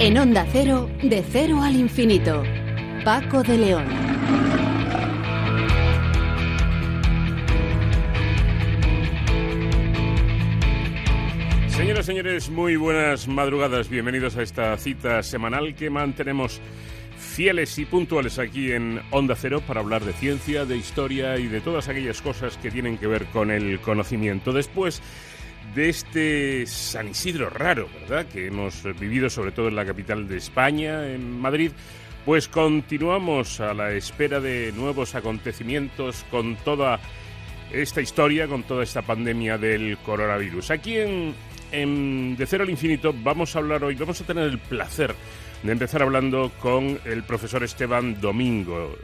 En Onda Cero, de cero al infinito. Paco de León. Señoras y señores, muy buenas madrugadas. Bienvenidos a esta cita semanal que mantenemos fieles y puntuales aquí en Onda Cero para hablar de ciencia, de historia y de todas aquellas cosas que tienen que ver con el conocimiento. Después de este San Isidro raro, ¿verdad? Que hemos vivido sobre todo en la capital de España, en Madrid. Pues continuamos a la espera de nuevos acontecimientos con toda esta historia, con toda esta pandemia del coronavirus. Aquí en, en De Cero al Infinito vamos a hablar hoy, vamos a tener el placer de empezar hablando con el profesor Esteban Domingo.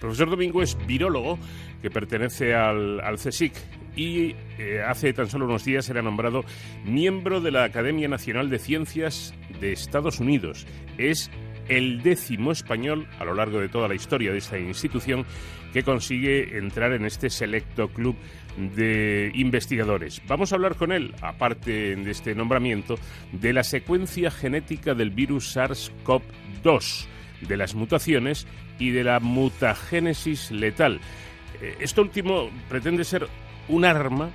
Profesor Domingo es virólogo que pertenece al, al CSIC y eh, hace tan solo unos días era nombrado miembro de la Academia Nacional de Ciencias de Estados Unidos. Es el décimo español a lo largo de toda la historia de esta institución que consigue entrar en este selecto club de investigadores. Vamos a hablar con él, aparte de este nombramiento, de la secuencia genética del virus SARS-CoV-2, de las mutaciones y de la mutagénesis letal. Eh, esto último pretende ser un arma,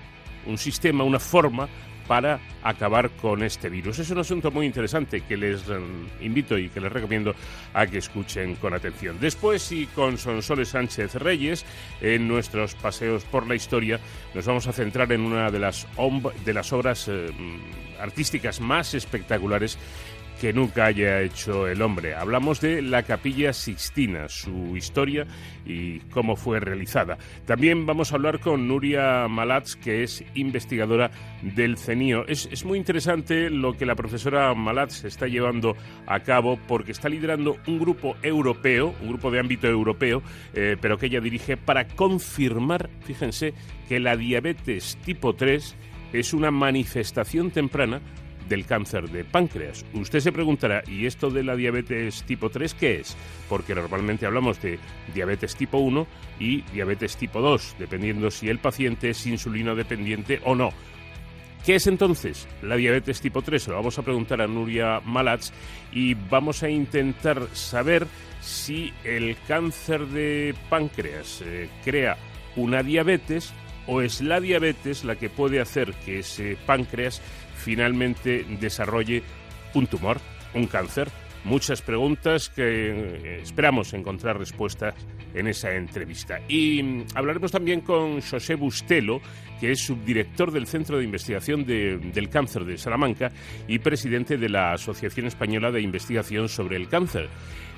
un sistema, una forma para acabar con este virus. Es un asunto muy interesante que les eh, invito y que les recomiendo a que escuchen con atención. Después y con Sonsoles Sánchez Reyes, en nuestros paseos por la historia, nos vamos a centrar en una de las, de las obras eh, artísticas más espectaculares que nunca haya hecho el hombre. Hablamos de la Capilla Sixtina, su historia y cómo fue realizada. También vamos a hablar con Nuria Malatz, que es investigadora del CENIO. Es, muy interesante lo que la profesora Malatz está llevando a cabo porque está liderando un grupo europeo, un grupo de ámbito europeo, eh, pero que ella dirige para confirmar, fíjense, que la diabetes tipo 3 es una manifestación temprana del cáncer de páncreas. Usted se preguntará, ¿y esto de la diabetes tipo 3 qué es? Porque normalmente hablamos de diabetes tipo 1 y diabetes tipo 2, dependiendo si el paciente es insulino dependiente o no. ¿Qué es entonces la diabetes tipo 3? Lo vamos a preguntar a Nuria Malatz y vamos a intentar saber si el cáncer de páncreas eh, crea una diabetes o es la diabetes la que puede hacer que ese páncreas finalmente desarrolle un tumor, un cáncer. Muchas preguntas que eh, esperamos encontrar respuestas en esa entrevista. Y mm, hablaremos también con José Bustelo, que es subdirector del Centro de Investigación del Cáncer de Salamanca y presidente de la Asociación Española de Investigación sobre el Cáncer.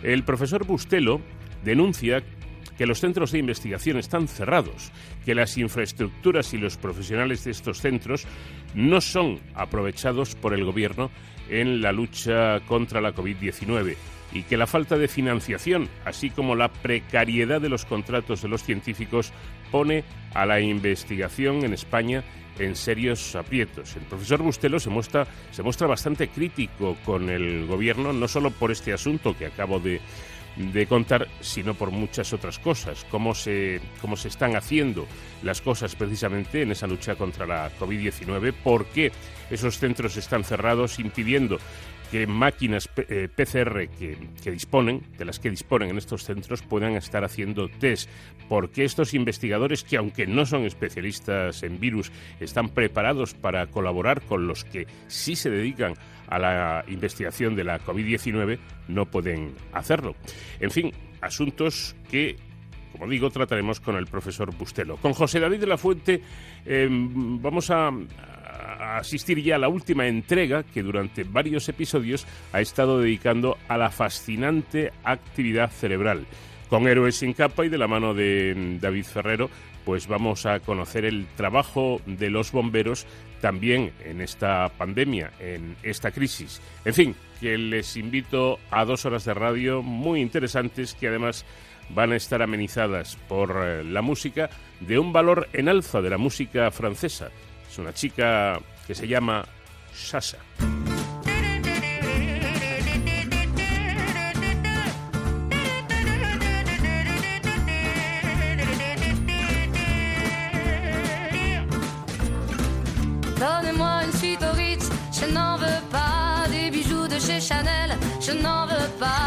El profesor Bustelo denuncia que los centros de investigación están cerrados, que las infraestructuras y los profesionales de estos centros no son aprovechados por el Gobierno en la lucha contra la COVID-19 y que la falta de financiación, así como la precariedad de los contratos de los científicos, pone a la investigación en España en serios aprietos. El profesor Bustelo se muestra, se muestra bastante crítico con el Gobierno, no solo por este asunto que acabo de de contar, sino por muchas otras cosas, cómo se, cómo se están haciendo las cosas precisamente en esa lucha contra la COVID-19, por qué esos centros están cerrados, impidiendo que máquinas PCR eh, que, que, disponen, de las que disponen en estos centros, puedan estar haciendo test. Porque estos investigadores, que aunque no son especialistas en virus, están preparados para colaborar con los que sí se dedican a la investigación de la COVID-19, no pueden hacerlo. En fin, asuntos que como digo, trataremos con el profesor Bustelo. Con José David de la Fuente eh, vamos a, asistir ya a la última entrega que durante varios episodios ha estado dedicando a la fascinante actividad cerebral. Con Héroes sin capa y de la mano de David Ferrero, pues vamos a conocer el trabajo de los bomberos también en esta pandemia, en esta crisis. En fin, que les invito a dos horas de radio muy interesantes que además van a estar amenizadas por eh, la música de un valor en alza de la música francesa. Es una chica que se llama Sasa. Donnez-moi Ritz, je n'en veux pas des bijoux de chez Chanel. je n'en veux pas.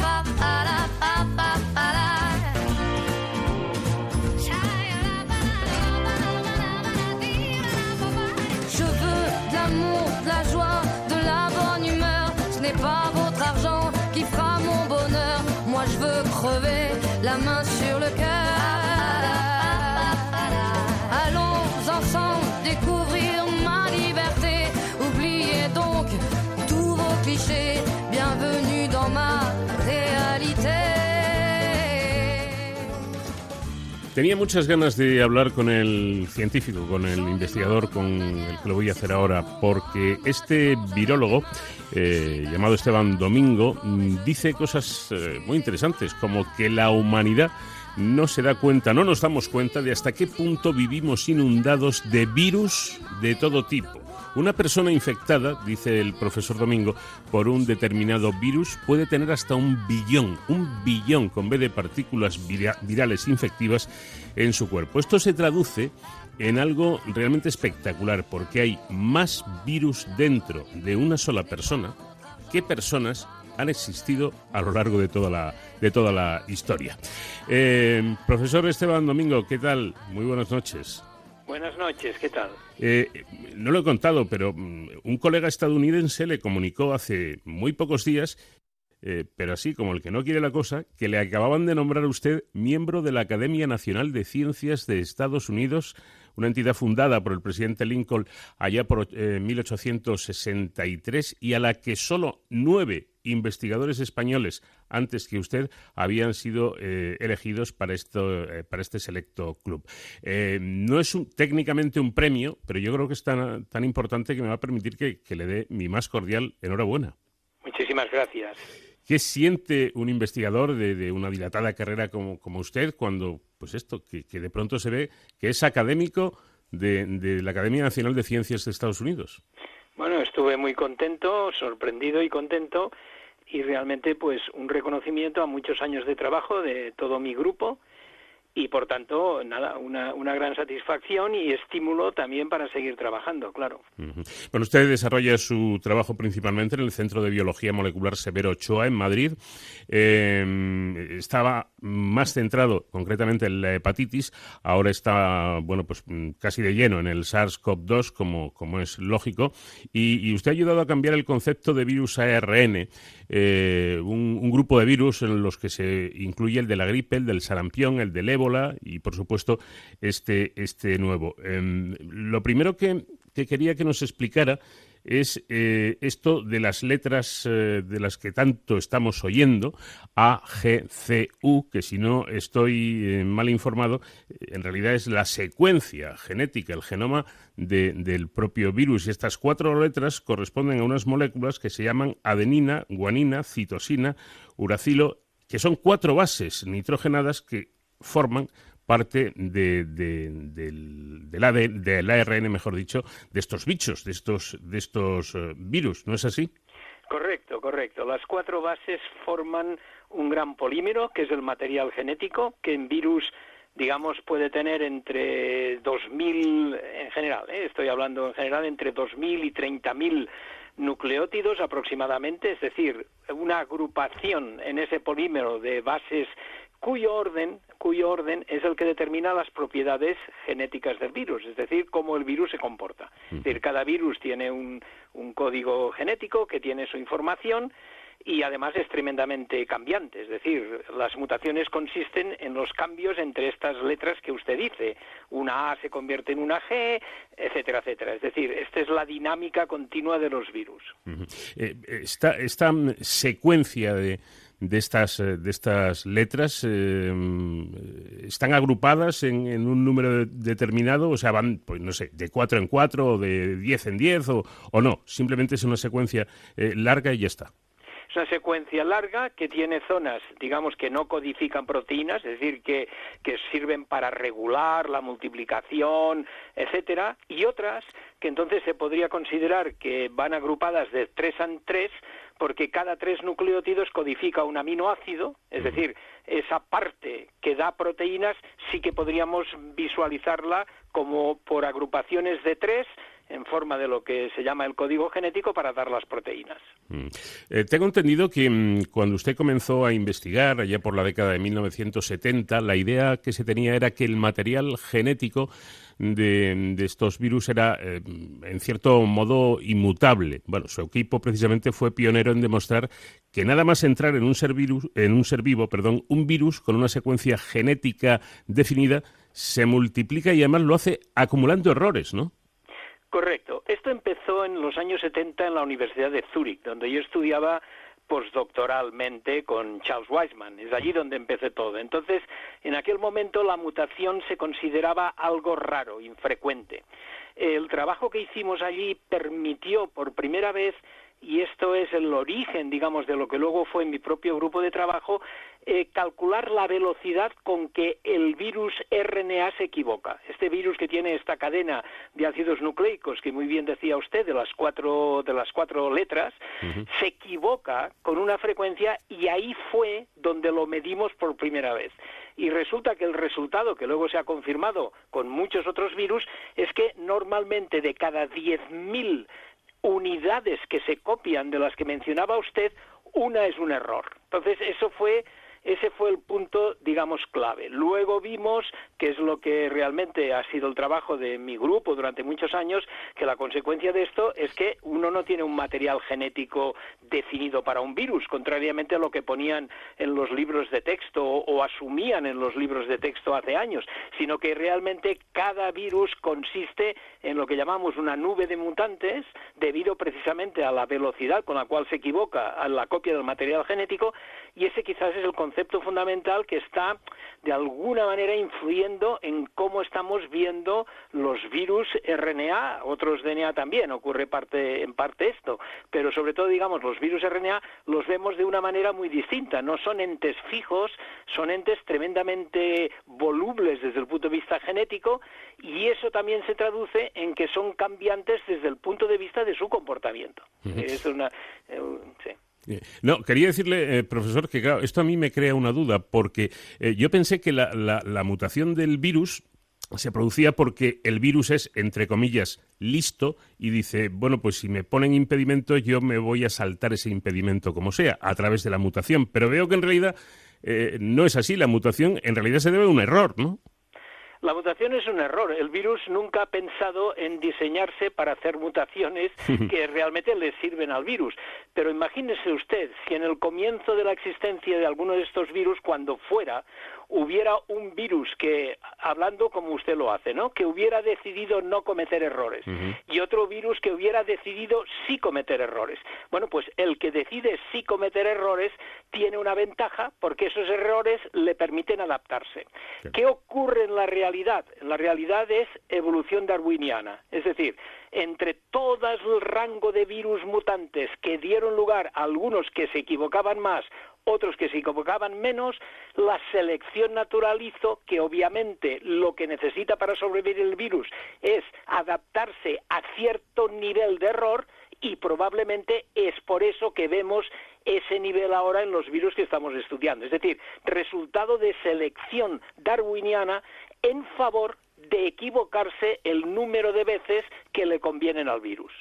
La main Tenía muchas ganas de hablar con el científico, con el investigador con el que lo voy a hacer ahora, porque este virólogo, eh, llamado Esteban Domingo, dice cosas eh, muy interesantes, como que la humanidad no se da cuenta, no nos damos cuenta de hasta qué punto vivimos inundados de virus de todo tipo. Una persona infectada, dice el profesor Domingo, por un determinado virus puede tener hasta un billón, un billón con B de partículas vira- virales infectivas en su cuerpo. Esto se traduce en algo realmente espectacular porque hay más virus dentro de una sola persona que personas han existido a lo largo de toda la, de toda la historia. Eh, profesor Esteban Domingo, ¿qué tal? Muy buenas noches. Buenas noches, ¿qué tal? Eh, no lo he contado, pero mm, un colega estadounidense le comunicó hace muy pocos días, eh, pero así como el que no quiere la cosa, que le acababan de nombrar a usted miembro de la Academia Nacional de Ciencias de Estados Unidos, una entidad fundada por el presidente Lincoln allá por eh, 1863 y a la que solo nueve investigadores españoles antes que usted habían sido eh, elegidos para, esto, eh, para este selecto club. Eh, no es un- técnicamente un premio, pero yo creo que es tan, tan importante que me va a permitir que, que le dé mi más cordial enhorabuena. Muchísimas gracias. ¿Qué siente un investigador de, de una dilatada carrera como, como usted cuando, pues esto, que, que de pronto se ve que es académico de, de la Academia Nacional de Ciencias de Estados Unidos? Bueno, estuve muy contento, sorprendido y contento y realmente pues un reconocimiento a muchos años de trabajo de todo mi grupo y por tanto, nada, una, una gran satisfacción y estímulo también para seguir trabajando, claro. Bueno, usted desarrolla su trabajo principalmente en el Centro de Biología Molecular Severo Ochoa, en Madrid. Eh, estaba más centrado concretamente en la hepatitis, ahora está, bueno, pues mm, casi de lleno en el SARS-CoV-2, como, como es lógico, y, y usted ha ayudado a cambiar el concepto de virus ARN, eh, un, grupo de virus en los que se incluye el de la gripe, el del sarampión, el del ébola y, por supuesto, este, este nuevo. Em, lo primero que, que quería que nos explicara es eh, esto de las letras eh, de las que tanto estamos oyendo, A, G, C, U, que si no estoy eh, mal informado, en realidad es la secuencia genética, el genoma de- del propio virus. Y estas cuatro letras corresponden a unas moléculas que se llaman adenina, guanina, citosina, uracilo, que son cuatro bases nitrogenadas que forman parte de- de- del, del del ARN, mejor dicho, de estos bichos, de estos, de estos eh, virus, ¿no es así? Correcto, correcto. Las cuatro bases forman un gran polímero, que es el material genético, que en virus, digamos, puede tener entre 2.000, en general, ¿eh? estoy hablando en general, entre 2.000 y 30.000 nucleótidos aproximadamente, es decir, una agrupación en ese polímero de bases cuyo orden, cuyo orden es el que determina las propiedades genéticas del virus, es decir, cómo el virus se comporta. Es decir, cada virus tiene un, un código genético que tiene su información y además es tremendamente cambiante, es decir, las mutaciones consisten en los cambios entre estas letras que usted dice, una A se convierte en una G, etcétera, etcétera. Es decir, esta es la dinámica continua de los virus. Ujú. Eh, esta, esta mm, secuencia de, de estas, eh, de estas letras eh, mm, están agrupadas en, en un número de- determinado, o sea, van, pues no sé, de cuatro en cuatro, o de diez en diez, o, o no, simplemente es una secuencia eh, larga y ya está. Es una secuencia larga que tiene zonas, digamos, que no codifican proteínas, es decir, que, que sirven para regular la multiplicación, etcétera, y otras que entonces se podría considerar que van agrupadas de tres en tres porque cada tres nucleótidos codifica un aminoácido, es decir, esa parte que da proteínas sí que podríamos visualizarla como por agrupaciones de tres en forma de lo que se llama el código genético para dar las proteínas. Mm. Eh, tengo entendido que mm, cuando usted comenzó a investigar, allá por la década de 1970, la idea que se tenía era que el material genético de, estos virus era, eh, en cierto modo, inmutable. Bueno, su equipo precisamente fue pionero en demostrar que nada más entrar en un ser, en un ser vivo, perdón, un virus con una secuencia genética definida se multiplica y además lo hace acumulando errores, ¿no? Correcto. Esto empezó en los años 70 en la Universidad de Zúrich, donde yo estudiaba postdoctoralmente con Charles Weisman. Es allí donde empecé todo. Entonces, en aquel momento la mutación se consideraba algo raro, infrecuente. El trabajo que hicimos allí permitió por primera vez y esto es el origen, digamos, de lo que luego fue mi propio grupo de trabajo, eh, calcular la velocidad con que el virus RNA se equivoca. Este virus que tiene esta cadena de ácidos nucleicos, que muy bien decía usted, de las cuatro, de las cuatro letras, se equivoca con una frecuencia y ahí fue donde lo medimos por primera vez. Y resulta que el resultado, que luego se ha confirmado con muchos otros virus, es que normalmente de cada 10.000 unidades que se copian de las que mencionaba usted, una es un error. Entonces, eso fue ese fue el punto, digamos, clave. Luego vimos, que es lo que realmente ha sido el trabajo de mi grupo durante muchos años, que la consecuencia de esto es que uno no tiene un material genético definido para un virus, contrariamente a lo que ponían en los libros de texto o, asumían en los libros de texto hace años, sino que realmente cada virus consiste en lo que llamamos una nube de mutantes, debido precisamente a la velocidad con la cual se equivoca a la copia del material genético, y ese quizás es el concepto fundamental que está de alguna manera influyendo en cómo estamos viendo los virus RNA, otros DNA también, ocurre parte, en parte esto, pero sobre todo, digamos, los virus RNA los vemos de una manera muy distinta, no son entes fijos, son entes tremendamente volubles desde el punto de vista genético y eso también se traduce en que son cambiantes desde el punto de vista de su comportamiento. Es una, eh, sí. Eh, no, quería decirle, eh, profesor, que claro, esto a mí me crea una duda, porque eh, yo pensé que la, la, mutación del virus se producía porque el virus es, entre comillas, listo y dice, bueno, pues si me ponen impedimento, yo me voy a saltar ese impedimento como sea, a través de la mutación. Pero veo que en realidad no es así, la mutación en realidad se debe a un error, ¿no? La mutación es un error. El virus nunca ha pensado en diseñarse para hacer mutaciones que realmente le sirven al virus. Pero imagínese usted si en el comienzo de la existencia de alguno de estos virus, cuando fuera, hubiera un virus que, hablando como usted lo hace, ¿no? Que hubiera decidido no cometer errores y otro virus que hubiera decidido sí cometer errores. Bueno, pues el que decide sí cometer errores tiene una ventaja porque esos errores le permiten adaptarse. ¿Qué ocurre en la realidad? La realidad es evolución darwiniana, es decir, entre todo el rango de virus mutantes que dieron lugar a algunos que se equivocaban más, otros que se equivocaban menos, la selección natural hizo que obviamente lo que necesita para sobrevivir el virus es adaptarse a cierto nivel de error y probablemente es por eso que vemos ese nivel ahora en los virus que estamos estudiando. Es decir, resultado de selección darwiniana en favor de equivocarse el número de veces que le convienen al virus.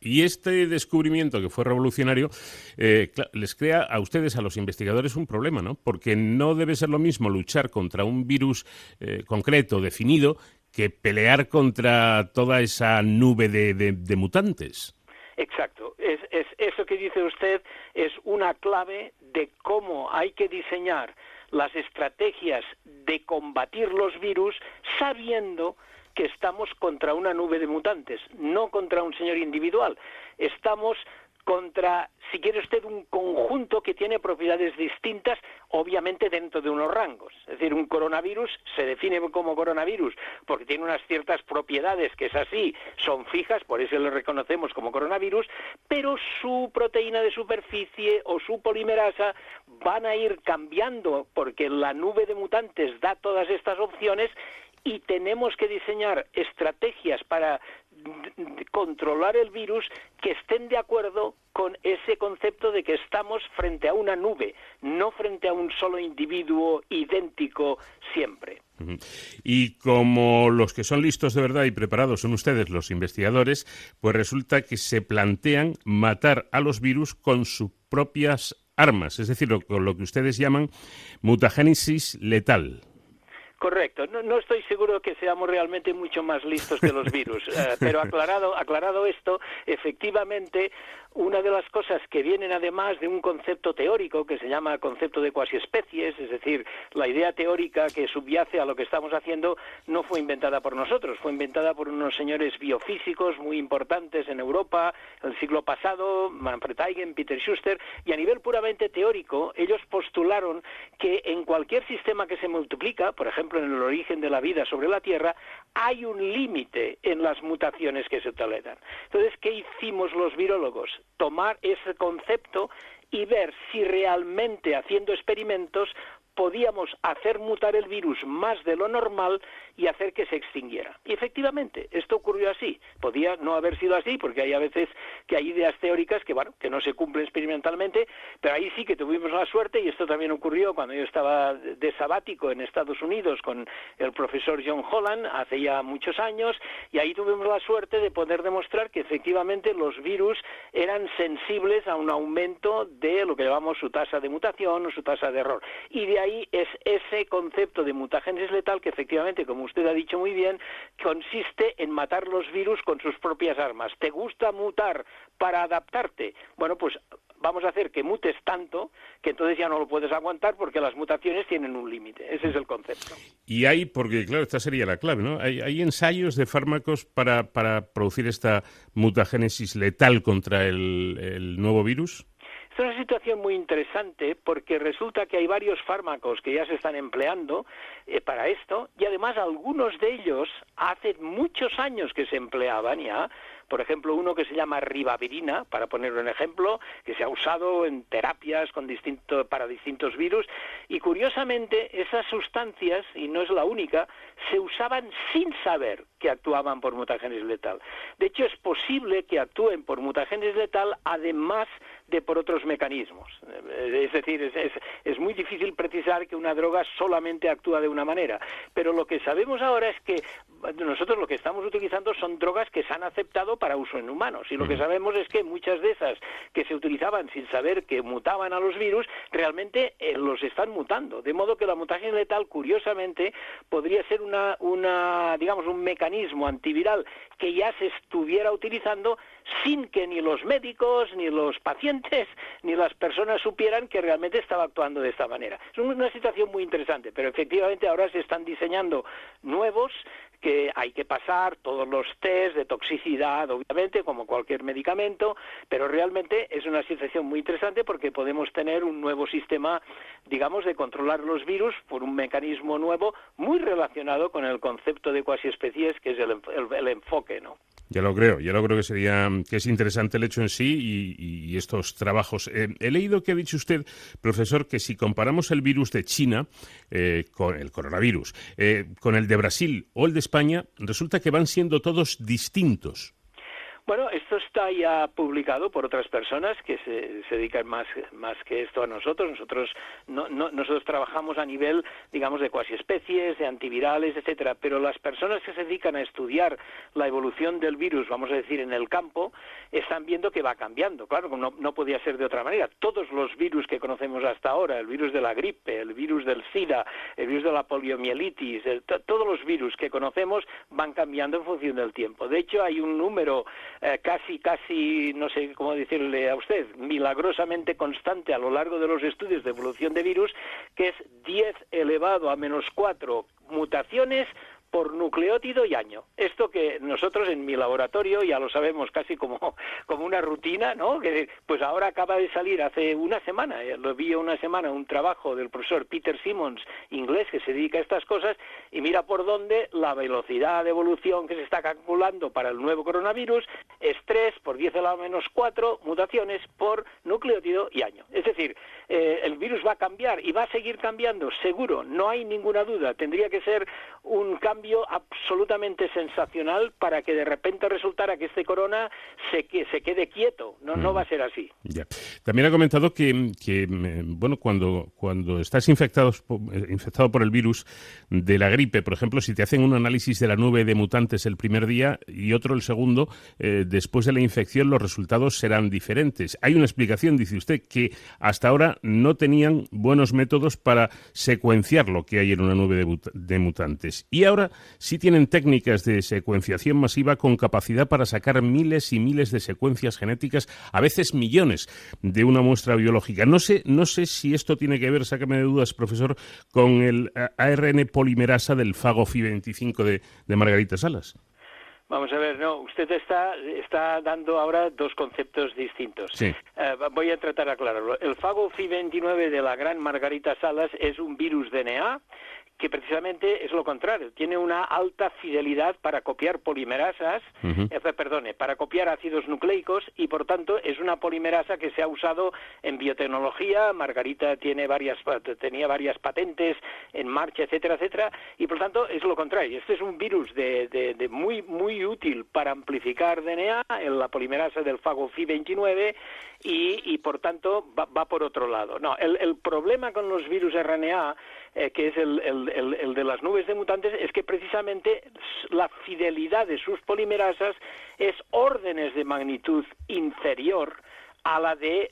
Y este descubrimiento que fue revolucionario eh, les crea a ustedes, a los investigadores, un problema, ¿no? Porque no debe ser lo mismo luchar contra un virus eh, concreto, definido, que pelear contra toda esa nube de, mutantes. Exacto. Es, es, eso que dice usted es una clave de cómo hay que diseñar las estrategias de combatir los virus sabiendo que estamos contra una nube de mutantes, no contra un señor individual. Estamos contra, si quiere usted, un conjunto que tiene propiedades distintas, obviamente dentro de unos rangos. Es decir, un coronavirus se define como coronavirus porque tiene unas ciertas propiedades que es así, son fijas, por eso lo reconocemos como coronavirus, pero su proteína de superficie o su polimerasa van a ir cambiando porque la nube de mutantes da todas estas opciones y tenemos que diseñar estrategias para controlar el virus que estén de acuerdo con ese concepto de que estamos frente a una nube, no frente a un solo individuo idéntico siempre. Y como los que son listos de verdad y preparados son ustedes, los investigadores, pues resulta que se plantean matar a los virus con sus propias armas, es decir, con lo que ustedes llaman mutagénesis letal. Correcto. No, estoy seguro que seamos realmente mucho más listos que los virus, eh, pero aclarado, aclarado esto, efectivamente una de las cosas que vienen además de un concepto teórico que se llama concepto de cuasi especies, es decir, la idea teórica que subyace a lo que estamos haciendo no fue inventada por nosotros, fue inventada por unos señores biofísicos muy importantes en Europa el siglo pasado, Manfred Eigen, Peter Schuster, y a nivel puramente teórico ellos postularon que en cualquier sistema que se multiplica, por ejemplo en el origen de la vida sobre la Tierra, hay un límite en las mutaciones que se toleran. Entonces, ¿qué hicimos los virólogos? Tomar ese concepto y ver si realmente haciendo experimentos podíamos hacer mutar el virus más de lo normal y hacer que se extinguiera. Y efectivamente, esto ocurrió así. Podía no haber sido así, porque hay a veces que hay ideas teóricas que, bueno, que no se cumplen experimentalmente, pero ahí sí que tuvimos la suerte, y esto también ocurrió cuando yo estaba de sabático en Estados Unidos con el profesor John Holland hace ya muchos años, y ahí tuvimos la suerte de poder demostrar que efectivamente los virus eran sensibles a un aumento de lo que llamamos su tasa de mutación o su tasa de error. Y de ahí es ese concepto de mutagénesis letal que efectivamente, como usted ha dicho muy bien, consiste en matar los virus con sus propias armas. ¿Te gusta mutar para adaptarte? Bueno, pues vamos a hacer que mutes tanto que entonces ya no lo puedes aguantar porque las mutaciones tienen un límite. Ese es el concepto. Y hay, porque claro, esta sería la clave, ¿no? Hay, ensayos de fármacos para, para producir esta mutagénesis letal contra el nuevo virus. Es una situación muy interesante porque resulta que hay varios fármacos que ya se están empleando eh, para esto y además algunos de ellos hace muchos años que se empleaban ya por ejemplo, uno que se llama ribavirina, para poner un ejemplo, que se ha usado en terapias con distinto, para distintos virus, y curiosamente esas sustancias, y no es la única, se usaban sin saber que actuaban por mutagénesis letal. De hecho, es posible que actúen por mutagénesis letal además de por otros mecanismos. Eh, es decir, es, es, muy difícil precisar que una droga solamente actúa de una manera. Pero lo que sabemos ahora es que nosotros lo que estamos utilizando son drogas que se han aceptado para uso en humanos. Y lo que sabemos es que muchas de esas que se utilizaban sin saber que mutaban a los virus, realmente eh, los están mutando. De modo que la mutación letal, curiosamente, podría ser una, una, digamos, un mecanismo antiviral que ya se estuviera utilizando sin que ni los médicos, ni los pacientes, ni las personas supieran que realmente estaba actuando de esta manera. Es una situación muy interesante, pero efectivamente ahora se están diseñando nuevos que hay que pasar todos los test de toxicidad, obviamente, como cualquier medicamento, pero realmente es una situación muy interesante porque podemos tener un nuevo sistema, digamos, de controlar los virus por un mecanismo nuevo muy relacionado con el concepto de cuasi especies, que es el, enfoque, ¿no? Ya lo creo, ya lo creo que sería que es interesante el hecho en sí y, estos trabajos. Eh, he leído que ha dicho usted, profesor, que si comparamos el virus de China eh, con el coronavirus, eh, con el de Brasil o el de España, resulta que van siendo todos distintos. Bueno, esto está ya publicado por otras personas que se, dedican más, más que esto a nosotros. Nosotros no, nosotros trabajamos a nivel, digamos, de cuasi especies, de antivirales, etcétera. Pero las personas que se dedican a estudiar la evolución del virus, vamos a decir, en el campo, están viendo que va cambiando. Claro, no, no podía ser de otra manera. Todos los virus que conocemos hasta ahora, el virus de la gripe, el virus del SIDA, el virus de la poliomielitis, todos los virus que conocemos van cambiando en función del tiempo. De hecho, hay un número eh, casi, casi, no sé cómo decirle a usted, milagrosamente constante a lo largo de los estudios de evolución de virus, que es 10 elevado a menos 4 mutaciones por nucleótido y año. Esto que nosotros en mi laboratorio ya lo sabemos casi como, como una rutina, ¿no? Que pues ahora acaba de salir hace una semana, eh, lo vi una semana, un trabajo del profesor Peter Simmons, inglés, que se dedica a estas cosas, y mira por dónde la velocidad de evolución que se está calculando para el nuevo coronavirus es 3 por 10 a la menos 4 mutaciones por nucleótido y año. Es decir, eh, el virus va a cambiar y va a seguir cambiando, seguro, no hay ninguna duda. Tendría que ser un cambio absolutamente sensacional para que de repente resultara que este corona se, que, se quede quieto. No, no mm. va a ser así. También ha comentado que, que, mm, bueno, cuando, cuando estás infectado, eh, infectado por el virus de la gripe, por ejemplo, si te hacen un análisis de la nube de mutantes el primer día y otro el segundo, eh, después de la infección los resultados serán diferentes. Hay una explicación, dice usted, que hasta ahora no tenían buenos métodos para secuenciar lo que hay en una nube de mutantes. Y ahora sí tienen técnicas de secuenciación masiva con capacidad para sacar miles y miles de secuencias genéticas, a veces millones, de una muestra biológica. No sé, no sé si esto tiene que ver, sácame de dudas, profesor, con el ARN polimerasa del fago FI25 de, de Margarita Salas. Vamos a ver, no, usted está, está dando ahora dos conceptos distintos. Sí. Eh, voy a tratar de aclararlo. El fago FI29 de la gran Margarita Salas es un virus DNA que precisamente es lo contrario, tiene una alta fidelidad para copiar polimerasas, eh, perdone, para copiar ácidos nucleicos y por tanto es una polimerasa que se ha usado en biotecnología, Margarita tiene varias tenía varias patentes en marcha, etcétera, etcétera, y por tanto es lo contrario, este es un virus de, de, muy muy útil para amplificar DNA en la polimerasa del fago FI29 y, y por tanto va, va, por otro lado. No, el, el problema con los virus RNA eh, que es el, el, de las nubes de mutantes, es que precisamente la fidelidad de sus polimerasas es órdenes de magnitud inferior a la de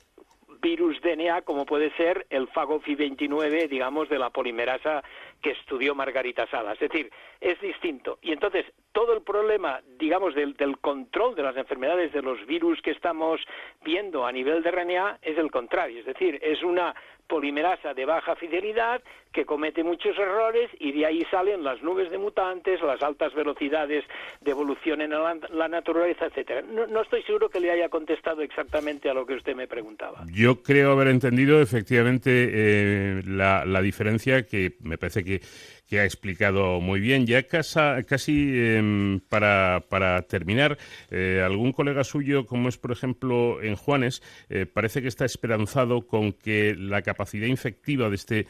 virus DNA como puede ser el FAGOFI29, digamos, de la polimerasa que estudió Margarita Sala. Es decir, es distinto. Y entonces, todo el problema, digamos, del, del, control de las enfermedades de los virus que estamos viendo a nivel de RNA es el contrario. Es decir, es una polimerasa de baja fidelidad que comete muchos errores y de ahí salen las nubes de mutantes, las altas velocidades de evolución en la, naturaleza, etcétera. No, estoy seguro que le haya contestado exactamente a lo que usted me preguntaba. Yo creo haber entendido efectivamente eh, la, diferencia que me parece que, ha explicado muy bien. Ya casi em, para, para, terminar, eh, algún colega suyo, como es por ejemplo en Juanes, eh, parece que está esperanzado con que la capacidad infectiva de este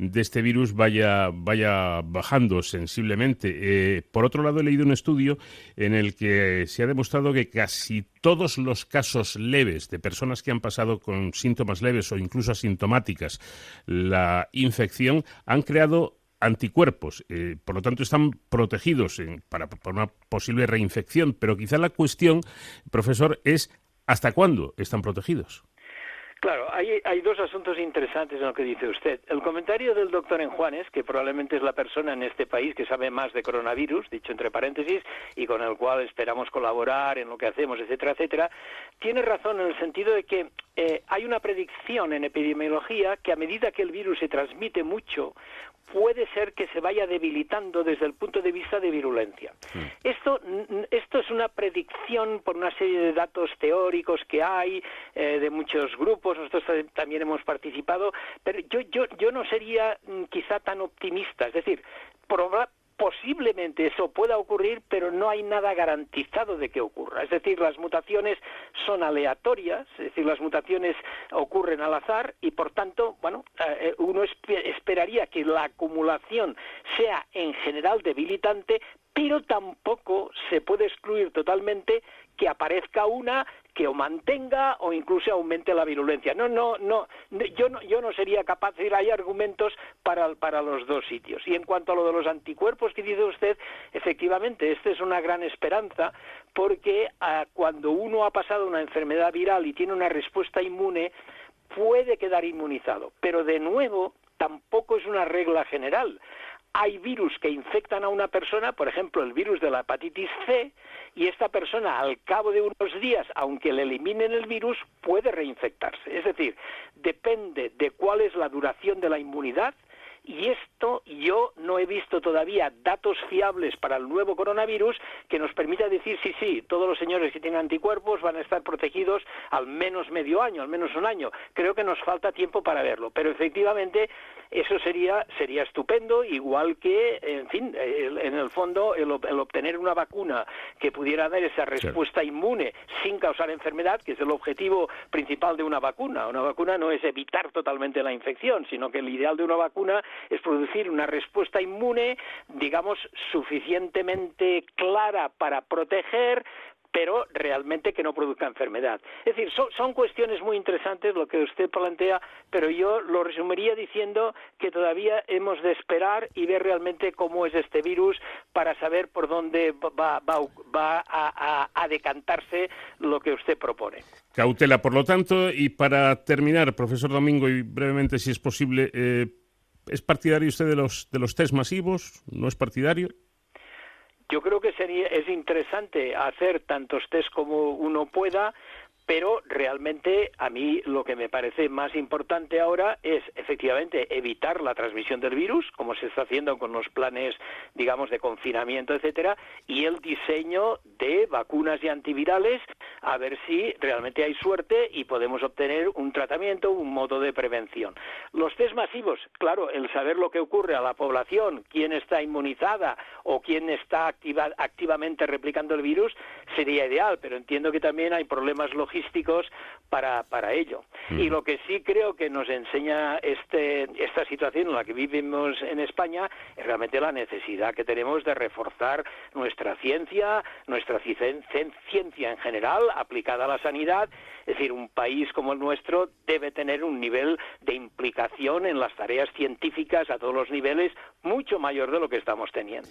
de este virus vaya, vaya bajando sensiblemente. Eh, por otro lado, he leído un estudio en el que se ha demostrado que casi todos los casos leves de personas que han pasado con síntomas leves o incluso asintomáticas la infección han creado anticuerpos, eh, por lo tanto están protegidos para, para una posible reinfección, pero quizá la cuestión, profesor, es ¿hasta cuándo están protegidos? Claro, hay, hay, dos asuntos interesantes en lo que dice usted. El comentario del doctor Enjuanes, que probablemente es la persona en este país que sabe más de coronavirus, dicho entre paréntesis, y con el cual esperamos colaborar en lo que hacemos, etcétera, etcétera, tiene razón en el sentido de que eh, hay una predicción en epidemiología que a medida que el virus se transmite mucho, puede ser que se vaya debilitando desde el punto de vista de virulencia. Hmm. Esto, esto es una predicción por una serie de datos teóricos que hay eh, de muchos grupos, nosotros también hemos participado, pero yo, yo, yo no sería mm, quizá tan optimista, es decir, posiblemente eso pueda ocurrir, pero no hay nada garantizado de que ocurra. Es decir, las mutaciones son aleatorias, es decir, las mutaciones ocurren al azar y, por tanto, bueno, eh, uno esperaría que la acumulación sea en general debilitante, pero tampoco se puede excluir totalmente que aparezca una que o mantenga o incluso aumente la virulencia. No, no, no, yo no, yo no sería capaz de decir, hay argumentos para, para los dos sitios. Y en cuanto a lo de los anticuerpos que dice usted, efectivamente, esta es una gran esperanza porque ah, cuando uno ha pasado una enfermedad viral y tiene una respuesta inmune, puede quedar inmunizado. Pero de nuevo, tampoco es una regla general hay virus que infectan a una persona, por ejemplo, el virus de la hepatitis C, y esta persona al cabo de unos días, aunque le eliminen el virus, puede reinfectarse. Es decir, depende de cuál es la duración de la inmunidad Y esto yo no he visto todavía datos fiables para el nuevo coronavirus que nos permita decir sí, sí, todos los señores que tienen anticuerpos van a estar protegidos al menos medio año, al menos un año. Creo que nos falta tiempo para verlo, pero efectivamente eso sería sería estupendo, igual que, en fin, en el fondo el, obtener una vacuna que pudiera dar esa respuesta inmune sin causar enfermedad, que es el objetivo principal de una vacuna. Una vacuna no es evitar totalmente la infección, sino que el ideal de una vacuna es producir una respuesta inmune, digamos, suficientemente clara para proteger, pero realmente que no produzca enfermedad. Es decir, son, cuestiones muy interesantes lo que usted plantea, pero yo lo resumiría diciendo que todavía hemos de esperar y ver realmente cómo es este virus para saber por dónde va, a, decantarse lo que usted propone. Cautela, por lo tanto, y para terminar, profesor Domingo, y brevemente, si es posible, eh, ¿es partidario usted de los, de los test masivos? ¿No es partidario? Yo creo que sería, es interesante hacer tantos test como uno pueda, pero realmente a mí lo que me parece más importante ahora es efectivamente evitar la transmisión del virus, como se está haciendo con los planes, digamos, de confinamiento, etcétera, y el diseño de vacunas y antivirales, a ver si realmente hay suerte y podemos obtener un tratamiento, un modo de prevención. Los test masivos, claro, el saber lo que ocurre a la población, quién está inmunizada o quién está activamente replicando el virus, sería ideal, pero entiendo que también hay problemas logísticos para, para ello. Y lo que sí creo que nos enseña este, esta situación en la que vivimos en España es realmente la necesidad que tenemos de reforzar nuestra ciencia, nuestra ciencia en general aplicada a la sanidad. Es decir, un país como el nuestro debe tener un nivel de implicación en las tareas científicas a todos los niveles mucho mayor de lo que estamos teniendo.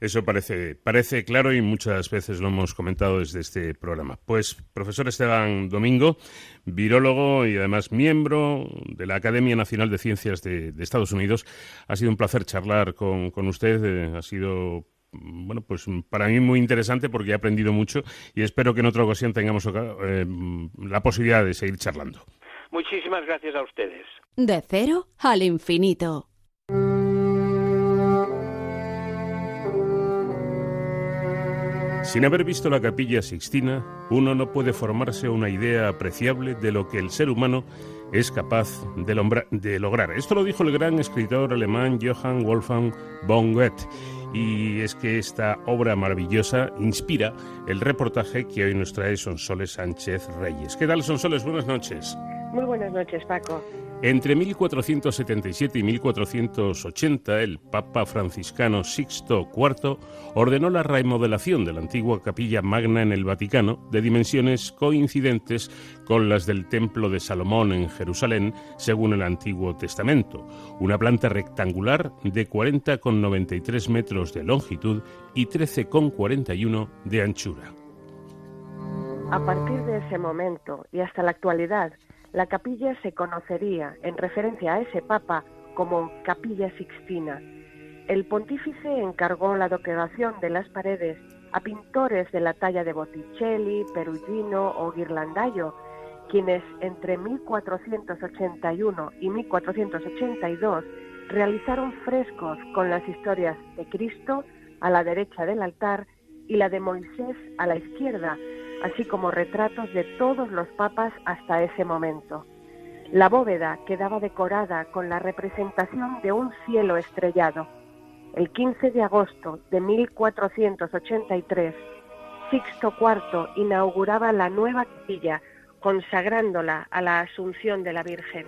Eso parece, parece claro y muchas veces lo hemos comentado desde este programa. Pues, profesor Esteban Domingo, virólogo y además miembro de la Academia Nacional de Ciencias de, Estados Unidos, ha sido un placer charlar con, usted. Eh, ha sido bueno, pues para mí muy interesante porque he aprendido mucho y espero que en otra ocasión tengamos eh, la posibilidad de seguir charlando. Muchísimas gracias a ustedes. De cero al infinito. Sin haber visto la capilla sixtina, uno no puede formarse una idea apreciable de lo que el ser humano es capaz de, lograr. Esto lo dijo el gran escritor alemán Johann Wolfgang von Goethe. Y es que esta obra maravillosa inspira el reportaje que hoy nos trae Sonsoles Sánchez Reyes. ¿Qué tal, Sonsoles? Buenas noches. Muy buenas noches, Paco. Entre 1477 y 1480, el Papa franciscano Sixto IV ordenó la remodelación de la antigua capilla magna en el Vaticano, de dimensiones coincidentes con las del Templo de Salomón en Jerusalén, según el Antiguo Testamento, una planta rectangular de 40,93 metros de longitud y 13,41 de anchura. A partir de ese momento y hasta la actualidad, la capilla se conocería, en referencia a ese papa, como Capilla Sixtina. El pontífice encargó la decoración de las paredes a pintores de la talla de Botticelli, Perugino o Ghirlandaio, quienes entre 1481 y 1482 realizaron frescos con las historias de Cristo a la derecha del altar y la de Moisés a la izquierda, así como retratos de todos los papas hasta ese momento. La bóveda quedaba decorada con la representación de un cielo estrellado. El 15 de agosto de 1483, Sixto IV inauguraba la nueva capilla, consagrándola a la Asunción de la Virgen.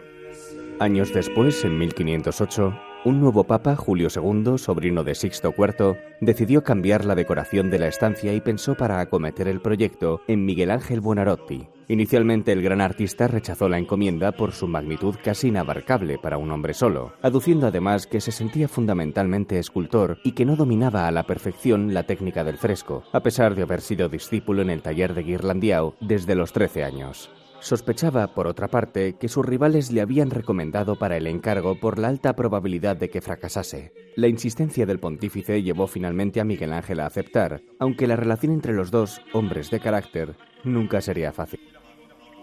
Años después, en 1508, un nuevo papa, Julio II, sobrino de Sixto IV, decidió cambiar la decoración de la estancia y pensó para acometer el proyecto en Miguel Ángel Buonarroti. Inicialmente el gran artista rechazó la encomienda por su magnitud casi inabarcable para un hombre solo, aduciendo además que se sentía fundamentalmente escultor y que no dominaba a la perfección la técnica del fresco, a pesar de haber sido discípulo en el taller de Ghirlandiao desde los 13 años. Sospechaba, por otra parte, que sus rivales le habían recomendado para el encargo por la alta probabilidad de que fracasase. La insistencia del pontífice llevó finalmente a Miguel Ángel a aceptar, aunque la relación entre los dos, hombres de carácter, nunca sería fácil.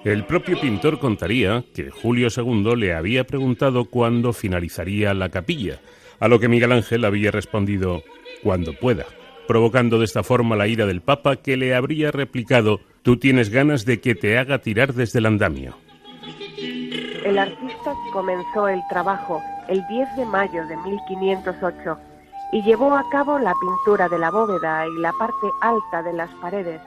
El propio pintor contaría que Julio II le había preguntado cuándo finalizaría la capilla, a lo que Miguel Ángel había respondido cuando pueda, provocando de esta forma la ira del Papa que le habría replicado tú tienes ganas de que te haga tirar desde el andamio. El artista comenzó el trabajo el 10 de mayo de 1508 y llevó a cabo la pintura de la bóveda y la parte alta de las paredes,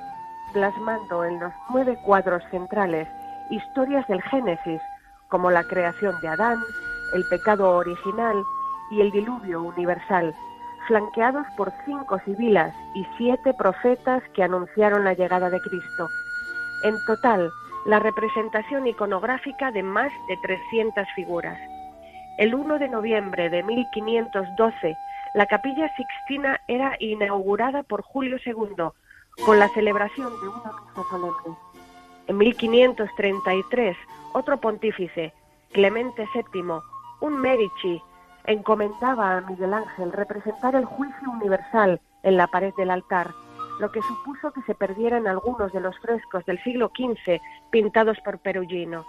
plasmando en los nueve cuadros centrales historias del Génesis, como la creación de Adán, el pecado original y el diluvio universal, flanqueados por cinco sibilas y siete profetas que anunciaron la llegada de Cristo. En total, la representación iconográfica de más de 300 figuras. El 1 de noviembre de 1512, la capilla sixtina era inaugurada por Julio II con la celebración de una misa solemne. En 1533, otro pontífice, Clemente VII, un Medici, encomendaba a Miguel Ángel representar el juicio universal en la pared del altar, lo que supuso que se perdieran algunos de los frescos del siglo XV pintados por Perugino.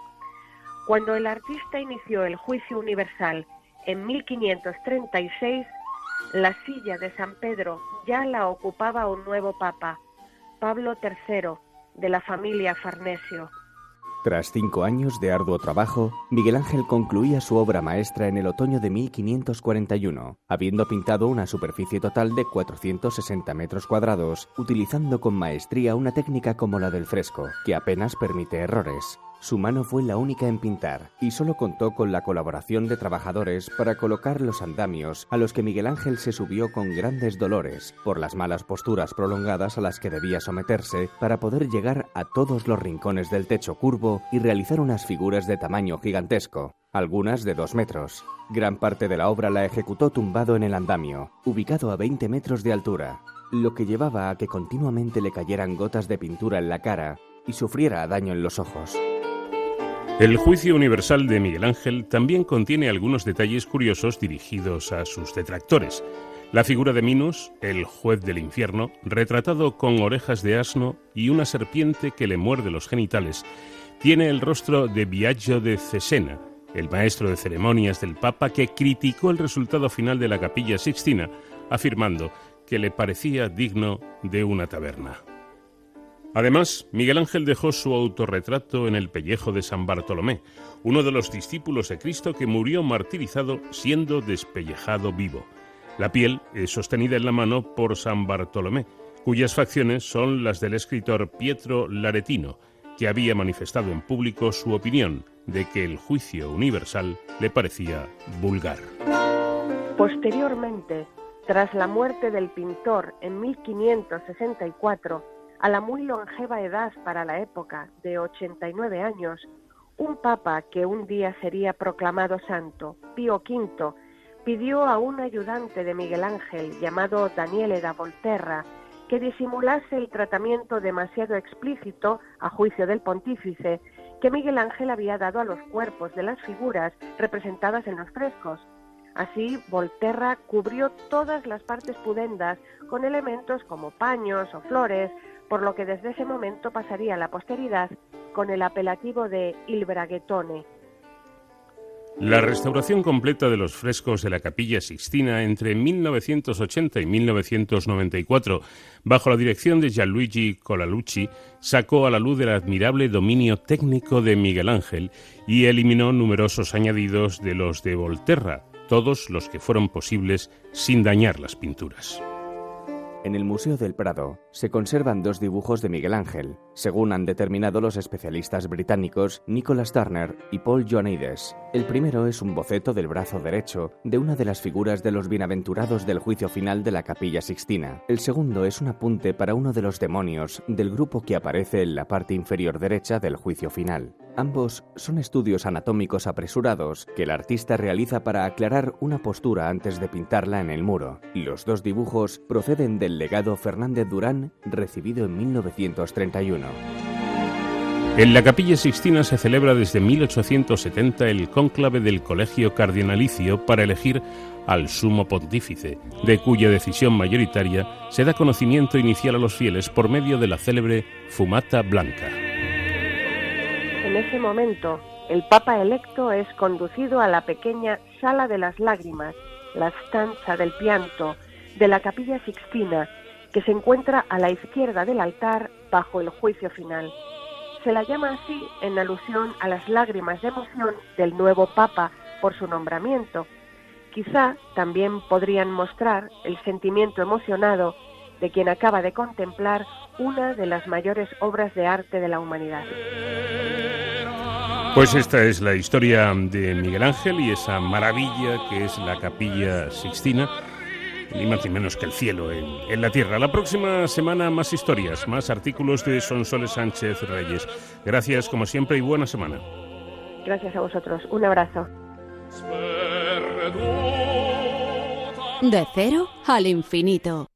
Cuando el artista inició el juicio universal en 1536, la silla de San Pedro ya la ocupaba un nuevo papa, Pablo III, de la familia Farnesio. Tras cinco años de arduo trabajo, Miguel Ángel concluía su obra maestra en el otoño de 1541, habiendo pintado una superficie total de 460 metros cuadrados, utilizando con maestría una técnica como la del fresco, que apenas permite errores. Su mano fue la única en pintar y solo contó con la colaboración de trabajadores para colocar los andamios a los que Miguel Ángel se subió con grandes dolores por las malas posturas prolongadas a las que debía someterse para poder llegar a todos los rincones del techo curvo y realizar unas figuras de tamaño gigantesco, algunas de dos metros. Gran parte de la obra la ejecutó tumbado en el andamio, ubicado a 20 metros de altura, lo que llevaba a que continuamente le cayeran gotas de pintura en la cara y sufriera daño en los ojos. El juicio universal de Miguel Ángel también contiene algunos detalles curiosos dirigidos a sus detractores. La figura de Minos, el juez del infierno, retratado con orejas de asno y una serpiente que le muerde los genitales, tiene el rostro de Biagio de Cesena, el maestro de ceremonias del Papa que criticó el resultado final de la capilla sixtina, afirmando que le parecía digno de una taberna. Además, Miguel Ángel dejó su autorretrato en el pellejo de San Bartolomé, uno de los discípulos de Cristo que murió martirizado siendo despellejado vivo. La piel es sostenida en la mano por San Bartolomé, cuyas facciones son las del escritor Pietro Laretino, que había manifestado en público su opinión de que el juicio universal le parecía vulgar. Posteriormente, tras la muerte del pintor en 1564, a la muy longeva edad para la época de 89 años, un papa que un día sería proclamado santo, Pío V, pidió a un ayudante de Miguel Ángel llamado Daniele da Volterra que disimulase el tratamiento demasiado explícito, a juicio del pontífice, que Miguel Ángel había dado a los cuerpos de las figuras representadas en los frescos. Así, Volterra cubrió todas las partes pudendas con elementos como paños o flores, por lo que desde ese momento pasaría a la posteridad con el apelativo de Il Braghetone. La restauración completa de los frescos de la Capilla Sixtina entre 1980 y 1994, bajo la dirección de Gianluigi Colalucci, sacó a la luz el admirable dominio técnico de Miguel Ángel y eliminó numerosos añadidos de los de Volterra, todos los que fueron posibles sin dañar las pinturas. En el Museo del Prado se conservan dos dibujos de Miguel Ángel, según han determinado los especialistas británicos Nicholas Turner y Paul Joanides. El primero es un boceto del brazo derecho de una de las figuras de los bienaventurados del juicio final de la Capilla Sixtina. El segundo es un apunte para uno de los demonios del grupo que aparece en la parte inferior derecha del juicio final. Ambos son estudios anatómicos apresurados que el artista realiza para aclarar una postura antes de pintarla en el muro. Los dos dibujos proceden del legado Fernández Durán recibido en 1931. En la Capilla Sixtina se celebra desde 1870 el cónclave del Colegio Cardinalicio para elegir al sumo pontífice, de cuya decisión mayoritaria se da conocimiento inicial a los fieles por medio de la célebre fumata blanca. En ese momento, el Papa electo es conducido a la pequeña Sala de las Lágrimas, la stanza del pianto, de la Capilla Sixtina, que se encuentra a la izquierda del altar bajo el juicio final. Se la llama así en alusión a las lágrimas de emoción del nuevo Papa por su nombramiento. Quizá también podrían mostrar el sentimiento emocionado de quien acaba de contemplar una de las mayores obras de arte de la humanidad. Pues esta es la historia de Miguel Ángel y esa maravilla que es la capilla sixtina, ni más ni menos que el cielo en, la tierra. La próxima semana más historias, más artículos de Sonsoles Sánchez Reyes. Gracias como siempre y buena semana. Gracias a vosotros. Un abrazo. De cero al infinito.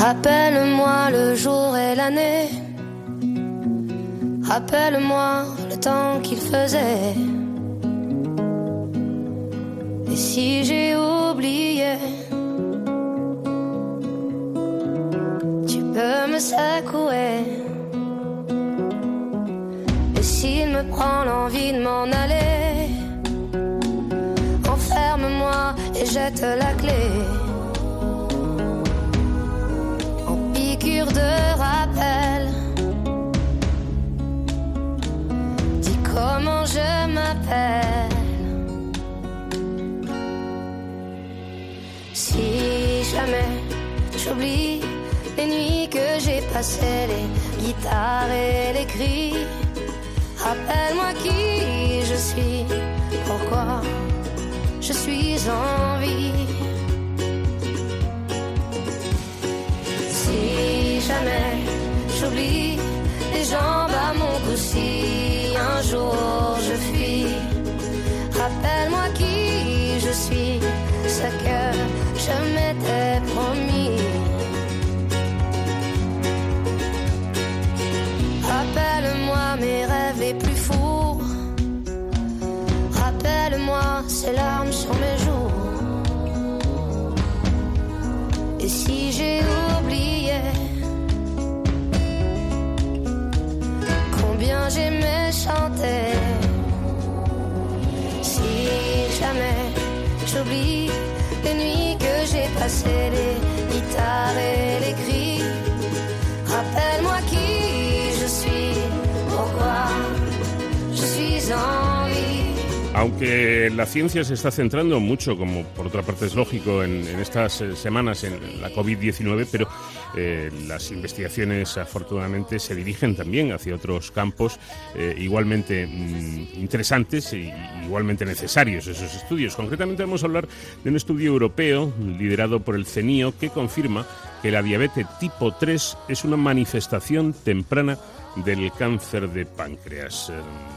Rappelle-moi le jour et l'année. Rappelle-moi le temps qu'il faisait. Et si j'ai oublié, tu peux me secouer. Et s'il me prend l'envie de m'en aller, enferme-moi et jette la clé. de rappel. Comment je m'appelle. Si jamais j'oublie les nuits que j'ai passées, les guitares et les cris, rappelle-moi qui je suis, pourquoi je suis en vie. j'oublie les jambes à mon cou si je fuis. Rappelle-moi qui je suis, ce que je m'étais promis. Rappelle-moi mes rêves les plus fous. Rappelle-moi ces larmes sur mes joues. Et si j'ai oublié chanter. Si jamais j'oublie Aunque la ciencia se está centrando mucho, como por otra parte es lógico, en, estas eh, semanas en la COVID-19, pero eh, las investigaciones afortunadamente se dirigen también hacia otros campos eh, igualmente mm, interesantes e igualmente necesarios esos estudios. Concretamente vamos a hablar de un estudio europeo liderado por el CENIO que confirma que la diabetes tipo 3 es una manifestación temprana del cáncer de páncreas. Eh,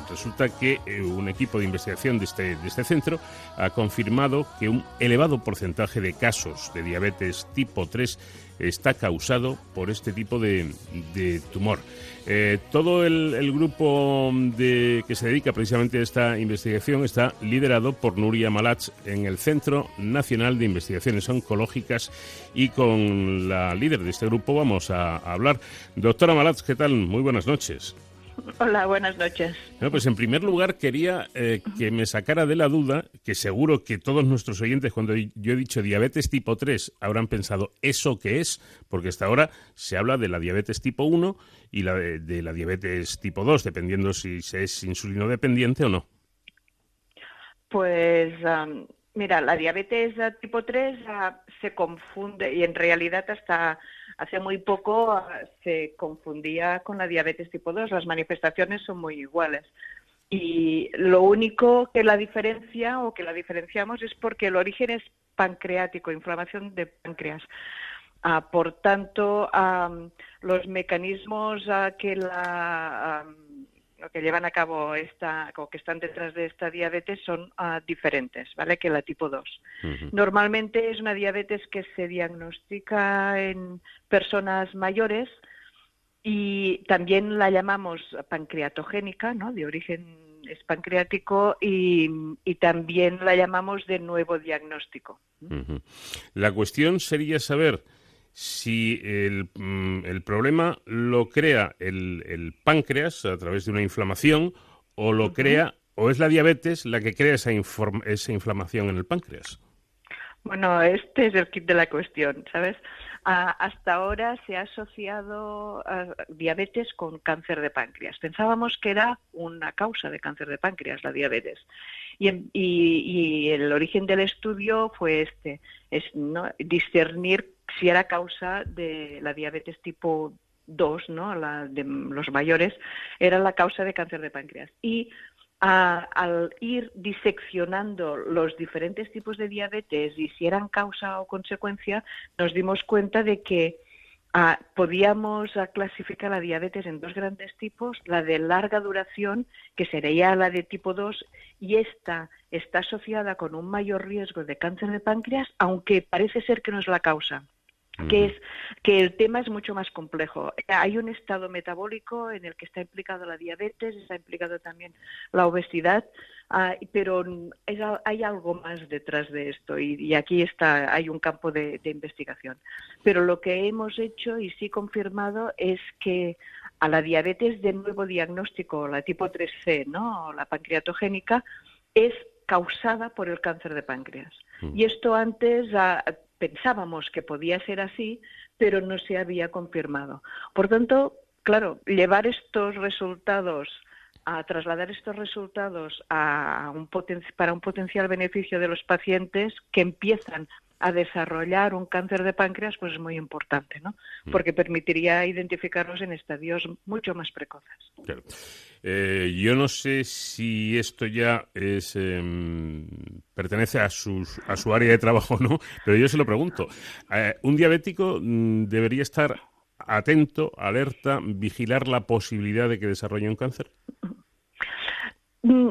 resulta que eh, un equipo de investigación de este, de este centro ha confirmado que un elevado porcentaje de casos de diabetes tipo 3 está causado por este tipo de, tumor. Eh, todo el, grupo de, que se dedica precisamente a esta investigación está liderado por Nuria Malach en el Centro Nacional de Investigaciones Oncológicas y con la líder de este grupo vamos a, hablar. Doctora Malach, ¿qué tal? Muy buenas noches. Hola, buenas noches. pues en primer lugar quería eh, que me sacara de la duda, que seguro que todos nuestros oyentes cuando yo he dicho diabetes tipo 3 habrán pensado eso qué es, porque hasta ahora se habla de la diabetes tipo 1 y la de, la diabetes tipo 2, dependiendo si se es insulino dependiente o no. Pues mira, la diabetes tipo 3 se confunde y en realidad hasta hace muy poco ah, se confundía con la diabetes tipo 2, las manifestaciones son muy iguales. Y lo único que la diferencia o que la diferenciamos es porque el origen es pancreático, inflamación de páncreas. Ah, por tanto, los mecanismos que la que llevan a cabo esta, o que están detrás de esta diabetes son ah, diferentes, ¿vale? Que la tipo 2. Normalmente es una diabetes que se diagnostica en personas mayores y también la llamamos pancreatogénica, ¿no? De origen es pancreático y, también la llamamos de nuevo diagnóstico. La cuestión sería saber si el, mm, el problema lo crea el, el, páncreas a través de una inflamación o lo crea o es la diabetes la que crea esa, esa inflamación en el páncreas. Bueno, este es el kit de la cuestión, ¿sabes? hasta ahora se ha asociado diabetes con cáncer de páncreas. Pensábamos que era una causa de cáncer de páncreas la diabetes. Y, el origen del estudio fue este, es discernir si era causa de la diabetes tipo 2, ¿no? la de los mayores, era la causa de cáncer de páncreas. Y al ir diseccionando los diferentes tipos de diabetes y si eran causa o consecuencia, nos dimos cuenta de que podíamos clasificar la diabetes en dos grandes tipos, la de larga duración, que sería la de tipo 2, y esta está asociada con un mayor riesgo de cáncer de páncreas, aunque parece ser que no es la causa que es que el tema es mucho más complejo. Hay un estado metabólico en el que está implicado la diabetes, está implicado también la obesidad, ah, pero hay algo más detrás de esto y, aquí está hay un campo de, investigación. Pero lo que hemos hecho y sí confirmado es que a la diabetes de nuevo diagnóstico, la tipo 3C, ¿no? la pancreatogénica, es causada por el cáncer de páncreas. Y esto antes ah, pensábamos que podía ser así, pero no se había confirmado. Por tanto, claro, llevar estos resultados a trasladar estos resultados a un para un potencial beneficio de los pacientes que empiezan a desarrollar un cáncer de páncreas, pues es muy importante, ¿no? Mm. Porque permitiría identificarlos en estadios mucho más precoces. Eh, yo no sé si esto ya es, em, pertenece a, sus, a su área de trabajo o no, pero yo se lo pregunto. Eh, ¿Un diabético mm, debería estar atento, alerta, vigilar la posibilidad de que desarrolle un cáncer? Mm,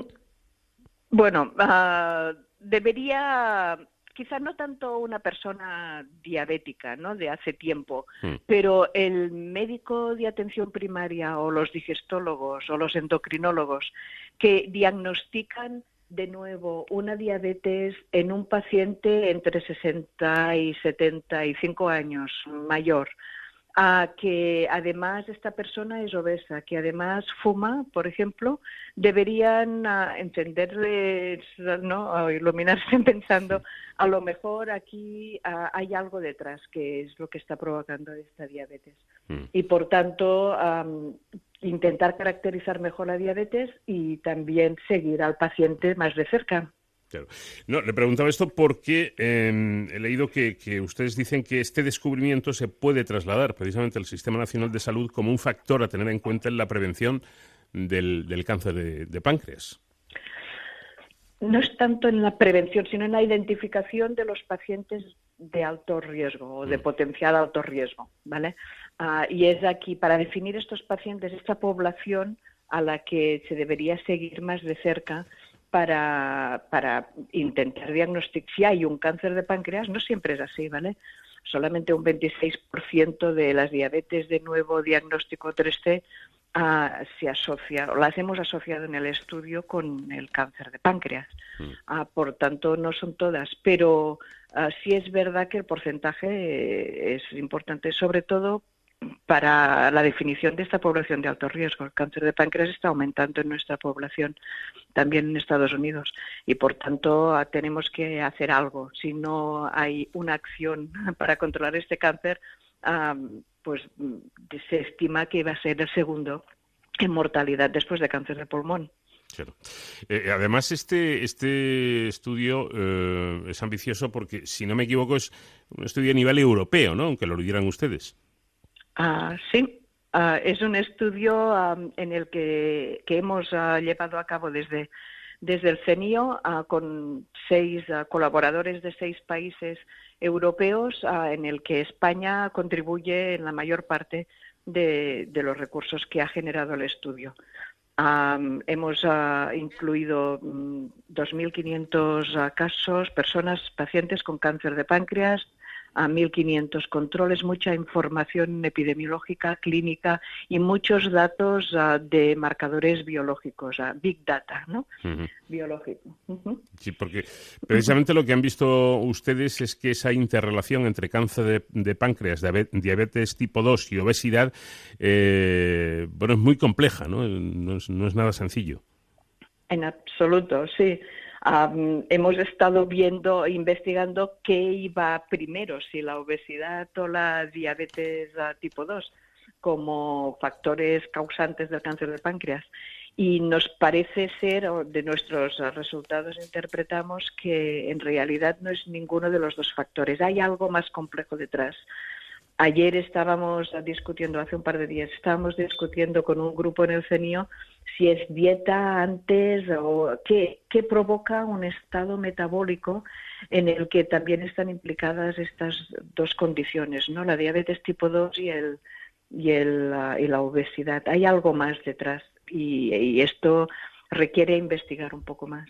bueno, ah, debería quizá no tanto una persona diabética, ¿no? De hace tiempo, hmm. pero el médico de atención primaria o los digestólogos o los endocrinólogos que diagnostican de nuevo una diabetes en un paciente entre 60 y 75 años mayor a que además esta persona es obesa, que además fuma, por ejemplo, deberían uh, entenderles, ¿no? iluminarse pensando, a lo mejor aquí ah, hay algo detrás que es lo que está provocando esta diabetes. Mm. Y por tanto, intentar caracterizar mejor la diabetes y también seguir al paciente más de cerca. No, le preguntaba esto porque em, he leído que, ustedes dicen que este descubrimiento se puede trasladar precisamente al Sistema Nacional de Salud como un factor a tener en cuenta en la prevención del, cáncer de, páncreas. No es tanto en la prevención, sino en la identificación de los pacientes de alto riesgo o de mm. potencial alto riesgo, ¿vale? Ah, y es aquí para definir estos pacientes, esta población a la que se debería seguir más de cerca para, para intentar diagnosticar si hay un cáncer de páncreas, no siempre es así, ¿vale? Solamente un 26% de las diabetes de nuevo diagnóstico 3C ah, se asocia, o las hemos asociado en el estudio con el cáncer de páncreas. Mm. Ah, por tanto, no son todas, pero ah, sí es verdad que el porcentaje eh, es importante, sobre todo para la definición de esta población de alto riesgo. El cáncer de páncreas está aumentando en nuestra población, también en Estados Unidos, y por tanto tenemos que hacer algo. Si no hay una acción para controlar este cáncer, pues se estima que va a ser el segundo en mortalidad después de cáncer de pulmón. Eh, además, este, este estudio eh, es ambicioso porque, si no me equivoco, es un estudio a nivel europeo, ¿no? Aunque lo dieran ustedes. Ah, sí, ah, es un estudio en el que, hemos ah, llevado a cabo desde, desde el CENIO con seis colaboradores de seis países europeos, en el que España contribuye en la mayor parte de, los recursos que ha generado el estudio. hemos incluido 2.500 mm, casos, personas, pacientes con cáncer de páncreas, a 1.500 controles, mucha información epidemiológica, clínica y muchos datos ah, de marcadores biológicos, uh, big data, ¿no? Biológico. Sí, porque precisamente lo que han visto ustedes es que esa interrelación entre cáncer de, páncreas, diabetes tipo 2 y obesidad, eh, bueno, es muy compleja, ¿no? No es, no es nada sencillo. En absoluto, sí hemos estado viendo, investigando qué iba primero, si la obesidad o la diabetes tipo 2 como factores causantes del cáncer del páncreas. Y nos parece ser, de nuestros resultados interpretamos que en realidad no es ninguno de los dos factores. Hay algo más complejo detrás. Ayer estábamos discutiendo, hace un par de días, estábamos discutiendo con un grupo en el CENIO si es dieta antes o qué, qué provoca un estado metabólico en el que también están implicadas estas dos condiciones, ¿no? La diabetes tipo 2 y el y, el, y la obesidad. Hay algo más detrás y, esto requiere investigar un poco más.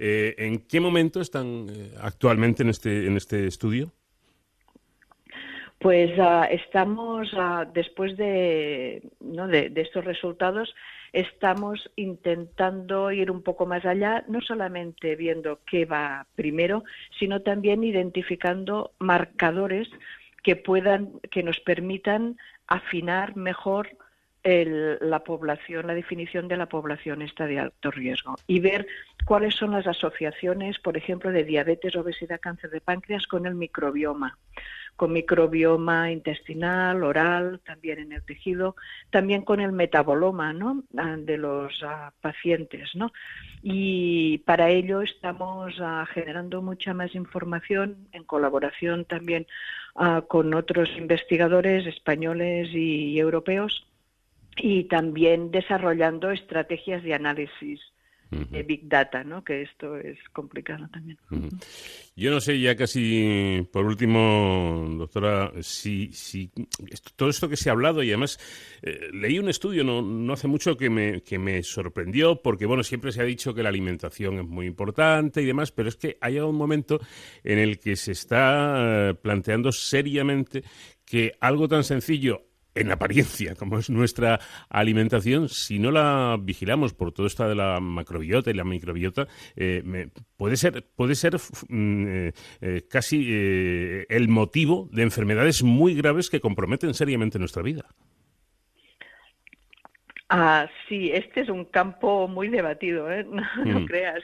Eh, ¿En qué momento están eh, actualmente en este en este estudio? Pues ah, estamos, ah, después de, estos resultados, estamos intentando ir un poco más allá, no solamente viendo qué va primero, sino también identificando marcadores que puedan, que nos permitan afinar mejor la población, la definición de la población esta de alto riesgo y ver cuáles son las asociaciones, por ejemplo, de diabetes, obesidad, cáncer de páncreas con el microbioma con microbioma intestinal, oral, también en el tejido, también con el metaboloma ¿no? Ah, de los ah, pacientes. ¿no? Y para ello estamos ah, generando mucha más información en colaboración también con otros investigadores españoles y europeos y también desarrollando estrategias de análisis de Big Data, ¿no? Que esto es complicado también. Yo no sé, ya casi por último, doctora, si, si todo esto que se ha hablado y además eh, leí un estudio no, no hace mucho que me, que me sorprendió porque, bueno, siempre se ha dicho que la alimentación es muy importante y demás, pero es que hay un momento en el que se está eh, planteando seriamente que algo tan sencillo en apariencia, como es nuestra alimentación, si no la vigilamos por todo esto de la macrobiota y la microbiota, eh, puede ser, puede ser mm, eh, eh, casi el motivo de enfermedades muy graves que comprometen seriamente nuestra vida. Ah, sí, este es un campo muy debatido, no, mm. creas.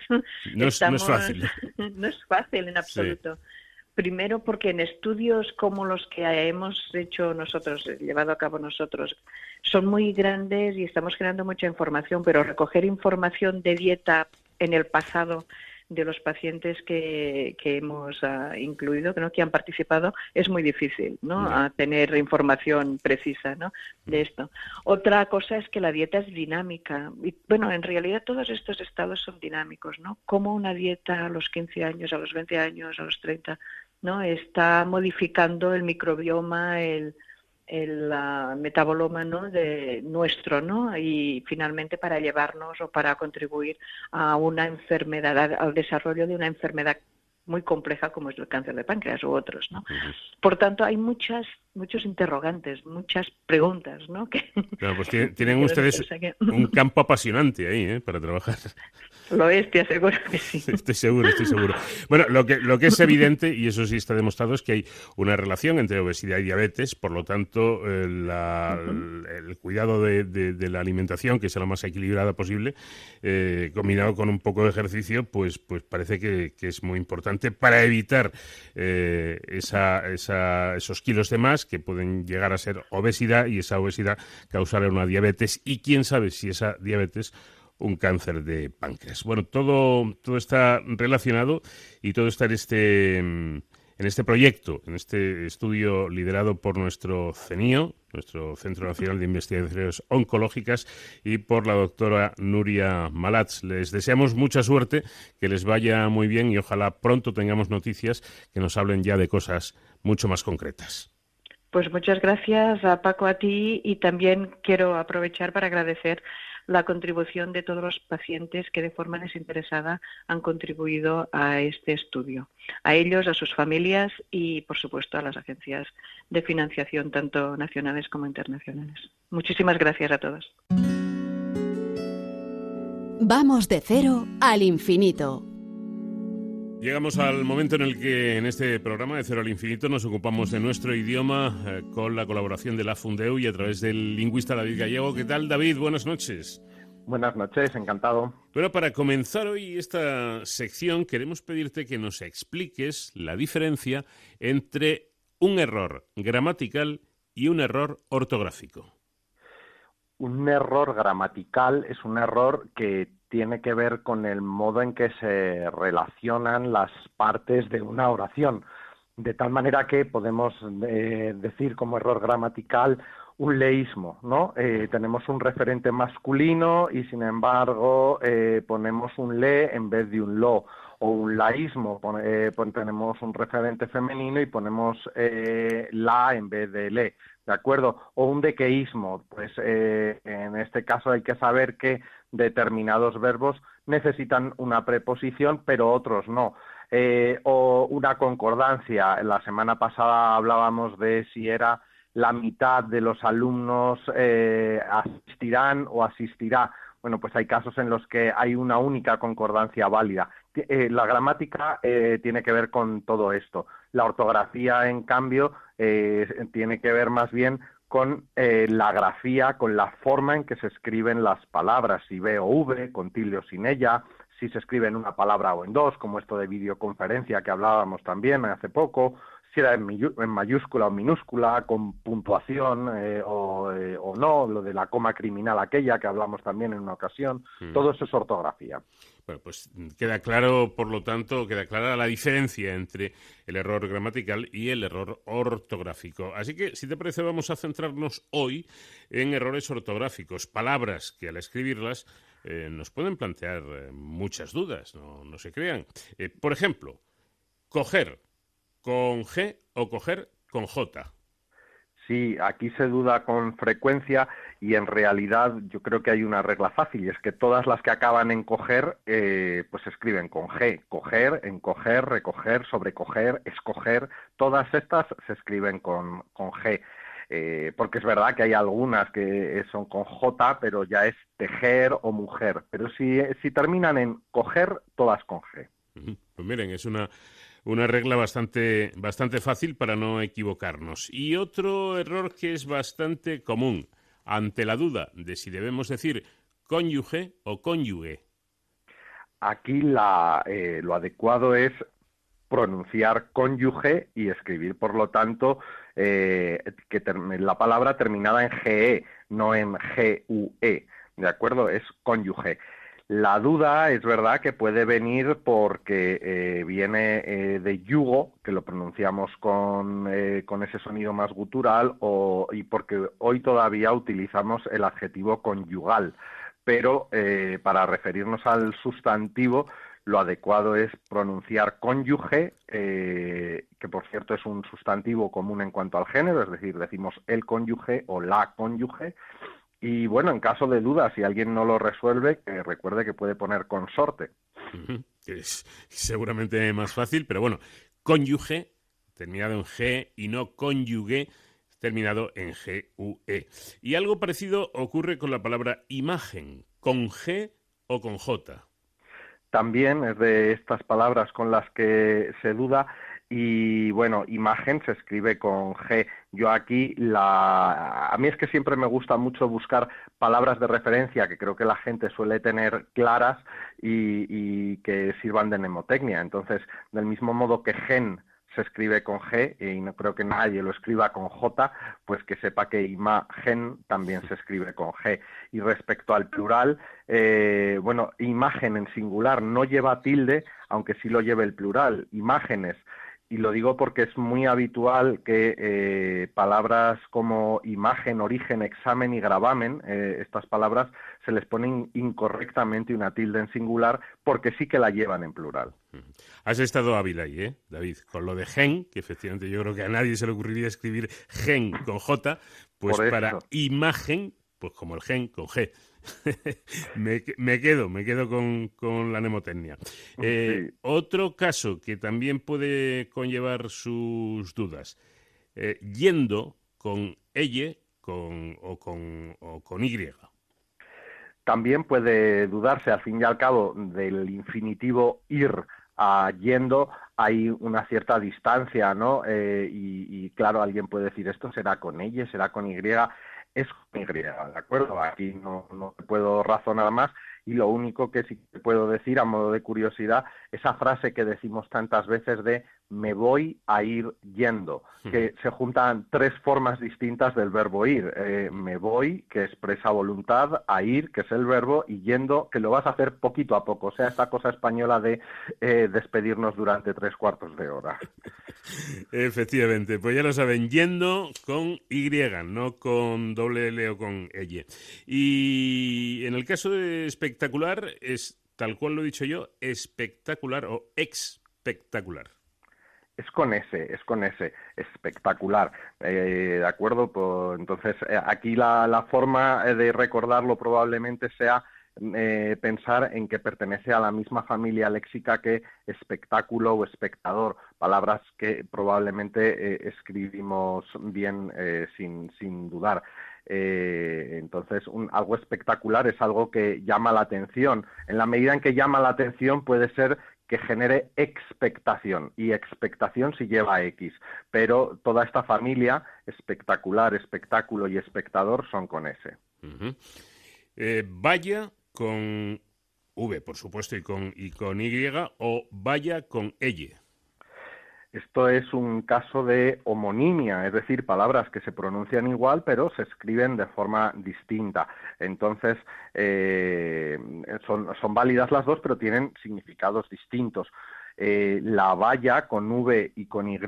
No es, fácil. no es fácil en absoluto. Primero porque en estudios como los que hemos hecho nosotros, llevado a cabo nosotros, son muy grandes y estamos generando mucha información, pero recoger información de dieta en el pasado de los pacientes que, que hemos uh, incluido, ¿no? que han participado, es muy difícil, ¿no? A tener información precisa, ¿no? De esto. Otra cosa es que la dieta es dinámica. Y, bueno, en realidad todos estos estados son dinámicos, ¿no? Como una dieta a los 15 años, a los 20 años, a los 30 ¿no? Está modificando el microbioma, el, el metaboloma ¿no? de nuestro, ¿no? Y finalmente para llevarnos o para contribuir a una enfermedad, al desarrollo de una enfermedad muy compleja como es el cáncer de páncreas u otros, ¿no? Por tanto, hay muchas muchos interrogantes, muchas preguntas, ¿no? Claro, pues tienen, ustedes un campo apasionante ahí, ¿eh? Para trabajar. Lo es, te aseguro que sí. Estoy seguro, estoy seguro. Bueno, lo que, lo que es evidente, y eso sí está demostrado, es que hay una relación entre obesidad y diabetes, por lo tanto, eh, el cuidado de, la alimentación, que sea lo más equilibrada posible, eh, combinado con un poco de ejercicio, pues, pues parece que, es muy importante para evitar eh, esa, esos kilos de más que pueden llegar a ser obesidad y esa obesidad causar una diabetes y quién sabe si esa diabetes un cáncer de páncreas. Bueno, todo, todo está relacionado y todo está en este, en este proyecto, en este estudio liderado por nuestro CENIO, nuestro Centro Nacional de Investigaciones Oncológicas, y por la doctora Nuria Malatz. Les deseamos mucha suerte, que les vaya muy bien y ojalá pronto tengamos noticias que nos hablen ya de cosas mucho más concretas. Pues muchas gracias a Paco, a ti y también quiero aprovechar para agradecer la contribución de todos los pacientes que de forma desinteresada han contribuido a este estudio. A ellos, a sus familias y, por supuesto, a las agencias de financiación, tanto nacionales como internacionales. Muchísimas gracias a todos. Vamos de cero al infinito. Llegamos al momento en el que en este programa de Cero al Infinito nos ocupamos de nuestro idioma eh, con la colaboración de la Fundeu y a través del lingüista David Gallego. ¿Qué tal, David? Buenas noches. Buenas noches, encantado. Bueno, para comenzar hoy esta sección queremos pedirte que nos expliques la diferencia entre un error gramatical y un error ortográfico. Un error gramatical es un error que tiene que ver con el modo en que se relacionan las partes de una oración, de tal manera que podemos eh, decir como error gramatical un leísmo, ¿no? Eh, tenemos un referente masculino y sin embargo eh, ponemos un le en vez de un lo, o un laísmo, tenemos un referente femenino y ponemos la en vez de le, ¿de acuerdo? O un dequeísmo, pues en este caso hay que saber que determinados verbos necesitan una preposición, pero otros no. Eh, o una concordancia. La semana pasada hablábamos de si era la mitad de los alumnos eh, asistirán o asistirá. Bueno, pues hay casos en los que hay una única concordancia válida. Eh, la gramática tiene que ver con todo esto. La ortografía, en cambio, tiene que ver más bien con eh, la grafía, con la forma en que se escriben las palabras, si ve o v, con tilde o sin ella, si se escribe en una palabra o en dos, como esto de videoconferencia que hablábamos también hace poco, si era en, mayúscula o minúscula, con puntuación eh, o, eh, o, no, lo de la coma criminal aquella que hablamos también en una ocasión, mm. todo eso es ortografía. Bueno, pues queda claro, por lo tanto, queda clara la diferencia entre el error gramatical y el error ortográfico. Así que, si te parece, vamos a centrarnos hoy en errores ortográficos, palabras que al escribirlas eh, nos pueden plantear muchas dudas, no, no se crean. por ejemplo, coger con G o coger con J. Sí, aquí se duda con frecuencia y en realidad yo creo que hay una regla fácil y es que todas las que acaban en coger eh, pues escriben con G, coger, encoger, recoger, sobrecoger, escoger, todas estas se escriben con, con G. Eh, porque es verdad que hay algunas que son con J, pero ya es tejer o mujer. Pero si, si terminan en coger, todas con G. Pues miren, es una una regla bastante, bastante fácil para no equivocarnos. Y otro error que es bastante común, ante la duda de si debemos decir cónyuge o cónyuge. Aquí la, eh, lo adecuado es pronunciar cónyuge y escribir, por lo tanto, eh, que la palabra terminada en GE, no en GUE, ¿de acuerdo? Es cónyuge. La duda es verdad que puede venir porque eh, viene eh, de yugo, que lo pronunciamos con, eh, con ese sonido más gutural, o, y porque hoy todavía utilizamos el adjetivo conyugal. Pero para referirnos al sustantivo, lo adecuado es pronunciar cónyuge, que por cierto es un sustantivo común en cuanto al género, es decir, decimos el cónyuge o la cónyuge, y bueno, en caso de duda, si alguien no lo resuelve, que recuerde que puede poner consorte. es seguramente más fácil, pero bueno, cónyuge, terminado en G, y no cónyuge, terminado en G-U-E. Y algo parecido ocurre con la palabra imagen, con G o con J. También es de estas palabras con las que se duda y bueno, imagen se escribe con G. Yo aquí, la... a mí es que siempre me gusta mucho buscar palabras de referencia que creo que la gente suele tener claras y, que sirvan de mnemotecnia. Entonces, del mismo modo que gen se escribe con G y no creo que nadie lo escriba con J, pues que sepa que imagen también se escribe con G. Y respecto al plural, eh, bueno, imagen en singular no lleva tilde, aunque sí lo lleve el plural. Imágenes y lo digo porque es muy habitual que eh, palabras como imagen, origen, examen y gravamen, eh, estas palabras se les ponen incorrectamente una tilde en singular porque sí que la llevan en plural. Has estado hábil ahí, ¿eh, David? Con lo de gen, que efectivamente yo creo que a nadie se le ocurriría escribir gen con J, pues para imagen, pues como el gen con G. me, quedo, me quedo con, la mnemotecnia. Eh, otro caso que también puede conllevar sus dudas. Eh, yendo con ella con, o, con, o con Y. También puede dudarse, al fin y al cabo, del infinitivo ir a yendo, hay una cierta distancia, ¿no? Eh, y, claro, alguien puede decir, esto será con ella, será con Y, es con Y, ¿de acuerdo? Aquí no, no puedo razonar más y lo único que sí puedo decir a modo de curiosidad, esa frase que decimos tantas veces de me voy a ir yendo, que se juntan tres formas distintas del verbo ir. Eh, me voy, que expresa voluntad, a ir, que es el verbo, y yendo, que lo vas a hacer poquito a poco. O sea, esta cosa española de eh, despedirnos durante tres cuartos de hora. Efectivamente, pues ya lo saben, yendo con Y, no con doble L o con L. Y en el caso de espectacular, es tal cual lo he dicho yo, espectacular o espectacular es con ese, es con ese, espectacular. Eh, ¿De acuerdo? Pues, entonces, eh, aquí la, forma de recordarlo probablemente sea eh, pensar en que pertenece a la misma familia léxica que espectáculo o espectador, palabras que probablemente escribimos bien sin, sin, dudar. entonces, algo espectacular es algo que llama la atención. En la medida en que llama la atención puede ser que genere expectación y expectación si lleva X, pero toda esta familia, espectacular, espectáculo y espectador son con S. Eh, vaya con V, por supuesto, y con, y con Y, o vaya con ella. Esto es un caso de homonimia, es decir, palabras que se pronuncian igual pero se escriben de forma distinta. Entonces, eh, son, válidas las dos, pero tienen significados distintos. Eh, la valla con V y con Y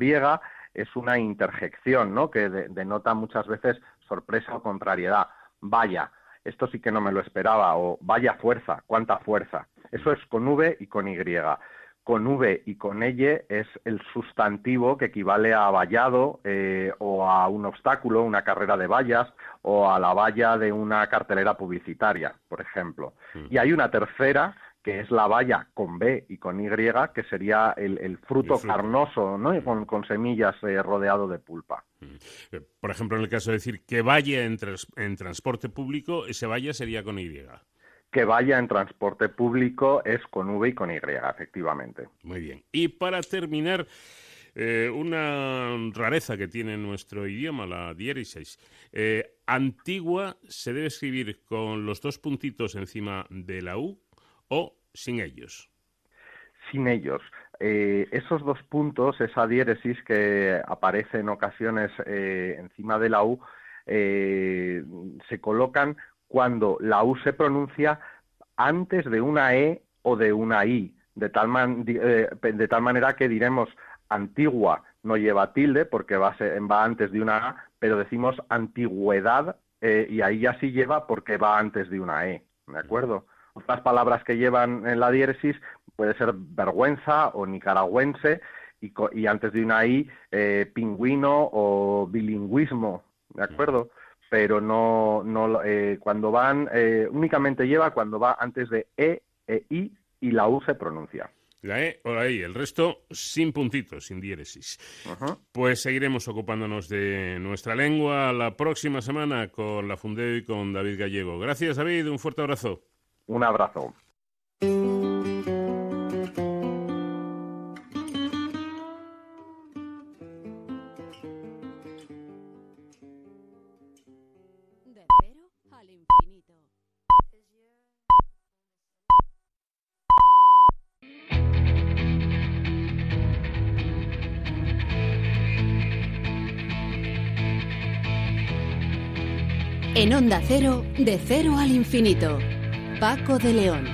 es una interjección, ¿no? Que denota muchas veces sorpresa o contrariedad. Vaya, esto sí que no me lo esperaba, o vaya fuerza, cuánta fuerza. Eso es con V y con Y con V y con elle es el sustantivo que equivale a vallado eh, o a un obstáculo, una carrera de vallas o a la valla de una cartelera publicitaria, por ejemplo. Mm. Y hay una tercera que es la valla con B y con Y, que sería el, fruto, carnoso, ¿no? Y mm. con, semillas eh, rodeado de pulpa. Mm. Eh, por ejemplo, en el caso de decir que vaya en, en transporte público, ese vaya sería con Y que vaya en transporte público es con V y con Y, efectivamente. Muy bien. Y para terminar, eh, una rareza que tiene nuestro idioma, la diéresis. Eh, antigua se debe escribir con los dos puntitos encima de la U o sin ellos. Sin ellos. Eh, esos dos puntos, esa diéresis que aparece en ocasiones encima de la U, se colocan cuando la U se pronuncia antes de una E o de una I, de tal, eh, de tal manera que diremos antigua no lleva tilde porque va, va antes de una A, pero decimos antigüedad eh, y ahí ya sí lleva porque va antes de una E, ¿de acuerdo? Otras palabras que llevan en la diéresis puede ser vergüenza o nicaragüense y, antes de una I eh, pingüino o bilingüismo, ¿de acuerdo? Pero no, no eh, cuando van, eh, únicamente lleva cuando va antes de E, E, I y la U se pronuncia. La E o la I, el resto sin puntitos, sin diéresis. Pues seguiremos ocupándonos de nuestra lengua la próxima semana con la Fundeo y con David Gallego. Gracias, David, un fuerte abrazo. Un abrazo. Cero, de cero al infinito. Paco de León.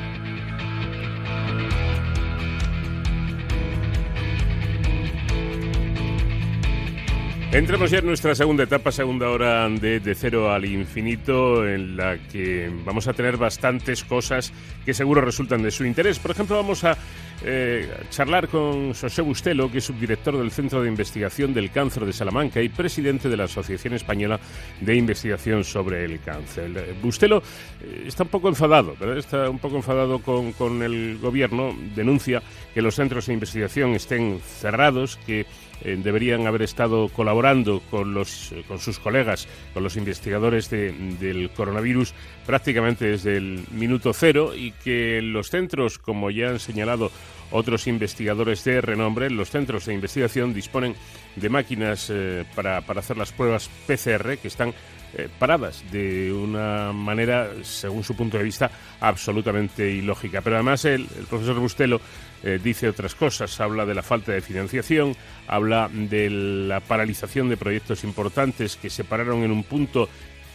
Entremos ya en nuestra segunda etapa, segunda hora de, de, cero al infinito, en la que vamos a tener bastantes cosas que seguro resultan de su interés. Por ejemplo, vamos a eh, charlar con José Bustelo, que es subdirector del Centro de Investigación del Cáncer de Salamanca y presidente de la Asociación Española de Investigación sobre el Cáncer. Eh, Bustelo eh, está un poco enfadado, ¿verdad? está un poco enfadado con, con el gobierno, denuncia que los centros de investigación estén cerrados, que eh, deberían haber estado colaborando con, los, eh, con sus colegas, con los investigadores del coronavirus prácticamente desde el minuto cero y que los centros, como ya han señalado otros investigadores de renombre, los centros de investigación disponen de máquinas eh, para, para hacer las pruebas PCR que están eh, paradas de una manera, según su punto de vista, absolutamente ilógica. Pero además el, profesor Bustelo eh, dice otras cosas, habla de la falta de financiación, habla de la paralización de proyectos importantes que se pararon en un punto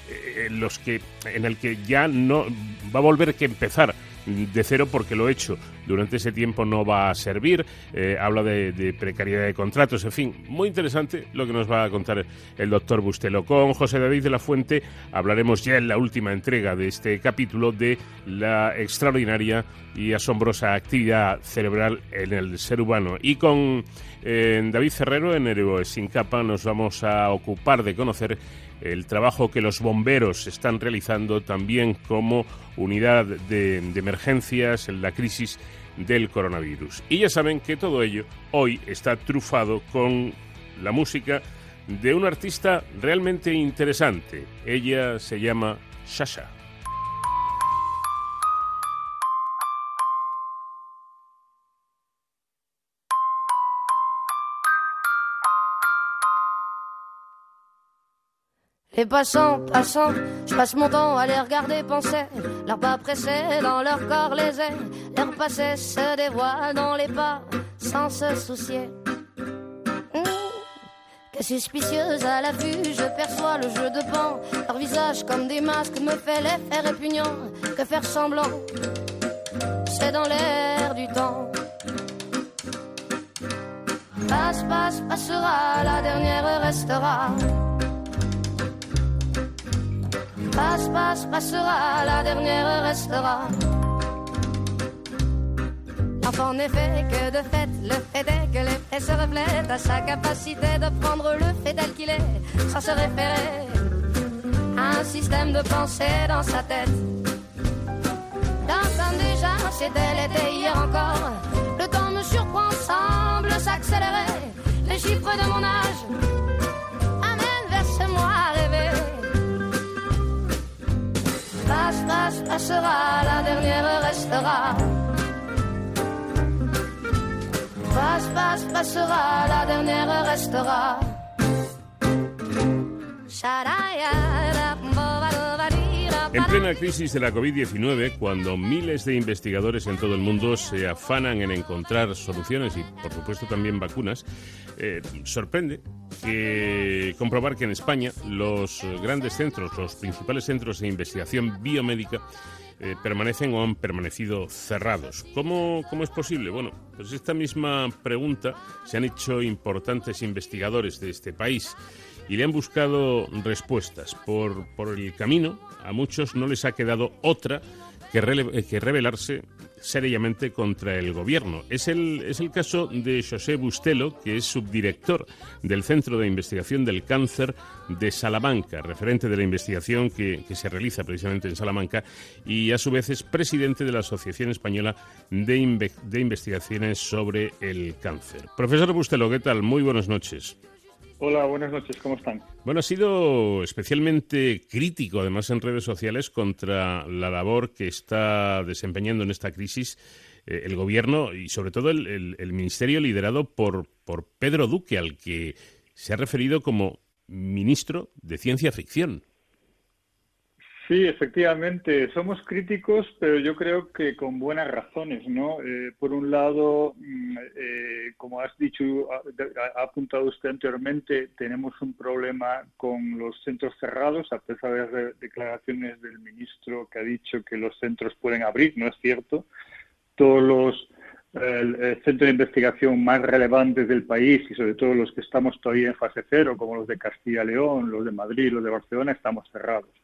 eh, en, los que, en el que ya no va a volver que empezar de cero porque lo hecho durante ese tiempo no va a servir. Eh, habla de, precariedad de contratos, en fin, muy interesante lo que nos va a contar el doctor Bustelo. Con José David de la Fuente hablaremos ya en la última entrega de este capítulo de la extraordinaria y asombrosa actividad cerebral en el ser humano. Y con eh, David Ferrero en Héroes sin capa nos vamos a ocupar de conocer el trabajo que los bomberos están realizando también como unidad de, emergencias en la crisis del coronavirus. Y ya saben que todo ello hoy está trufado con la música de un artista realmente interesante. Ella se llama Shasha. Les passants, passants, je passe mon temps à les regarder penser. Leurs pas pressés dans leur corps les airs. Leurs passés se dévoilent dans les pas sans se soucier. Mmh. Que suspicieuse à la vue, je perçois le jeu de pan. Leur visage comme des masques me fait l'effet répugnant. Que faire semblant, c'est dans l'air du temps. Passe, passe, passera, la dernière restera. Passe, passe, passera, la dernière restera. Enfin, n'est fait que de fait, le fait est que l'effet se reflète à sa capacité de prendre le fait tel qu'il est, sans se référer à un système de pensée dans sa tête. Dans déjà, c'était l'été hier encore, le temps me surprend, semble s'accélérer, les chiffres de mon âge passera, la dernière restera. Passe, passe, passera, la dernière restera. En plena crisis de la COVID-19, cuando miles de investigadores en todo el mundo se afanan en encontrar soluciones y, por supuesto, también vacunas, eh, sorprende que comprobar que en España los grandes centros, los principales centros de investigación biomédica, eh, permanecen o han permanecido cerrados. ¿Cómo, ¿Cómo, es posible? Bueno, pues esta misma pregunta se han hecho importantes investigadores de este país y le han buscado respuestas. Por, por el camino, a muchos no les ha quedado otra que, que rebelarse seriamente contra el gobierno. Es el, es el caso de José Bustelo, que es subdirector del Centro de Investigación del Cáncer de Salamanca, referente de la investigación que, se realiza precisamente en Salamanca, y a su vez es presidente de la Asociación Española de, de Investigaciones sobre el Cáncer. Profesor Bustelo, ¿qué tal? Muy buenas noches. Hola, buenas noches, ¿cómo están? Bueno, ha sido especialmente crítico, además en redes sociales, contra la labor que está desempeñando en esta crisis eh, el gobierno y sobre todo el, ministerio liderado por Pedro Duque, al que se ha referido como ministro de ciencia ficción. Sí, efectivamente, somos críticos, pero yo creo que con buenas razones, ¿no? Eh, por un lado, mm, eh, como has dicho, ha, apuntado usted anteriormente, tenemos un problema con los centros cerrados, a pesar de las declaraciones del ministro que ha dicho que los centros pueden abrir, no es cierto. Todos los el, centro de investigación más relevantes del país y sobre todo los que estamos todavía en fase cero, como los de Castilla y León, los de Madrid, los de Barcelona, estamos cerrados.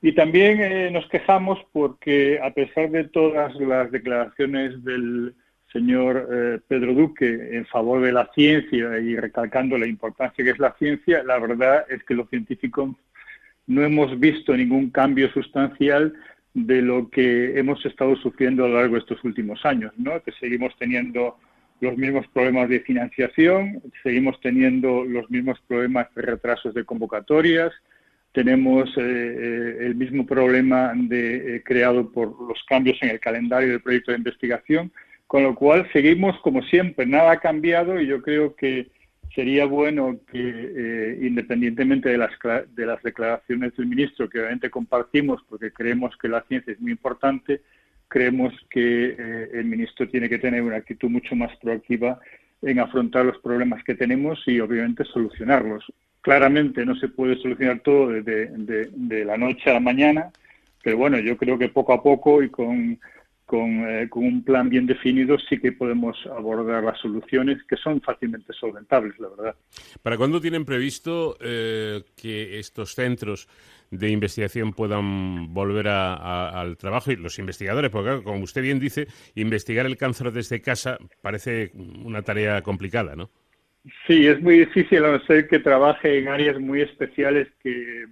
Y también eh, nos quejamos porque, a pesar de todas las declaraciones del señor eh, Pedro Duque en favor de la ciencia y recalcando la importancia que es la ciencia, la verdad es que los científicos no hemos visto ningún cambio sustancial de lo que hemos estado sufriendo a lo largo de estos últimos años, ¿no? que seguimos teniendo los mismos problemas de financiación, seguimos teniendo los mismos problemas de retrasos de convocatorias, tenemos eh, eh, el mismo problema de, eh, creado por los cambios en el calendario del proyecto de investigación, con lo cual seguimos como siempre, nada ha cambiado y yo creo que sería bueno que, independientemente de las, de las declaraciones del ministro, que obviamente compartimos porque creemos que la ciencia es muy importante, creemos que el ministro tiene que tener una actitud mucho más proactiva en afrontar los problemas que tenemos y obviamente solucionarlos. Claramente no se puede solucionar todo de, de, la noche a la mañana, pero bueno, yo creo que poco a poco y con, con, eh, con, un plan bien definido sí que podemos abordar las soluciones que son fácilmente solventables, la verdad. ¿Para cuándo tienen previsto eh, que estos centros de investigación puedan volver al trabajo y los investigadores, porque como usted bien dice, investigar el cáncer desde casa parece una tarea complicada, ¿no? Sí, es muy difícil a no ser que trabaje en áreas muy especiales que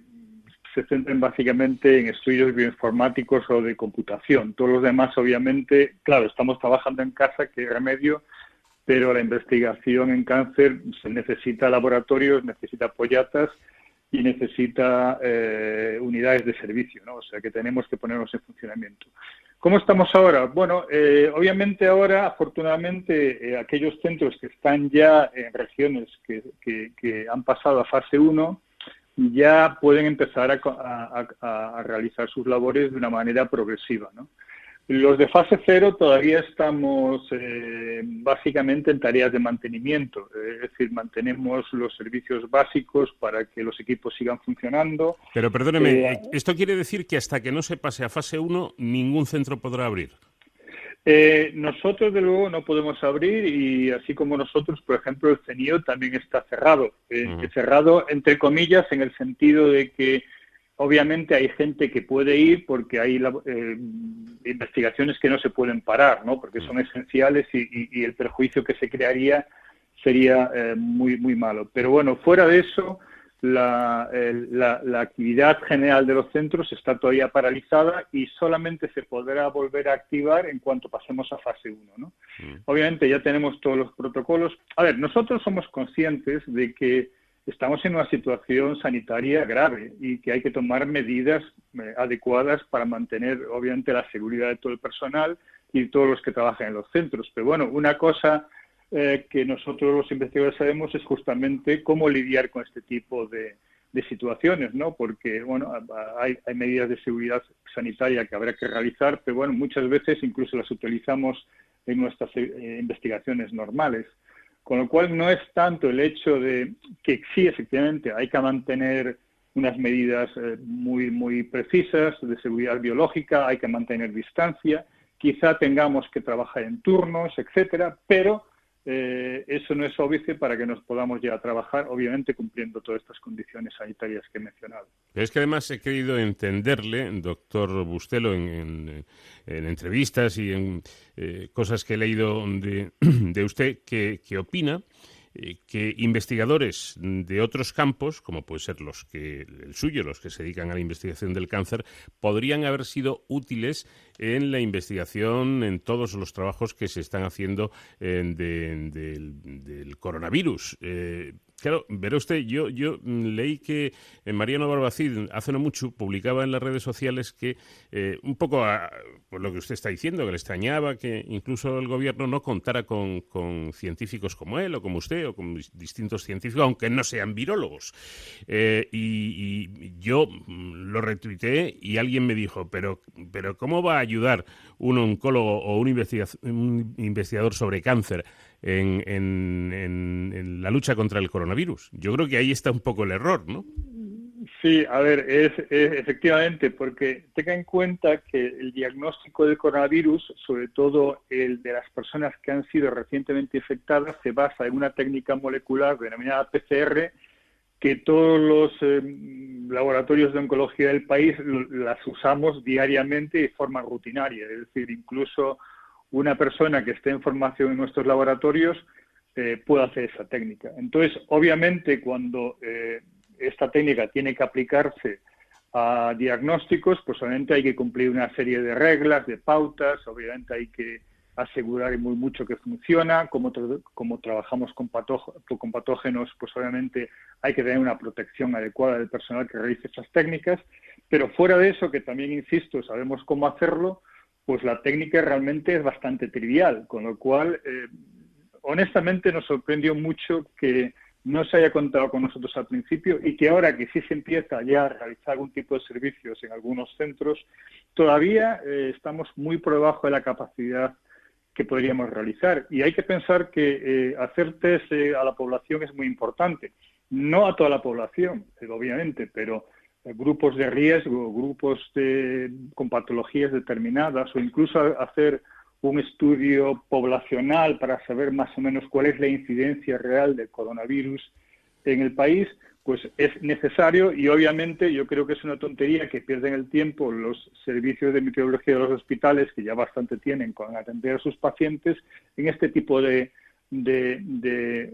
se centren básicamente en estudios bioinformáticos o de computación. Todos los demás, obviamente, claro, estamos trabajando en casa, que remedio, pero la investigación en cáncer se necesita laboratorios, necesita apoyatas y necesita eh, unidades de servicio, ¿no? O sea que tenemos que ponernos en funcionamiento. ¿Cómo estamos ahora? Bueno, eh, obviamente ahora, afortunadamente, eh, aquellos centros que están ya en regiones que, han pasado a fase 1 ya pueden empezar a, a, realizar sus labores de una manera progresiva, ¿no? Los de fase cero todavía estamos eh, básicamente en tareas de mantenimiento, es decir, mantenemos los servicios básicos para que los equipos sigan funcionando. Pero perdóneme, eh, ¿esto quiere decir que hasta que no se pase a fase 1 ningún centro podrá abrir? Eh, nosotros, de luego, no podemos abrir y así como nosotros, por ejemplo, el CENIO también está cerrado. Cerrado, entre comillas, en el sentido de que Obviamente hay gente que puede ir porque hay eh, investigaciones que no se pueden parar, ¿no? Porque son esenciales y, el perjuicio que se crearía sería eh, muy muy malo. Pero bueno, fuera de eso, la, la, actividad general de los centros está todavía paralizada y solamente se podrá volver a activar en cuanto pasemos a fase 1. ¿no? Mm. Obviamente ya tenemos todos los protocolos. A ver, nosotros somos conscientes de que estamos en una situación sanitaria grave y que hay que tomar medidas eh, adecuadas para mantener, obviamente, la seguridad de todo el personal y todos los que trabajan en los centros. Pero bueno, una cosa eh, que nosotros los investigadores sabemos es justamente cómo lidiar con este tipo de, situaciones, ¿no? Porque, bueno, hay, medidas de seguridad sanitaria que habrá que realizar, pero bueno, muchas veces incluso las utilizamos en nuestras eh, investigaciones normales. Con lo cual no es tanto el hecho de que sí, efectivamente, hay que mantener unas medidas eh, muy, muy precisas de seguridad biológica, hay que mantener distancia, quizá tengamos que trabajar en turnos, etcétera, pero eh, eso no es óbice para que nos podamos ya a trabajar, obviamente cumpliendo todas estas condiciones sanitarias que he mencionado. Pero es que además he querido entenderle, doctor Bustelo, en, entrevistas y en eh, cosas que he leído de, usted, que, que opina eh, que investigadores de otros campos, como puede ser los que el suyo, los que se dedican a la investigación del cáncer, podrían haber sido útiles en la investigación, en todos los trabajos que se están haciendo eh, del coronavirus. Eh, Claro, verá usted, yo, yo mm, leí que eh, Mariano Barbacid hace no mucho publicaba en las redes sociales que eh, un poco por lo que usted está diciendo, que le extrañaba que incluso el gobierno no contara con, científicos como él o como usted o con distintos científicos, aunque no sean virólogos. Eh, y, yo mm, lo retuiteé y alguien me dijo, pero, pero ¿cómo va a ayudar un oncólogo o un investigador sobre cáncer en, la lucha contra el coronavirus. Yo creo que ahí está un poco el error, ¿no? Sí, a ver, es, efectivamente, porque tenga en cuenta que el diagnóstico del coronavirus, sobre todo el de las personas que han sido recientemente infectadas, se basa en una técnica molecular denominada PCR, que todos los eh, laboratorios de oncología del país las usamos diariamente de forma rutinaria. Es decir, incluso una persona que esté en formación en nuestros laboratorios eh, puede hacer esa técnica. Entonces, obviamente, cuando eh, esta técnica tiene que aplicarse a diagnósticos, pues obviamente hay que cumplir una serie de reglas, de pautas, obviamente hay que asegurar muy mucho que funciona, como, trabajamos con, patógenos, pues obviamente hay que tener una protección adecuada del personal que realice esas técnicas, pero fuera de eso, que también insisto, sabemos cómo hacerlo, pues la técnica realmente es bastante trivial, con lo cual, eh, honestamente nos sorprendió mucho que no se haya contado con nosotros al principio y que ahora que sí se empieza ya a realizar algún tipo de servicios en algunos centros, todavía eh, estamos muy por debajo de la capacidad que podríamos realizar. Y hay que pensar que eh, hacer test a la población es muy importante. No a toda la población, obviamente, pero grupos de riesgo, grupos de, con patologías determinadas o incluso hacer un estudio poblacional para saber más o menos cuál es la incidencia real del coronavirus en el país, pues es necesario y obviamente yo creo que es una tontería que pierden el tiempo los servicios de microbiología de los hospitales, que ya bastante tienen con atender a sus pacientes, en este tipo de, de,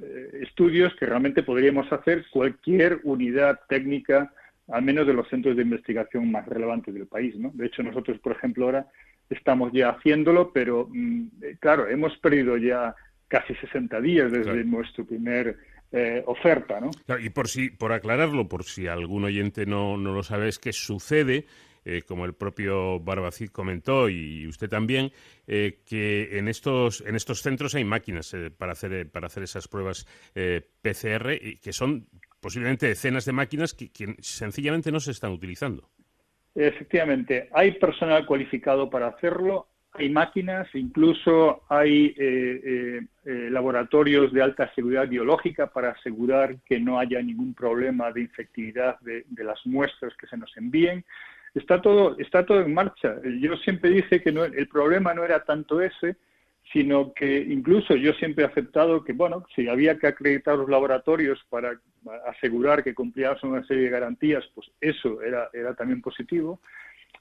eh, estudios que realmente podríamos hacer cualquier unidad técnica, al menos de los centros de investigación más relevantes del país. ¿no? De hecho, nosotros, por ejemplo, ahora estamos ya haciéndolo, pero mm, eh, claro, hemos perdido ya casi 60 días desde nuestro primer eh, oferta, ¿no? y por si, por aclararlo, por si algún oyente no, no lo sabe, es que sucede eh, como el propio Barbacid comentó y usted también, que en estos, en estos centros hay máquinas para, hacer, para hacer esas pruebas PCR y que son posiblemente decenas de máquinas que, sencillamente no se están utilizando. Efectivamente, hay personal cualificado para hacerlo, hay máquinas, incluso hay eh, eh, eh, laboratorios de alta seguridad biológica para asegurar que no haya ningún problema de infectividad de, las muestras que se nos envíen. Está todo, está todo en marcha. Yo siempre dije que el problema no era tanto ese, sino que incluso yo siempre he aceptado que, bueno, si había que acreditar los laboratorios para asegurar que cumplíamos una serie de garantías, pues eso era, era también positivo,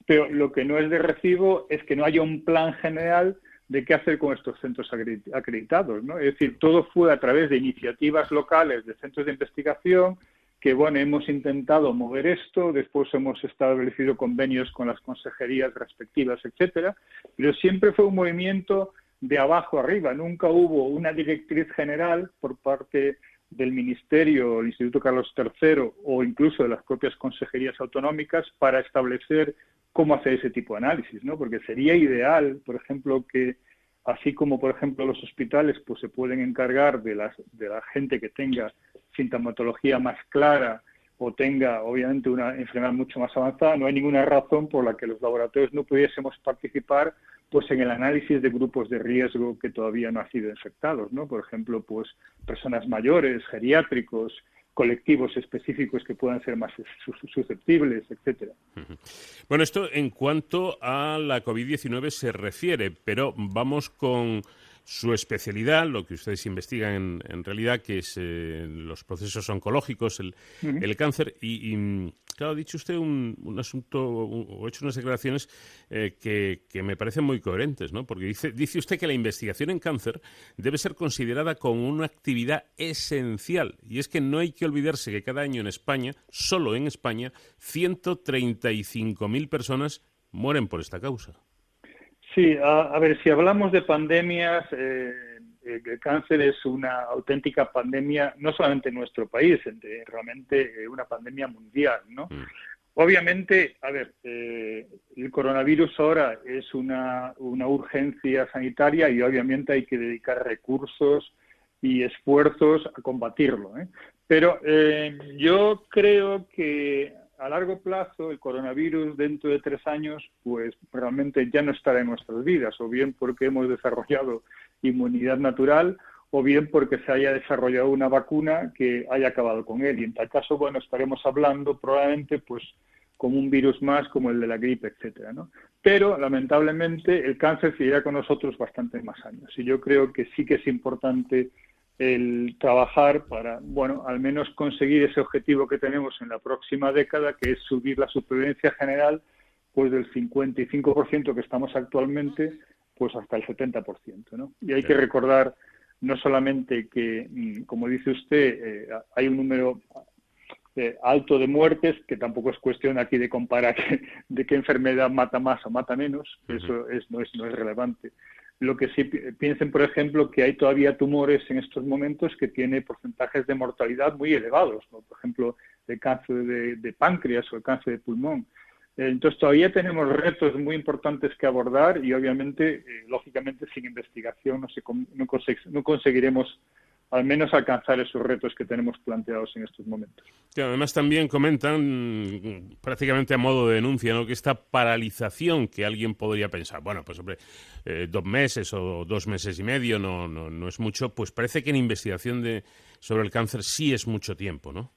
pero lo que no es de recibo es que no haya un plan general de qué hacer con estos centros acreditados, ¿no? Es decir, todo fue a través de iniciativas locales de centros de investigación que, bueno, hemos intentado mover esto, después hemos establecido convenios con las consejerías respectivas, etcétera, pero siempre fue un movimiento de abajo arriba. Nunca hubo una directriz general por parte del Ministerio, el Instituto Carlos III o incluso de las propias consejerías autonómicas para establecer cómo hacer ese tipo de análisis, ¿no? Porque sería ideal, por ejemplo, que así como, por ejemplo, los hospitales pues se pueden encargar de, las, de la gente que tenga sintomatología más clara o tenga, obviamente, una enfermedad mucho más avanzada, no hay ninguna razón por la que los laboratorios no pudiésemos participar pues en el análisis de grupos de riesgo que todavía no han sido infectados, ¿no? Por ejemplo, pues personas mayores, geriátricos, colectivos específicos que puedan ser más susceptibles, etcétera. Bueno, esto en cuanto a la COVID-19 se refiere, pero vamos con su especialidad, lo que ustedes investigan en, realidad, que es eh, los procesos oncológicos, el, cáncer. Y, claro, ha dicho usted un, asunto, o hecho unas declaraciones eh, que, me parecen muy coherentes, ¿no? Porque dice, dice usted que la investigación en cáncer debe ser considerada como una actividad esencial. Y es que no hay que olvidarse que cada año en España, solo en España, 135.000 personas mueren por esta causa. Sí, a, ver, si hablamos de pandemias, eh, el cáncer es una auténtica pandemia, no solamente en nuestro país, realmente una pandemia mundial, ¿no? Mm. Obviamente, a ver, eh, el coronavirus ahora es una, una urgencia sanitaria y obviamente hay que dedicar recursos y esfuerzos a combatirlo. ¿eh? Pero eh, yo creo que a largo plazo el coronavirus dentro de tres años pues realmente ya no estará en nuestras vidas o bien porque hemos desarrollado inmunidad natural o bien porque se haya desarrollado una vacuna que haya acabado con él. Y en tal caso, bueno, estaremos hablando probablemente, pues, como un virus más, como el de la gripe, etcétera. Pero, lamentablemente, el cáncer seguirá con nosotros bastantes más años. Y yo creo que sí que es importante el trabajar para, bueno, al menos conseguir ese objetivo que tenemos en la próxima década, que es subir la supervivencia general, pues del 55% que estamos actualmente, pues hasta el 70%, ¿no? Y hay que recordar no solamente que, mm, como dice usted, eh, hay un número eh, alto de muertes, que tampoco es cuestión aquí de comparar de qué enfermedad mata más o mata menos, eso es, no, es, no es relevante. Lo que sí piensen, por ejemplo, que hay todavía tumores en estos momentos que tienen porcentajes de mortalidad muy elevados, por ejemplo, el cáncer de páncreas o el cáncer de pulmón. Entonces todavía tenemos retos muy importantes que abordar y obviamente, eh, lógicamente, sin investigación no, se, no, conseguiremos al menos alcanzar esos retos que tenemos planteados en estos momentos. además también comentan prácticamente a modo de denuncia ¿no? que esta paralización que alguien podría pensar, bueno, pues hombre, eh, dos meses o dos meses y medio no, no, no es mucho, pues parece que en investigación de, sobre el cáncer sí es mucho tiempo, ¿no?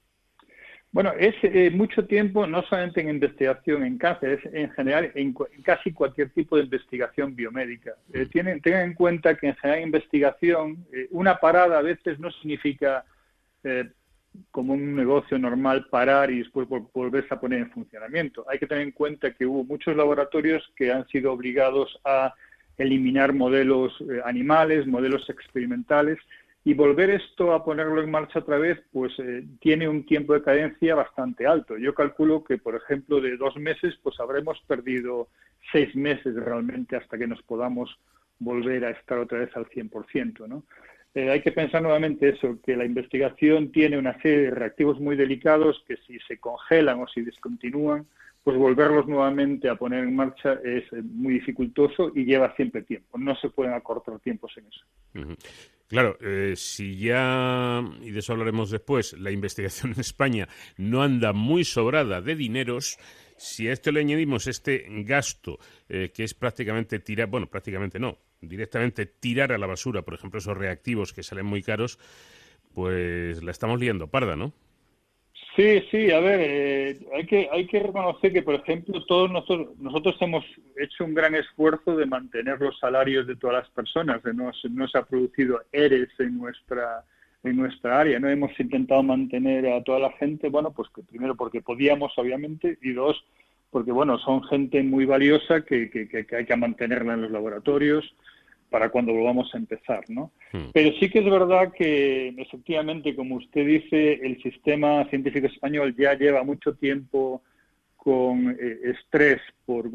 Bueno, es eh, mucho tiempo, no solamente en investigación en cáncer, es en general en, casi cualquier tipo de investigación biomédica. Eh, tienen, tengan en cuenta que en general en investigación, eh, una parada a veces no significa como un negocio normal parar y después volverse a poner en funcionamiento. Hay que tener en cuenta que hubo muchos laboratorios que han sido obligados a eliminar modelos animales, modelos experimentales, y volver esto a ponerlo en marcha otra vez, pues eh, tiene un tiempo de cadencia bastante alto. Yo calculo que, por ejemplo, de dos meses, pues habremos perdido seis meses realmente hasta que nos podamos volver a estar otra vez al 100%, ¿no? Eh, hay que pensar nuevamente eso, que la investigación tiene una serie de reactivos muy delicados que si se congelan o si descontinúan, pues volverlos nuevamente a poner en marcha es eh, muy dificultoso y lleva siempre tiempo. No se pueden acortar tiempos en eso. Claro, eh, si ya, y de eso hablaremos después, la investigación en España no anda muy sobrada de dineros, si a esto le añadimos este gasto eh, que es prácticamente tirar, bueno, prácticamente no, directamente tirar a la basura, por ejemplo, esos reactivos que salen muy caros, pues la estamos liando parda, ¿no? Sí, sí, a ver, eh, hay, que, hay que reconocer que, por ejemplo, todos nosotros, nosotros hemos hecho un gran esfuerzo de mantener los salarios de todas las personas, no, no se ha producido ERES en nuestra, en nuestra área, no hemos intentado mantener a toda la gente, bueno, pues que primero porque podíamos, obviamente, y dos, porque, bueno, son gente muy valiosa que, que, que hay que mantenerla en los laboratorios, para cuando volvamos a empezar, ¿no? Hmm. Pero sí que es verdad que, efectivamente, como usted dice, el sistema científico español ya lleva mucho tiempo con eh, estrés por,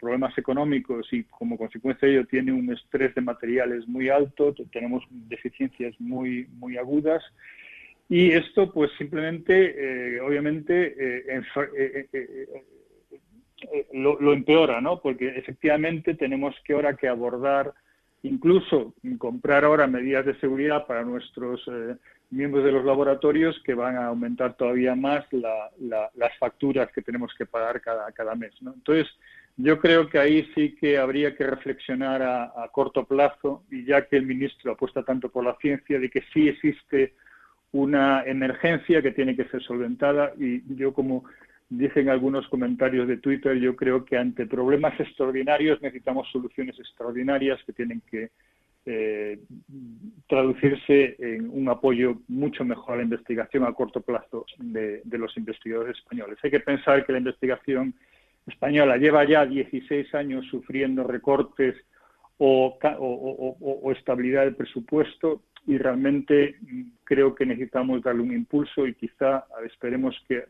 problemas económicos y como consecuencia de ello tiene un estrés de materiales muy alto, tenemos deficiencias muy, muy agudas y esto pues simplemente, eh, obviamente, eh, lo, lo, empeora, ¿no? Porque efectivamente tenemos que ahora que abordar incluso comprar ahora medidas de seguridad para nuestros eh, miembros de los laboratorios que van a aumentar todavía más las facturas que tenemos que pagar cada, cada mes. Entonces, yo creo que ahí sí que habría que reflexionar a, corto plazo y ya que el ministro apuesta tanto por la ciencia de que sí existe una emergencia que tiene que ser solventada y yo como dicen algunos comentarios de Twitter, yo creo que ante problemas extraordinarios necesitamos soluciones extraordinarias que tienen que eh, traducirse en un apoyo mucho mejor a la investigación a corto plazo de, los investigadores españoles. Hay que pensar que la investigación española lleva ya 16 años sufriendo recortes o, o estabilidad del presupuesto y realmente mm, creo que necesitamos darle un impulso y quizá esperemos que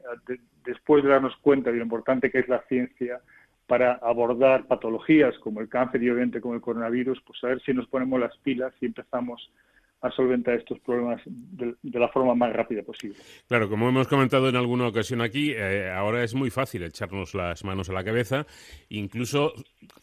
después de darnos cuenta de lo importante que es la ciencia para abordar patologías como el cáncer y obviamente como el coronavirus, pues a ver si nos ponemos las pilas y empezamos a solventar estos problemas de, la forma más rápida posible. Claro, como hemos comentado en alguna ocasión aquí, eh, ahora es muy fácil echarnos las manos a la cabeza, incluso,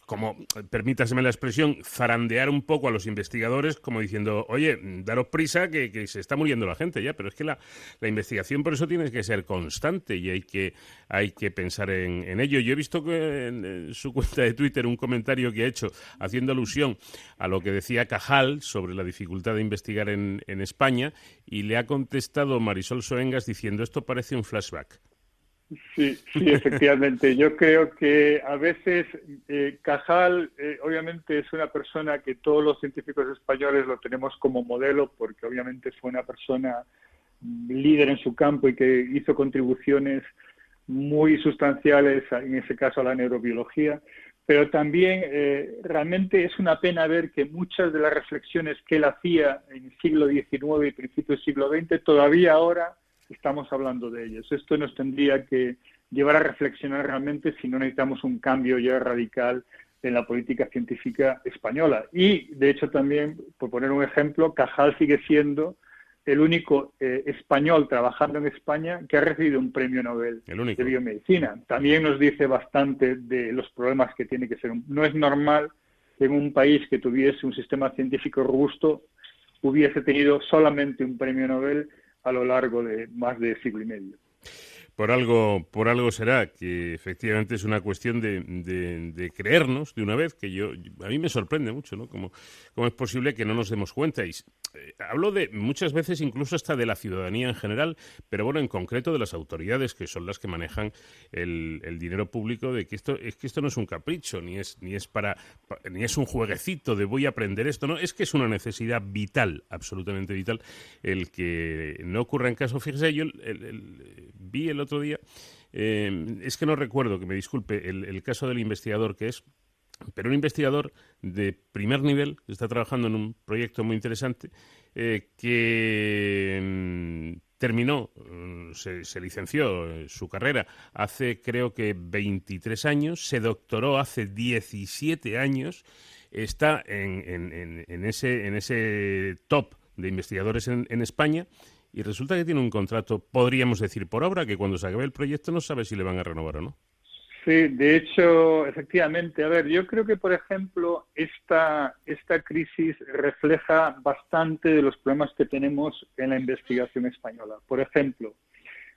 como permítaseme la expresión, zarandear un poco a los investigadores, como diciendo, oye, daros prisa que, se está muriendo la gente ya, pero es que la, investigación por eso tiene que ser constante y hay que, hay que pensar en, ello. Yo he visto que en, su cuenta de Twitter un comentario que ha hecho haciendo alusión a lo que decía Cajal sobre la dificultad de investigar en, España y le ha contestado Marisol Soengas diciendo esto parece un flashback. Sí, sí, efectivamente. Yo creo que a veces eh, Cajal, eh, obviamente, es una persona que todos los científicos españoles lo tenemos como modelo, porque obviamente fue una persona líder en su campo y que hizo contribuciones muy sustanciales, en ese caso a la neurobiología. Pero también eh, realmente es una pena ver que muchas de las reflexiones que él hacía en el siglo XIX y principios del siglo XX todavía ahora estamos hablando de ellos. Esto nos tendría que llevar a reflexionar realmente si no necesitamos un cambio ya radical en la política científica española. Y, de hecho, también, por poner un ejemplo, Cajal sigue siendo el único eh, español trabajando en España que ha recibido un premio Nobel de biomedicina. También nos dice bastante de los problemas que tiene que ser. No es normal que en un país que tuviese un sistema científico robusto hubiese tenido solamente un premio Nobel a lo largo de más de siglo y medio. Por algo, por algo será que efectivamente es una cuestión de, de, creernos de una vez, que yo, a mí me sorprende mucho, ¿no? Cómo, cómo es posible que no nos demos cuenta. Y, eh, hablo de muchas veces incluso hasta de la ciudadanía en general, pero bueno, en concreto de las autoridades que son las que manejan el, el dinero público, de que esto es que esto no es un capricho, ni es, ni es para, ni es un jueguecito de voy a aprender esto, no, es que es una necesidad vital, absolutamente vital, el que no ocurra en caso. Fíjese, yo el, vi el otro otro día, eh, es que no recuerdo, que me disculpe, el, caso del investigador que es, pero un investigador de primer nivel que está trabajando en un proyecto muy interesante eh, que mm, terminó, mm, se, licenció en su carrera hace creo que 23 años, se doctoró hace 17 años, está en, en, ese, en ese top de investigadores en, en España y resulta que tiene un contrato, podríamos decir, por obra, que cuando se acabe el proyecto no sabe si le van a renovar o no. Sí, de hecho, efectivamente. A ver, yo creo que, por ejemplo, esta, esta crisis refleja bastante de los problemas que tenemos en la investigación española. Por ejemplo,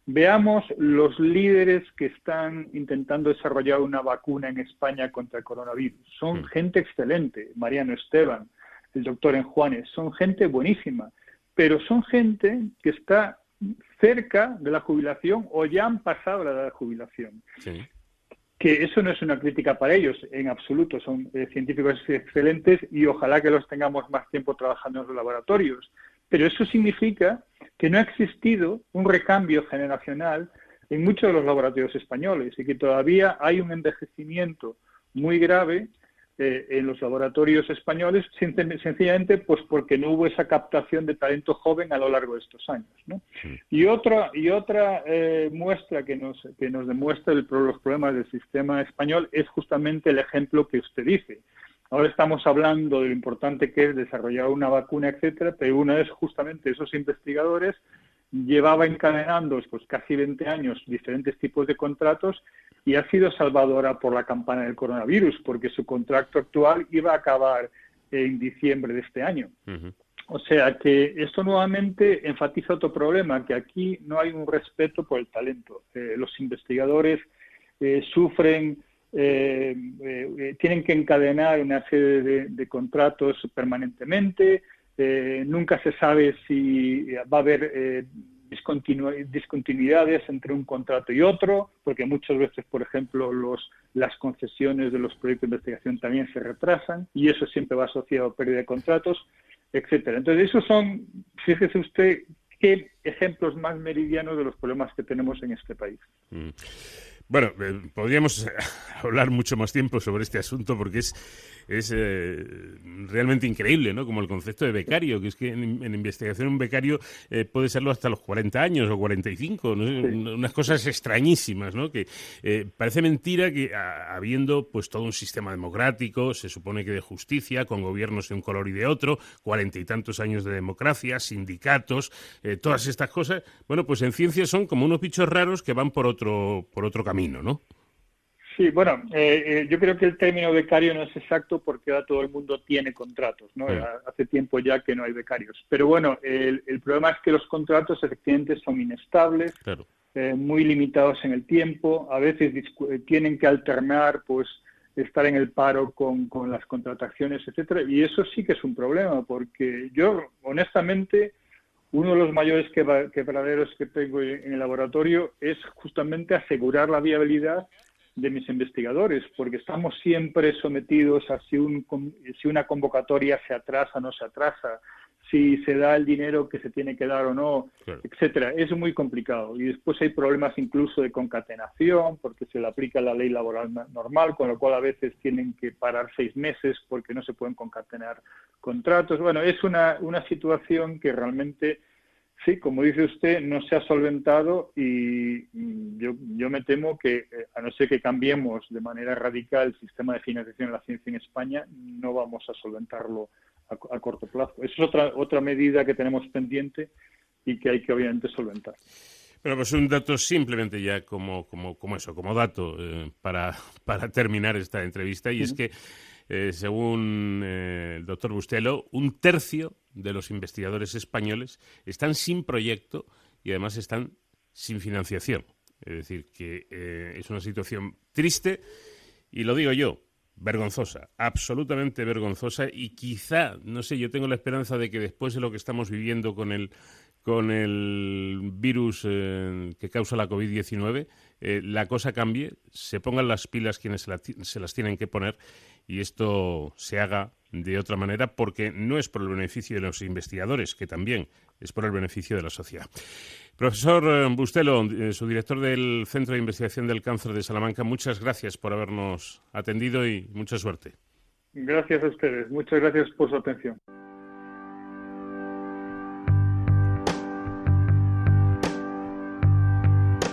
veamos los líderes que están intentando desarrollar una vacuna en España contra el coronavirus. Son mm. gente excelente, Mariano Esteban, el doctor Enjuanes, son gente buenísima pero son gente que está cerca de la jubilación o ya han pasado la edad de jubilación. Que eso no es una crítica para ellos en absoluto, son eh, científicos excelentes y ojalá que los tengamos más tiempo trabajando en los laboratorios. Pero eso significa que no ha existido un recambio generacional en muchos de los laboratorios españoles y que todavía hay un envejecimiento muy grave eh, en los laboratorios españoles, sencillamente pues porque no hubo esa captación de talento joven a lo largo de estos años. Y otra, y otra eh, muestra que nos, que nos demuestra los problemas del sistema español es justamente el ejemplo que usted dice. Ahora estamos hablando de lo importante que es desarrollar una vacuna, etcétera, pero una vez justamente esos investigadores llevaba encadenando pues casi 20 años diferentes tipos de contratos y ha sido salvadora por la campana del coronavirus, porque su contrato actual iba a acabar en diciembre de este año. O sea que esto nuevamente enfatiza otro problema, que aquí no hay un respeto por el talento. Eh, los investigadores eh, sufren, eh, tienen que encadenar una serie de contratos permanentemente, nunca se sabe si va a haber discontinuidades entre un contrato y otro, porque muchas veces, por ejemplo, los, las concesiones de los proyectos de investigación también se retrasan y eso siempre va asociado a pérdida de contratos, etcétera. Entonces, esos son, fíjese usted, qué ejemplos más meridianos de los problemas que tenemos en este país. Mm. Bueno, eh, podríamos hablar mucho más tiempo sobre este asunto porque es, es eh, realmente increíble, ¿no? Como el concepto de becario, que es que en, investigación un becario eh, puede serlo hasta los 40 años o 45, ¿no? unas cosas extrañísimas, ¿no? Que parece mentira que habiendo pues todo un sistema democrático, se supone que de justicia, con gobiernos de un color y de otro, cuarenta y tantos años de democracia, sindicatos, todas estas cosas, bueno, pues en ciencia son como unos bichos raros que van por otro, por otro camino. ¿No? Sí, bueno, eh, eh, yo creo que el término becario no es exacto porque ahora todo el mundo tiene contratos, ¿no? Hace tiempo ya que no hay becarios. Pero bueno, el, problema es que los contratos efectivamente son inestables, eh, muy limitados en el tiempo, a veces tienen que alternar pues estar en el paro con, con las contrataciones, etcétera. Y eso sí que es un problema, porque yo, honestamente, uno de los mayores quebraderos que tengo en el laboratorio es justamente asegurar la viabilidad de mis investigadores, porque estamos siempre sometidos a si, un, si una convocatoria se atrasa o no se atrasa, si se da el dinero que se tiene que dar o no, etcétera. Es muy complicado. Y después hay problemas incluso de concatenación, porque se le aplica la ley laboral normal, con lo cual a veces tienen que parar seis meses porque no se pueden concatenar contratos. Bueno, es una, una situación que realmente Sí, como dice usted, no se ha solventado y mm, yo, yo me temo que, eh, a no ser que cambiemos de manera radical el sistema de financiación de la ciencia en España, no vamos a solventarlo a, corto plazo. Esa es otra, otra medida que tenemos pendiente y que hay que obviamente solventar. Bueno, pues un dato simplemente ya como, como, como eso, como dato eh, para, para terminar esta entrevista, y es que, eh, según eh, el doctor Bustelo, un tercio de los investigadores españoles están sin proyecto y además están sin financiación. Es decir, que es una situación triste y lo digo yo, vergonzosa, absolutamente vergonzosa y quizá, no sé, yo tengo la esperanza de que después de lo que estamos viviendo con el con el virus eh, que causa la COVID-19, eh, la cosa cambie, se pongan las pilas quienes se, las tienen que poner y esto se haga de otra manera porque no es por el beneficio de los investigadores, que también es por el beneficio de la sociedad. Profesor eh, Bustelo, eh, su director del Centro de Investigación del Cáncer de Salamanca, muchas gracias por habernos atendido y mucha suerte. Gracias a ustedes. Muchas gracias por su atención.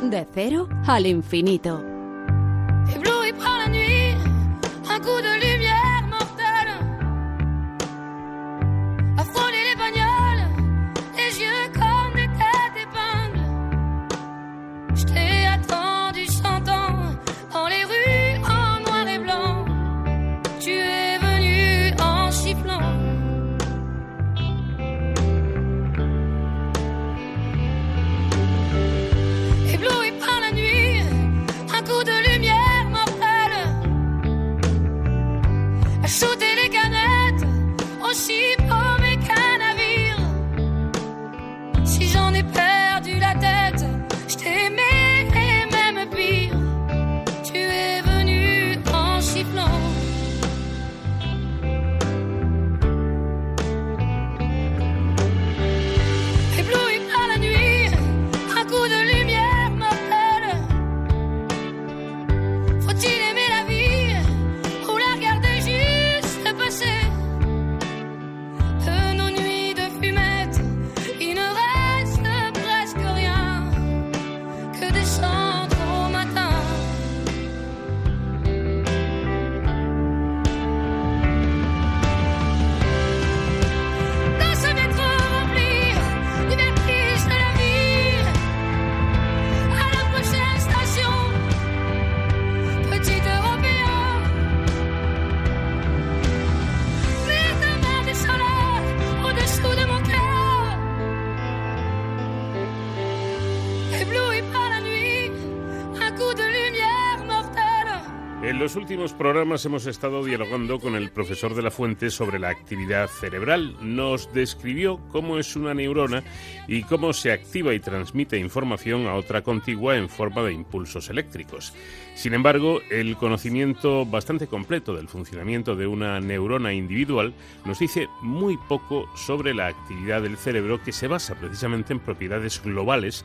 De cero al infinito. Últimos programas hemos estado dialogando con el profesor de la Fuente sobre la actividad cerebral. Nos describió cómo es una neurona y cómo se activa y transmite información a otra contigua en forma de impulsos eléctricos. Sin embargo, el conocimiento bastante completo del funcionamiento de una neurona individual nos dice muy poco sobre la actividad del cerebro que se basa precisamente en propiedades globales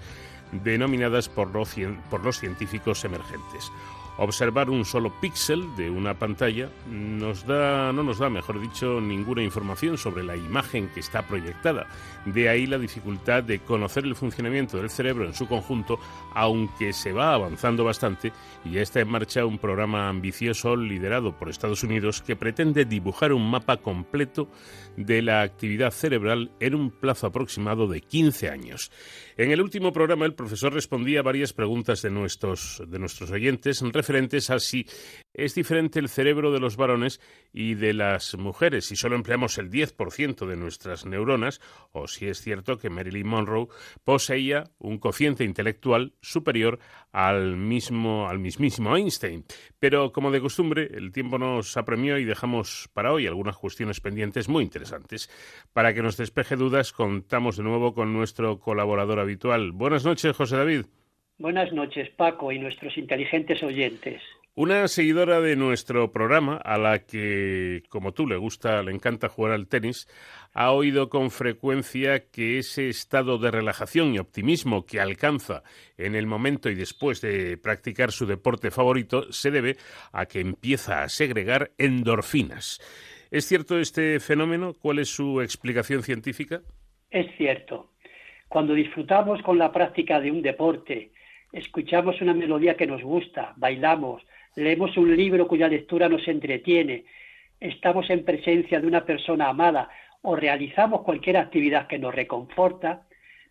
denominadas por los científicos emergentes. Observar un solo píxel de una pantalla nos da, no nos da, mejor dicho, ninguna información sobre la imagen que está proyectada. De ahí la dificultad de conocer el funcionamiento del cerebro en su conjunto, aunque se va avanzando bastante y está en marcha un programa ambicioso liderado por Estados Unidos que pretende dibujar un mapa completo de la actividad cerebral en un plazo aproximado de 15 años. En el último programa el profesor respondía a varias preguntas de nuestros, de nuestros oyentes referentes a si es diferente el cerebro de los varones y de las mujeres, si solo empleamos el 10% de nuestras neuronas, o si es cierto que Marilyn Monroe poseía un cociente intelectual superior al mismo, al mismísimo Einstein. Pero como de costumbre, el tiempo nos apremió y dejamos para hoy algunas cuestiones pendientes muy interesantes. Para que nos despeje dudas, contamos de nuevo con nuestro colaborador habitual. Buenas noches, José David. Buenas noches, Paco, y nuestros inteligentes oyentes. Una seguidora de nuestro programa, a la que, como tú, le gusta, le encanta jugar al tenis, ha oído con frecuencia que ese estado de relajación y optimismo que alcanza en el momento y después de practicar su deporte favorito se debe a que empieza a segregar endorfinas. ¿Es cierto este fenómeno? ¿Cuál es su explicación científica? Es cierto. Cuando disfrutamos con la práctica de un deporte, escuchamos una melodía que nos gusta, bailamos, leemos un libro cuya lectura nos entretiene, estamos en presencia de una persona amada o realizamos cualquier actividad que nos reconforta,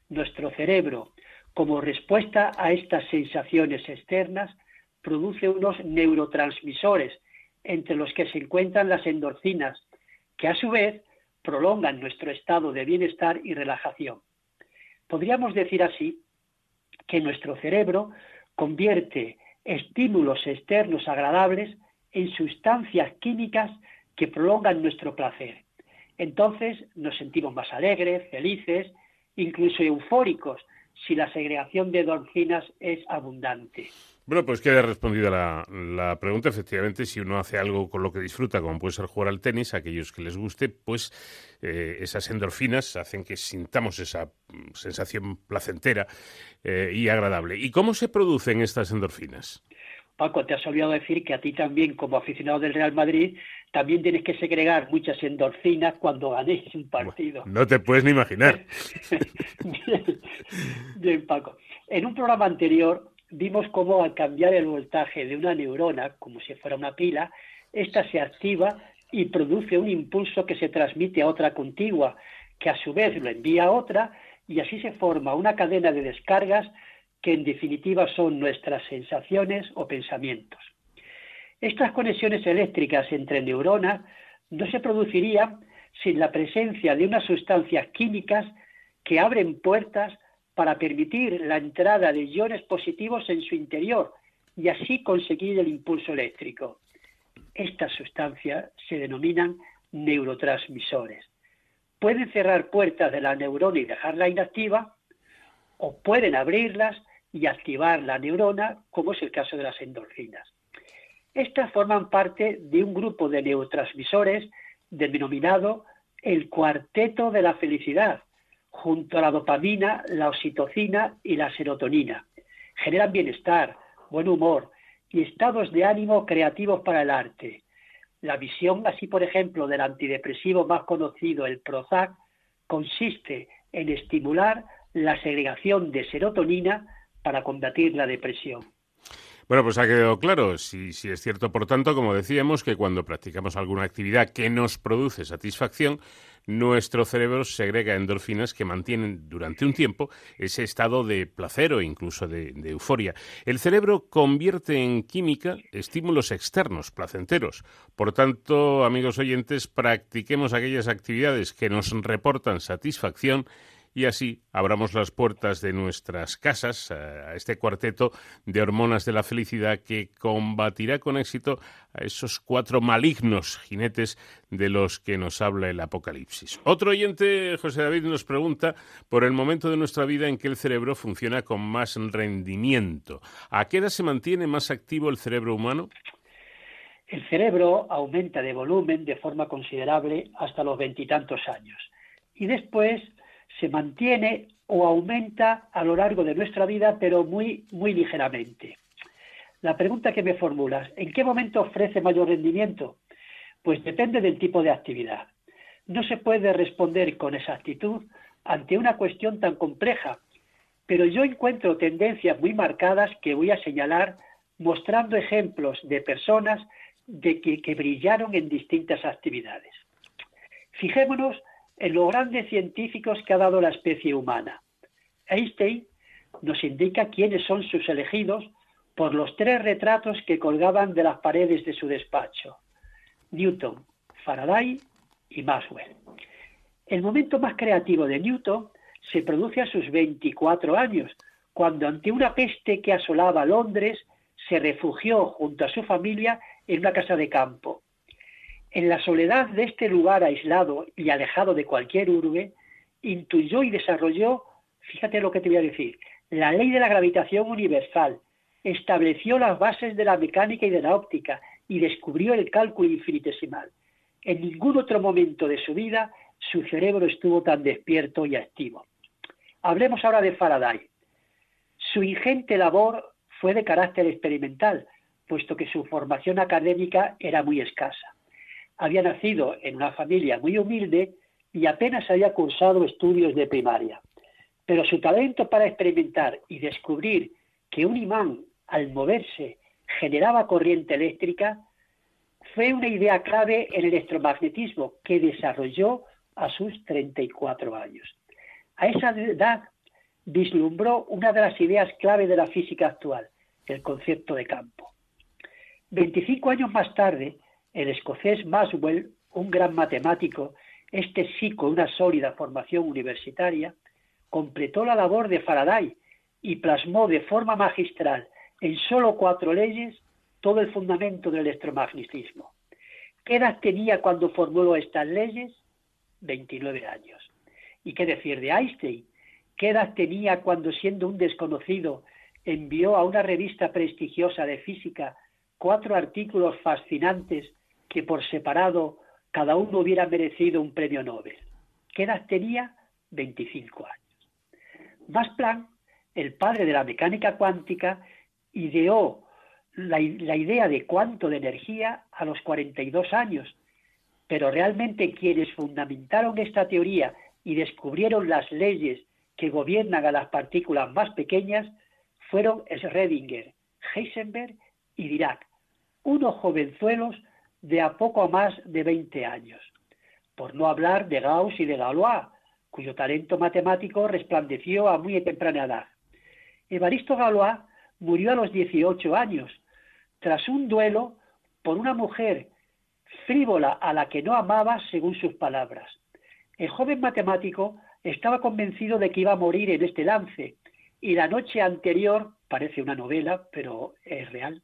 nuestro cerebro, como respuesta a estas sensaciones externas, produce unos neurotransmisores, entre los que se encuentran las endorfinas, que a su vez prolongan nuestro estado de bienestar y relajación. Podríamos decir así que nuestro cerebro convierte estímulos externos agradables en sustancias químicas que prolongan nuestro placer. Entonces nos sentimos más alegres, felices, incluso eufóricos si la segregación de endorfinas es abundante. Bueno, pues queda respondida la, la, pregunta. Efectivamente, si uno hace algo con lo que disfruta, como puede ser jugar al tenis, a aquellos que les guste, pues eh, esas endorfinas hacen que sintamos esa mm, sensación placentera eh, y agradable. ¿Y cómo se producen estas endorfinas? Paco, te has olvidado decir que a ti también, como aficionado del Real Madrid, también tienes que segregar muchas endorfinas cuando ganéis un partido. no te puedes ni imaginar. bien, Paco. En un programa anterior vimos cómo al cambiar el voltaje de una neurona, como si fuera una pila, ésta se activa y produce un impulso que se transmite a otra contigua, que a su vez lo envía a otra, y así se forma una cadena de descargas que en definitiva son nuestras sensaciones o pensamientos. Estas conexiones eléctricas entre neuronas no se producirían sin la presencia de unas sustancias químicas que abren puertas para permitir la entrada de iones positivos en su interior y así conseguir el impulso eléctrico. Estas sustancias se denominan neurotransmisores. Pueden cerrar puertas de la neurona y dejarla inactiva, o pueden abrirlas y activar la neurona, como es el caso de las endorfinas. Estas forman parte de un grupo de neurotransmisores denominado el cuarteto de la felicidad, junto a la dopamina, la oxitocina y la serotonina. Generan bienestar, buen humor y estados de ánimo creativos para el arte. La visión, así por ejemplo, del antidepresivo más conocido, el Prozac, consiste en estimular la segregación de serotonina para combatir la depresión. Bueno, pues ha quedado claro. Si, es cierto, por tanto, como decíamos, que cuando practicamos alguna actividad que nos produce satisfacción, nuestro cerebro segrega endorfinas que mantienen durante un tiempo ese estado de placer o incluso de, de, euforia. El cerebro convierte en química estímulos externos, placenteros. Por tanto, amigos oyentes, practiquemos aquellas actividades que nos reportan satisfacción y así abramos las puertas de nuestras casas a este cuarteto de hormonas de la felicidad que combatirá con éxito a esos cuatro malignos jinetes de los que nos habla el Apocalipsis. Otro oyente, José David, nos pregunta por el momento de nuestra vida en que el cerebro funciona con más rendimiento. ¿A qué edad se mantiene más activo el cerebro humano? El cerebro aumenta de volumen de forma considerable hasta los veintitantos años y después se mantiene o aumenta a lo largo de nuestra vida, pero muy, muy ligeramente. La pregunta que me formulas, ¿en qué momento ofrece mayor rendimiento? Pues depende del tipo de actividad. No se puede responder con exactitud ante una cuestión tan compleja, pero yo encuentro tendencias muy marcadas que voy a señalar mostrando ejemplos de personas de que, que brillaron en distintas actividades. Fijémonos en los grandes científicos que ha dado la especie humana. Einstein nos indica quiénes son sus elegidos por los tres retratos que colgaban de las paredes de su despacho, Newton, Faraday y Maxwell. El momento más creativo de Newton se produce a sus 24 años, cuando ante una peste que asolaba Londres, se refugió junto a su familia en una casa de campo. En la soledad de este lugar aislado y alejado de cualquier urbe, intuyó y desarrolló, fíjate lo que te voy a decir, la ley de la gravitación universal, estableció las bases de la mecánica y de la óptica y descubrió el cálculo infinitesimal. En ningún otro momento de su vida su cerebro estuvo tan despierto y activo. Hablemos ahora de Faraday. Su ingente labor fue de carácter experimental, puesto que su formación académica era muy escasa. Había nacido en una familia muy humilde y apenas había cursado estudios de primaria. Pero su talento para experimentar y descubrir que un imán, al moverse, generaba corriente eléctrica, fue una idea clave en el electromagnetismo que desarrolló a sus 34 años. A esa edad vislumbró una de las ideas clave de la física actual, el concepto de campo. 25 años más tarde, el escocés Maxwell, un gran matemático, este sí con una sólida formación universitaria, completó la labor de Faraday y plasmó de forma magistral en solo cuatro leyes todo el fundamento del electromagnetismo. ¿Qué edad tenía cuando formuló estas leyes? 29 años. ¿Y qué decir de Einstein? ¿Qué edad tenía cuando, siendo un desconocido, envió a una revista prestigiosa de física cuatro artículos fascinantes que por separado cada uno hubiera merecido un premio Nobel? ¿Qué edad tenía? 25 años. Max Planck, el padre de la mecánica cuántica, ideó la, la idea de cuánto de energía a los 42 años, pero realmente quienes fundamentaron esta teoría y descubrieron las leyes que gobiernan a las partículas más pequeñas fueron Schrödinger, Heisenberg y Dirac, unos jovenzuelos de a poco más de 20 años, por no hablar de Gauss y de Galois, cuyo talento matemático resplandeció a muy temprana edad. Evaristo Galois murió a los 18 años, tras un duelo por una mujer frívola a la que no amaba según sus palabras. El joven matemático estaba convencido de que iba a morir en este lance y la noche anterior, parece una novela, pero es real,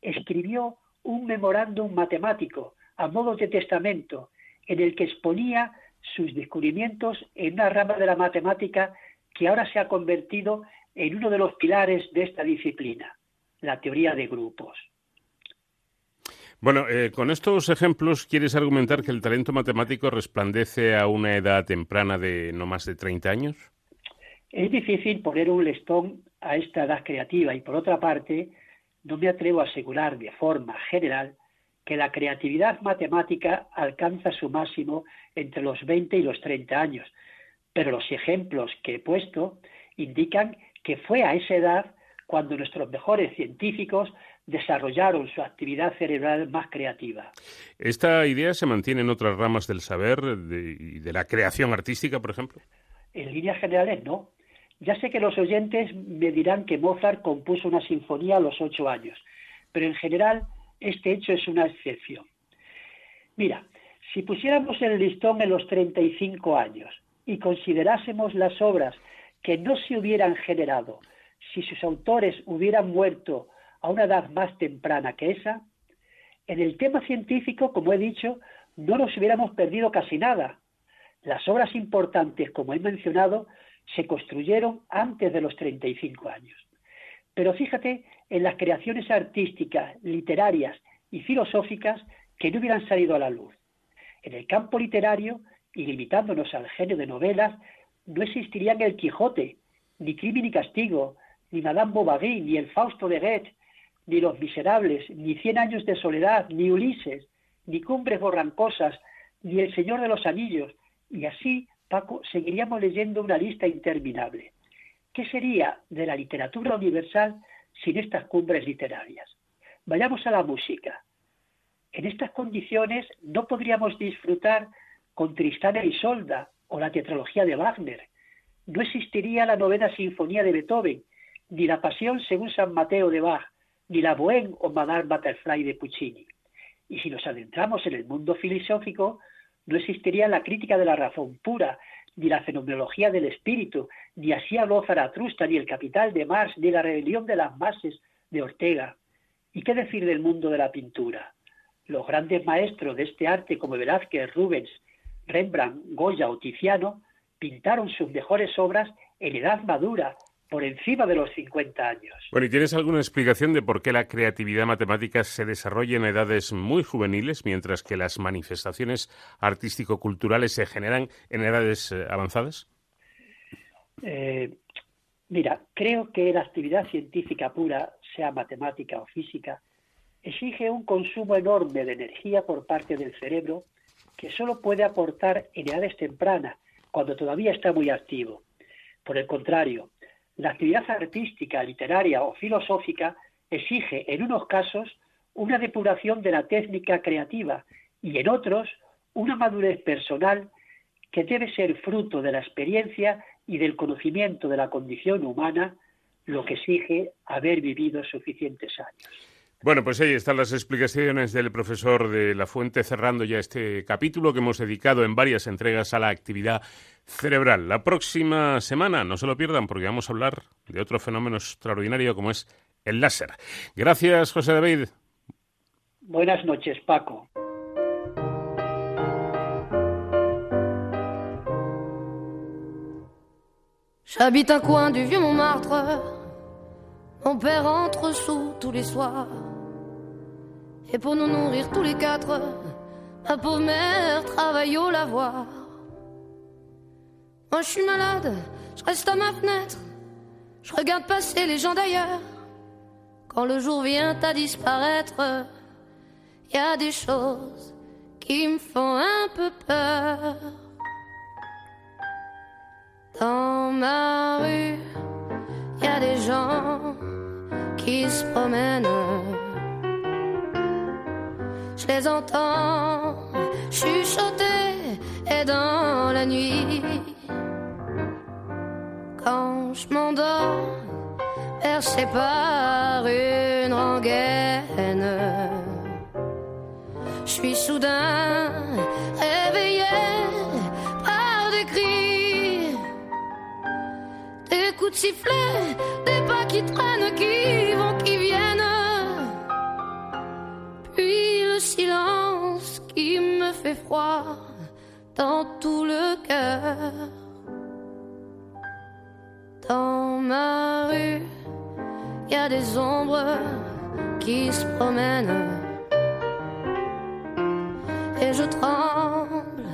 escribió un memorándum matemático a modo de testamento en el que exponía sus descubrimientos en una rama de la matemática que ahora se ha convertido en uno de los pilares de esta disciplina, la teoría de grupos. Bueno, eh, con estos ejemplos, ¿quieres argumentar que el talento matemático resplandece a una edad temprana de no más de 30 años? Es difícil poner un listón a esta edad creativa y, por otra parte, no me atrevo a asegurar de forma general que la creatividad matemática alcanza su máximo entre los 20 y los 30 años, pero los ejemplos que he puesto indican que fue a esa edad cuando nuestros mejores científicos desarrollaron su actividad cerebral más creativa. ¿Esta idea se mantiene en otras ramas del saber y de, la creación artística, por ejemplo? En líneas generales, no. Ya sé que los oyentes me dirán que Mozart compuso una sinfonía a los ocho años, pero en general este hecho es una excepción. Mira, si pusiéramos el listón en los 35 años y considerásemos las obras que no se hubieran generado si sus autores hubieran muerto a una edad más temprana que esa, en el tema científico, como he dicho, no nos hubiéramos perdido casi nada. Las obras importantes, como he mencionado, se construyeron antes de los 35 años. Pero fíjate en las creaciones artísticas, literarias y filosóficas que no hubieran salido a la luz. En el campo literario, y limitándonos al género de novelas, no existirían el Quijote, ni Crimen y Castigo, ni Madame Bovary, ni el Fausto de Goethe, ni Los Miserables, ni Cien Años de Soledad, ni Ulises, ni Cumbres Borrancosas, ni El Señor de los Anillos, y así, Paco, seguiríamos leyendo una lista interminable. ¿Qué sería de la literatura universal sin estas cumbres literarias? Vayamos a la música. En estas condiciones no podríamos disfrutar con Tristana y Solda o la tetralogía de Wagner. No existiría la novena sinfonía de Beethoven, ni la Pasión según San Mateo de Bach, ni la Bohème o Madame Butterfly de Puccini. Y si nos adentramos en el mundo filosófico, no existiría la crítica de la razón pura, ni la fenomenología del espíritu, ni así habló Zaratrusta, ni el capital de Marx, ni la rebelión de las masas de Ortega. ¿Y qué decir del mundo de la pintura? Los grandes maestros de este arte como Velázquez, Rubens, Rembrandt, Goya o Tiziano pintaron sus mejores obras en edad madura, por encima de los 50 años. Bueno, ¿y tienes alguna explicación de por qué la creatividad matemática se desarrolla en edades muy juveniles, mientras que las manifestaciones artístico-culturales se generan en edades eh, avanzadas? Eh, mira, creo que la actividad científica pura, sea matemática o física, exige un consumo enorme de energía por parte del cerebro que solo puede aportar en edades tempranas, cuando todavía está muy activo. Por el contrario, la actividad artística, literaria o filosófica exige, en unos casos, una depuración de la técnica creativa y, en otros, una madurez personal que debe ser fruto de la experiencia y del conocimiento de la condición humana, lo que exige haber vivido suficientes años. Bueno, pues ahí están las explicaciones del profesor de La Fuente, cerrando ya este capítulo que hemos dedicado en varias entregas a la actividad cerebral. La próxima semana, no se lo pierdan, porque vamos a hablar de otro fenómeno extraordinario como es el láser. Gracias, José David. Buenas noches, Paco. J'habite un coin du vieux Montmartre. Mon père entre sous tous les soirs. Et pour nous nourrir tous les quatre, ma pauvre mère travaille au lavoir. Moi je suis malade, je reste à ma fenêtre, je regarde passer les gens d'ailleurs. Quand le jour vient à disparaître, il y a des choses qui me font un peu peur. Dans ma rue, il y a des gens qui se promènent je les entends chuchoter et dans la nuit, quand je m'endors, percé par une rengaine, je suis soudain réveillé par des cris, des coups de sifflet, des pas qui traînent, qui vont, qui viennent. Silence qui me fait froid dans tout le cœur. Dans ma rue, il y a des ombres qui se promènent. Et je tremble,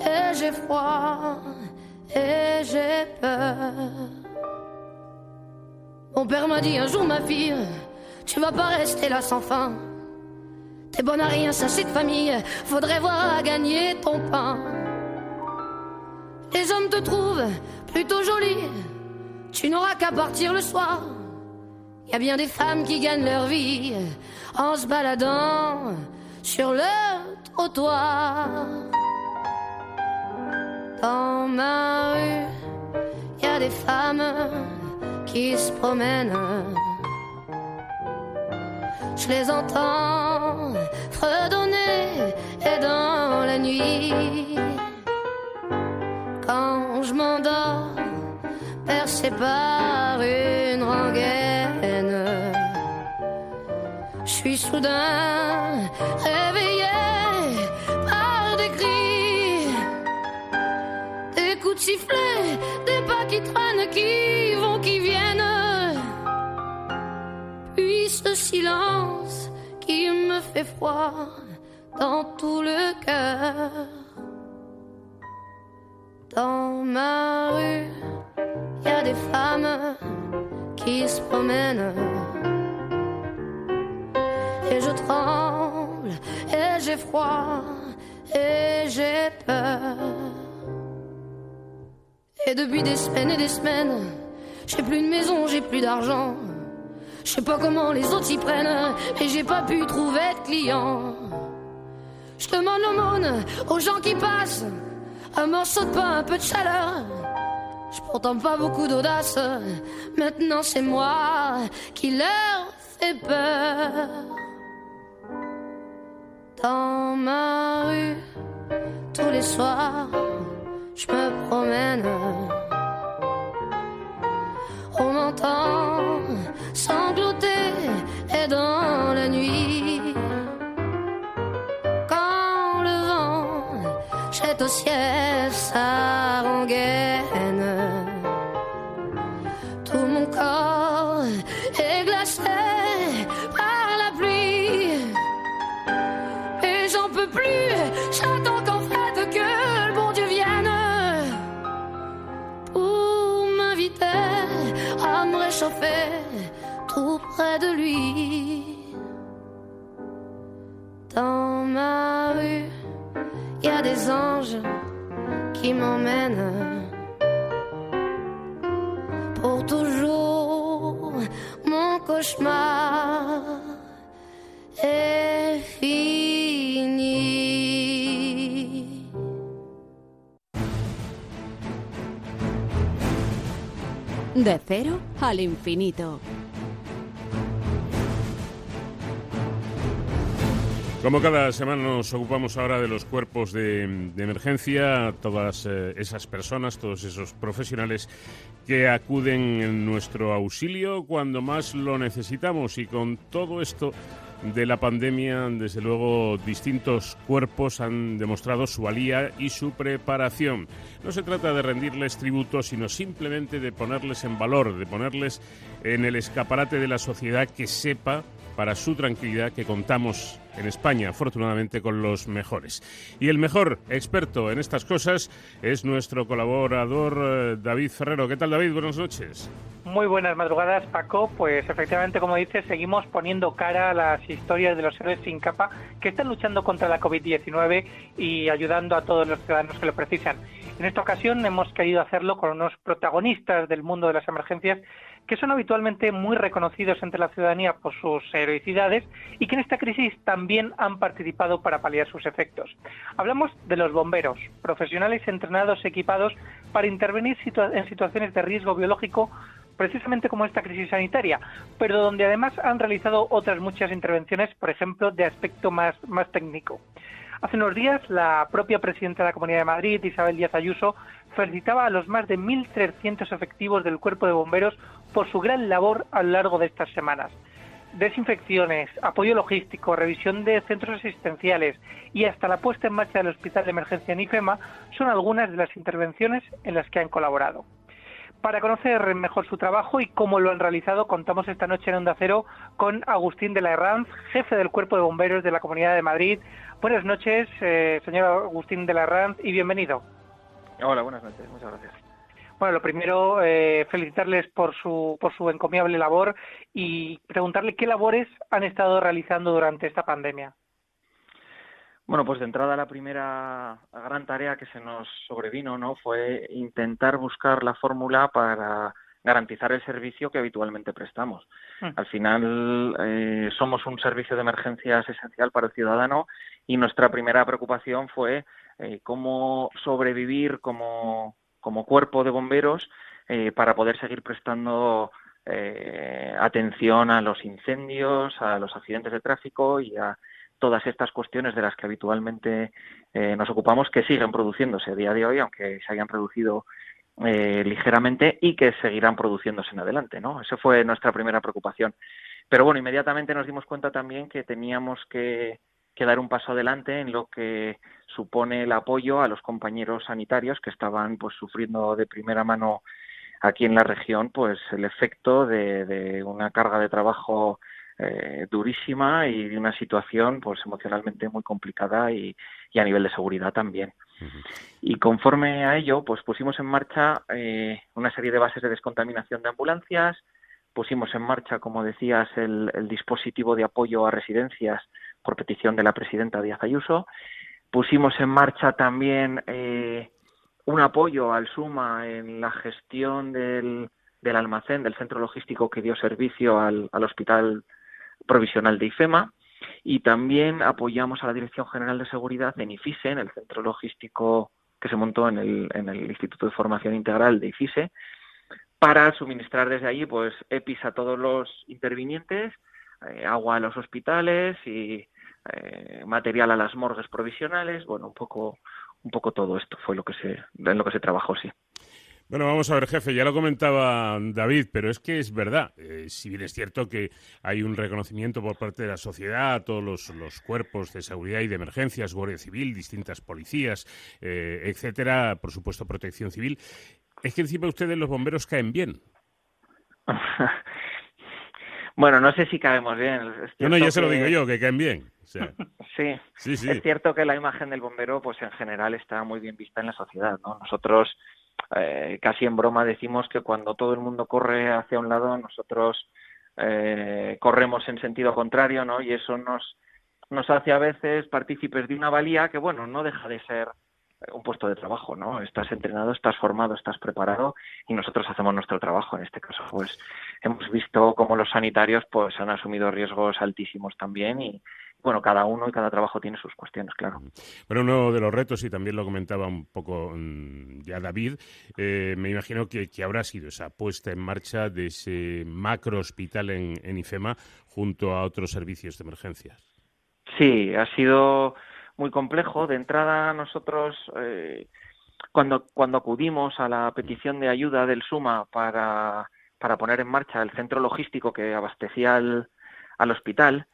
et j'ai froid, et j'ai peur. Mon père m'a dit un jour, ma fille, tu vas pas rester là sans fin. T'es bonne à rien, sachez de famille, faudrait voir à gagner ton pain. Les hommes te trouvent plutôt jolie, tu n'auras qu'à partir le soir. Y a bien des femmes qui gagnent leur vie en se baladant sur le trottoir. Dans ma rue, y a des femmes qui se promènent je les entends fredonner et dans la nuit. Quand je m'endors, percé par une rengaine, je suis soudain réveillé par des cris, des coups de sifflet, des pas qui traînent, qui vont, qui viennent ce silence qui me fait froid dans tout le cœur. Dans ma rue, il y a des femmes qui se promènent. Et je tremble, et j'ai froid, et j'ai peur. Et depuis des semaines et des semaines, j'ai plus de maison, j'ai plus d'argent. Je sais pas comment les autres s'y prennent, et j'ai pas pu trouver de clients. Je demande l'aumône aux gens qui passent, un morceau de pain, un peu de chaleur. Je pourtant pas beaucoup d'audace, maintenant c'est moi qui leur fait peur. Dans ma rue, tous les soirs, je me promène. On m'entend sangloter et dans la nuit. Quand le vent jette au ciel sa rengaine, tout mon corps est glacé par la pluie. Et j'en peux plus, j'attends qu'en fait que le bon Dieu vienne pour m'inviter à me réchauffer tout près de lui. Dans ma rue, il y a des anges qui m'emmènent pour toujours. Mon cauchemar est fini. De cero al infinito. Como cada semana nos ocupamos ahora de los cuerpos de, de emergencia, todas eh, esas personas, todos esos profesionales que acuden en nuestro auxilio cuando más lo necesitamos y con todo esto de la pandemia, desde luego distintos cuerpos han demostrado su valía y su preparación. No se trata de rendirles tributo, sino simplemente de ponerles en valor, de ponerles en el escaparate de la sociedad que sepa para su tranquilidad que contamos en España, afortunadamente, con los mejores. Y el mejor experto en estas cosas es nuestro colaborador eh, David Ferrero. ¿Qué tal, David? Buenas noches. Muy buenas madrugadas, Paco. Pues efectivamente, como dices, seguimos poniendo cara a las historias de los héroes sin capa que están luchando contra la COVID-19 y ayudando a todos los ciudadanos que lo precisan. En esta ocasión hemos querido hacerlo con unos protagonistas del mundo de las emergencias que son habitualmente muy reconocidos entre la ciudadanía por sus heroicidades y que en esta crisis también han participado para paliar sus efectos. Hablamos de los bomberos, profesionales entrenados, equipados para intervenir en situaciones de riesgo biológico precisamente como esta crisis sanitaria, pero donde además han realizado otras muchas intervenciones, por ejemplo, de aspecto más, más técnico. Hace unos días, la propia presidenta de la Comunidad de Madrid, Isabel Díaz Ayuso, felicitaba a los más de 1.300 efectivos del Cuerpo de Bomberos por su gran labor a lo largo de estas semanas. Desinfecciones, apoyo logístico, revisión de centros asistenciales y hasta la puesta en marcha del Hospital de Emergencia en IFEMA son algunas de las intervenciones en las que han colaborado. Para conocer mejor su trabajo y cómo lo han realizado, contamos esta noche en Onda Cero con Agustín de la Herranz, jefe del Cuerpo de Bomberos de la Comunidad de Madrid. Buenas noches, eh, señor Agustín de la Herranz, y bienvenido. Hola, buenas noches, muchas gracias. Bueno, lo primero, eh, felicitarles por su, por su encomiable labor y preguntarle qué labores han estado realizando durante esta pandemia. Bueno, pues de entrada la primera gran tarea que se nos sobrevino, ¿no? Fue intentar buscar la fórmula para garantizar el servicio que habitualmente prestamos. Al final eh, somos un servicio de emergencias esencial para el ciudadano y nuestra primera preocupación fue eh, cómo sobrevivir como, como cuerpo de bomberos eh, para poder seguir prestando eh, atención a los incendios, a los accidentes de tráfico y a todas estas cuestiones de las que habitualmente eh, nos ocupamos que siguen produciéndose a día de hoy, aunque se hayan reducido eh, ligeramente y que seguirán produciéndose en adelante, ¿no? Esa fue nuestra primera preocupación. Pero bueno, inmediatamente nos dimos cuenta también que teníamos que, que dar un paso adelante en lo que supone el apoyo a los compañeros sanitarios que estaban pues sufriendo de primera mano aquí en la región pues el efecto de una carga de trabajo eh, durísima y de una situación pues emocionalmente muy complicada y, y a nivel de seguridad también. Y conforme a ello, pues pusimos en marcha eh, una serie de bases de descontaminación de ambulancias, pusimos en marcha, como decías, el, el dispositivo de apoyo a residencias por petición de la presidenta Díaz Ayuso, pusimos en marcha también eh, un apoyo al SUMA en la gestión del, del almacén, del centro logístico que dio servicio al, al hospital provisional de IFEMA y también apoyamos a la Dirección General de Seguridad en IFISE, en el centro logístico que se montó en el, en el Instituto de Formación Integral de IFISE, para suministrar desde allí pues EPIs a todos los intervinientes, eh, agua a los hospitales y eh, material a las morgues provisionales, bueno, un poco, un poco todo esto fue lo que se, en lo que se trabajó, sí. Bueno, vamos a ver, jefe, ya lo comentaba David, pero es que es verdad. Eh, si bien es cierto que hay un reconocimiento por parte de la sociedad a todos los, cuerpos de seguridad y de emergencias, Guardia Civil, distintas policías, eh, etcétera, por supuesto, protección civil, es que encima ustedes los bomberos caen bien. bueno, no sé si caemos bien. No, ya se lo digo yo, que caen bien. sí. sí, sí, es cierto que la imagen del bombero, pues en general está muy bien vista en la sociedad, ¿no? Nosotros eh, casi en broma decimos que cuando todo el mundo corre hacia un lado, nosotros eh, corremos en sentido contrario, ¿no? Y eso nos, nos hace a veces partícipes de una valía que, bueno, no deja de ser un puesto de trabajo, ¿no? Estás entrenado, estás formado, estás preparado y nosotros hacemos nuestro trabajo. En este caso, pues hemos visto cómo los sanitarios pues han asumido riesgos altísimos también y, bueno, cada uno y cada trabajo tiene sus cuestiones, claro. Bueno, uno de los retos, y también lo comentaba un poco mm, ya David, eh, me imagino que, habrá sido esa puesta en marcha de ese macro hospital en, IFEMA junto a otros servicios de emergencias. Sí, ha sido muy complejo. De entrada, nosotros, eh, cuando, cuando acudimos a la petición de ayuda del SUMA para, para poner en marcha el centro logístico que abastecía al hospital,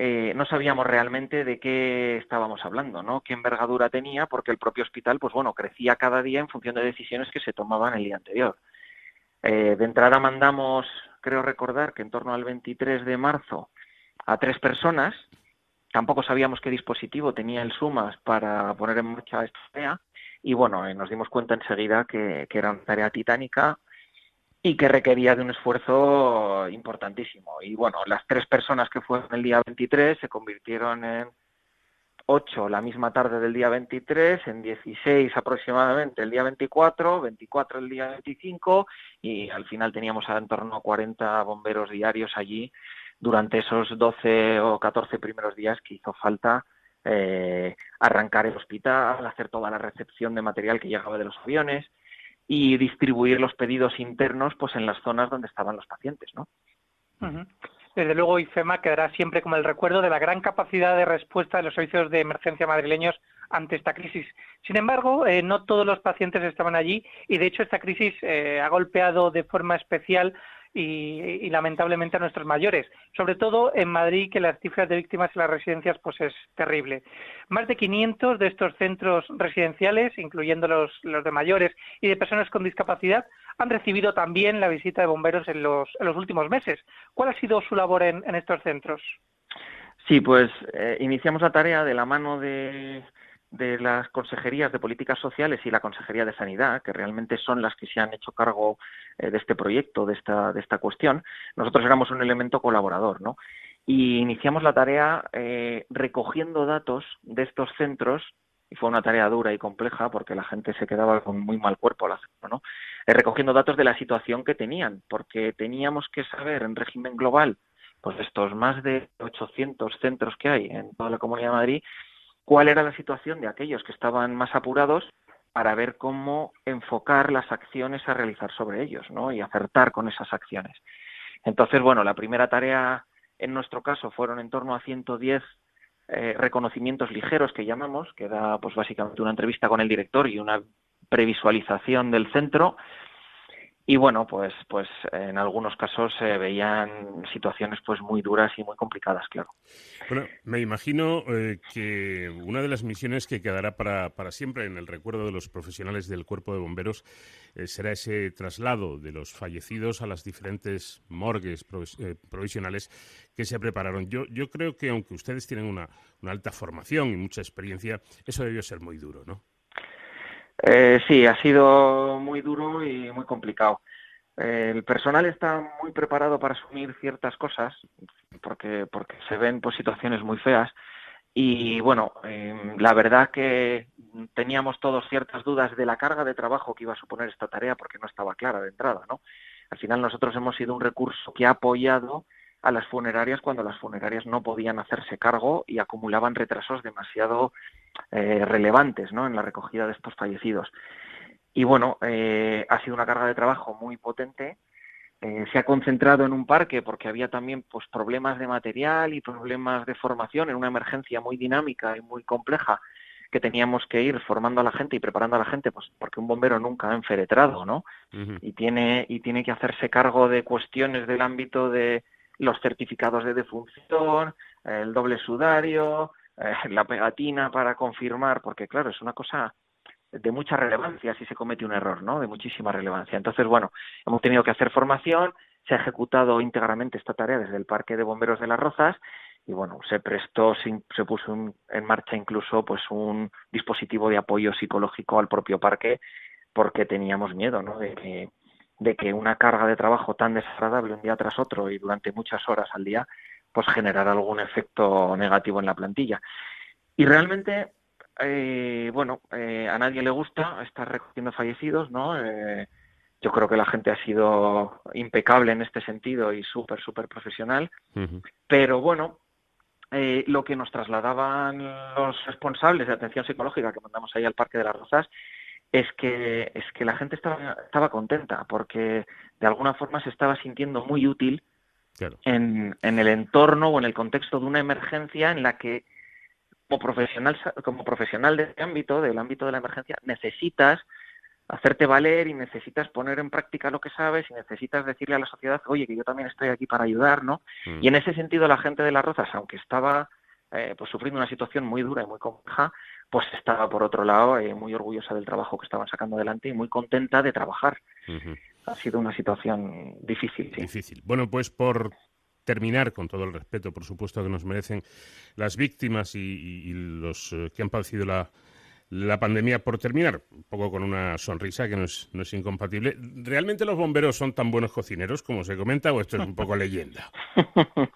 eh, no sabíamos realmente de qué estábamos hablando, ¿no? Qué envergadura tenía, porque el propio hospital, pues bueno, crecía cada día en función de decisiones que se tomaban el día anterior. Eh, de entrada mandamos, creo recordar que en torno al 23 de marzo, a tres personas. Tampoco sabíamos qué dispositivo tenía el SUMAS para poner en marcha esta tarea. Y bueno, eh, nos dimos cuenta enseguida que, que era una tarea titánica y que requería de un esfuerzo importantísimo. Y bueno, las tres personas que fueron el día 23 se convirtieron en ocho la misma tarde del día 23, en 16 aproximadamente el día 24, 24 el día 25 y al final teníamos en torno a 40 bomberos diarios allí durante esos 12 o 14 primeros días que hizo falta eh, arrancar el hospital, hacer toda la recepción de material que llegaba de los aviones, y distribuir los pedidos internos pues en las zonas donde estaban los pacientes, ¿no? Desde luego, IFEMA quedará siempre como el recuerdo de la gran capacidad de respuesta de los servicios de emergencia madrileños ante esta crisis. Sin embargo, eh, no todos los pacientes estaban allí y, de hecho, esta crisis eh, ha golpeado de forma especial y, lamentablemente a nuestros mayores, sobre todo en Madrid, que las cifras de víctimas en las residencias pues es terrible. Más de 500 de estos centros residenciales, incluyendo los, de mayores y de personas con discapacidad, han recibido también la visita de bomberos en los, en los últimos meses. ¿Cuál ha sido su labor en, en estos centros? Sí, pues eh, iniciamos la tarea de la mano de de las consejerías de políticas sociales y la consejería de sanidad, que realmente son las que se han hecho cargo eh, de este proyecto, de esta, de esta cuestión, nosotros éramos un elemento colaborador, ¿no? Y iniciamos la tarea eh, recogiendo datos de estos centros y fue una tarea dura y compleja porque la gente se quedaba con muy mal cuerpo al hacerlo, ¿no? Eh, recogiendo datos de la situación que tenían, porque teníamos que saber en régimen global, pues estos más de 800 centros que hay en toda la Comunidad de Madrid, cuál era la situación de aquellos que estaban más apurados para ver cómo enfocar las acciones a realizar sobre ellos, ¿no? Y acertar con esas acciones. Entonces, bueno, la primera tarea en nuestro caso fueron en torno a 110 eh, reconocimientos ligeros que llamamos, que da pues básicamente una entrevista con el director y una previsualización del centro y bueno pues pues en algunos casos se veían situaciones pues muy duras y muy complicadas claro. Bueno me imagino eh, que una de las misiones que quedará para, para siempre en el recuerdo de los profesionales del cuerpo de bomberos eh, será ese traslado de los fallecidos a las diferentes morgues eh, provisionales que se prepararon. Yo yo creo que aunque ustedes tienen una, una alta formación y mucha experiencia eso debió ser muy duro no eh, sí, ha sido muy duro y muy complicado. Eh, el personal está muy preparado para asumir ciertas cosas porque, porque se ven pues, situaciones muy feas y bueno, eh, la verdad que teníamos todos ciertas dudas de la carga de trabajo que iba a suponer esta tarea porque no estaba clara de entrada, ¿no? Al final nosotros hemos sido un recurso que ha apoyado a las funerarias cuando las funerarias no podían hacerse cargo y acumulaban retrasos demasiado eh, relevantes ¿no? en la recogida de estos fallecidos. Y bueno, eh, ha sido una carga de trabajo muy potente eh, se ha concentrado en un parque porque había también pues problemas de material y problemas de formación en una emergencia muy dinámica y muy compleja que teníamos que ir formando a la gente y preparando a la gente, pues porque un bombero nunca ha enferetrado, ¿no? Y tiene y tiene que hacerse cargo de cuestiones del ámbito de los certificados de defunción, el doble sudario, eh, la pegatina para confirmar, porque claro, es una cosa de mucha relevancia si se comete un error, ¿no? De muchísima relevancia. Entonces, bueno, hemos tenido que hacer formación, se ha ejecutado íntegramente esta tarea desde el Parque de Bomberos de las Rozas y bueno, se prestó, se, puso en marcha incluso pues un dispositivo de apoyo psicológico al propio parque porque teníamos miedo, ¿no? De de que una carga de trabajo tan desagradable un día tras otro y durante muchas horas al día pues generara algún efecto negativo en la plantilla. Y realmente eh, bueno, eh, a nadie le gusta estar recogiendo fallecidos, ¿no? Eh, yo creo que la gente ha sido impecable en este sentido y súper, súper profesional. Pero bueno, eh, lo que nos trasladaban los responsables de atención psicológica que mandamos ahí al Parque de las Rosas es que, es que la gente estaba, estaba contenta porque de alguna forma se estaba sintiendo muy útil en, en el entorno o en el contexto de una emergencia en la que como profesional, como profesional de este ámbito, del ámbito de la emergencia, necesitas hacerte valer y necesitas poner en práctica lo que sabes y necesitas decirle a la sociedad, oye, que yo también estoy aquí para ayudar, ¿no? Mm. Y en ese sentido la gente de las Rozas, aunque estaba eh, pues sufriendo una situación muy dura y muy compleja, pues estaba por otro lado eh, muy orgullosa del trabajo que estaban sacando adelante y muy contenta de trabajar. Ha sido una situación difícil. Sí. Difícil. Bueno, pues por terminar, con todo el respeto, por supuesto, que nos merecen las víctimas y, los eh, que han padecido la, la pandemia, por terminar, un poco con una sonrisa que no es, no es incompatible. ¿Realmente los bomberos son tan buenos cocineros como se comenta o esto es un poco leyenda?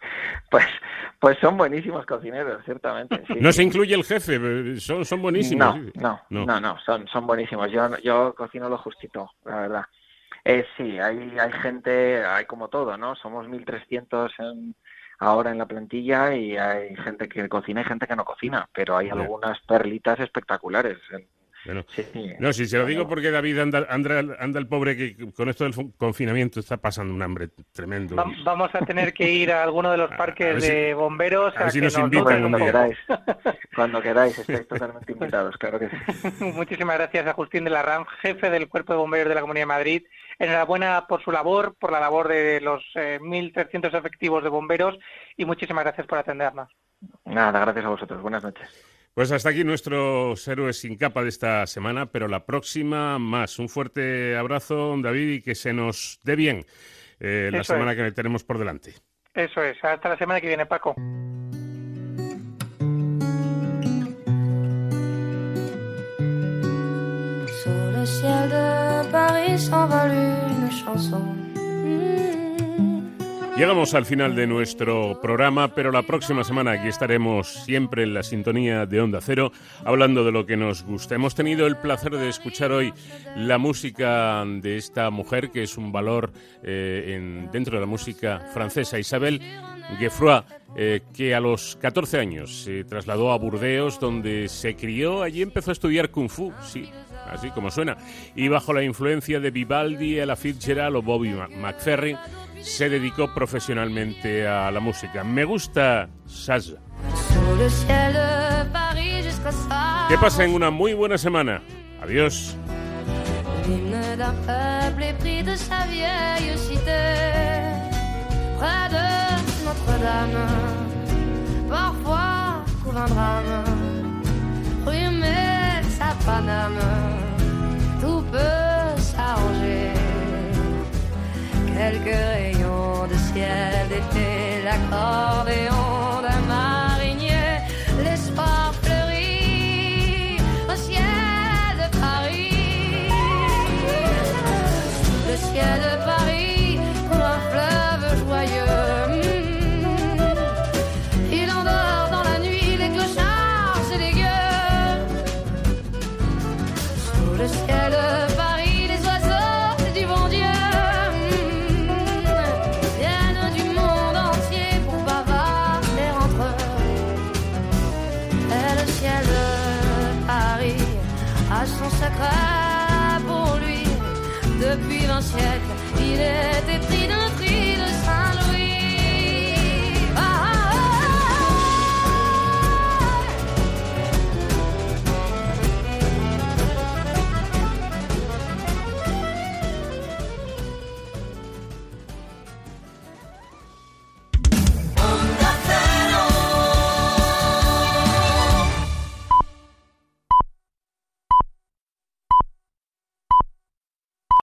pues, pues son buenísimos cocineros, ciertamente. no se incluye el jefe, son, son buenísimos. No, no, no, no, son, son buenísimos. Yo, yo cocino lo justito, la verdad. Eh, sí, hay, hay gente, hay como todo, ¿no? Somos 1.300 en, ahora en la plantilla y hay gente que cocina y gente que no cocina, pero hay algunas perlitas espectaculares. Bueno, no, si se lo digo porque David anda, anda, anda, el pobre que con esto del confinamiento está pasando un hambre tremendo. vamos a tener que ir a alguno de los parques de bomberos. A, ver si nos invitan cuando queráis. Cuando queráis, estáis totalmente invitados, claro que sí. Muchísimas gracias a Justín de la RAM, jefe del Cuerpo de Bomberos de la Comunidad de Madrid. Enhorabuena por su labor, por la labor de los 1.300 eh, efectivos de bomberos y muchísimas gracias por atendernos. Nada, gracias a vosotros. Buenas noches. Pues hasta aquí nuestros héroes sin capa de esta semana, pero la próxima más. Un fuerte abrazo, David, y que se nos dé bien eh, la semana que tenemos por delante. Eso es. Hasta la semana que viene, Paco. Llegamos al final de nuestro programa, pero la próxima semana aquí estaremos siempre en la sintonía de Onda Cero, hablando de lo que nos gusta. Hemos tenido el placer de escuchar hoy la música de esta mujer, que es un valor eh, en, dentro de la música francesa, Isabel Geoffroy, eh, que a los 14 años se trasladó a Burdeos, donde se crió, allí empezó a estudiar Kung Fu, sí, así como suena, y bajo la influencia de Vivaldi, Ella Fitzgerald o Bobby McFerrin, se dedicó profesionalmente a la música. Me gusta Saz. Que pasen una muy buena semana. Adiós. Parfois couvre un drame, Paname, tout peut s'arranger. Quelques rayons de ciel d'été, l'accordéon d'un marinier, l'espoir fleurit au ciel de Paris. Le ciel de siècle, il était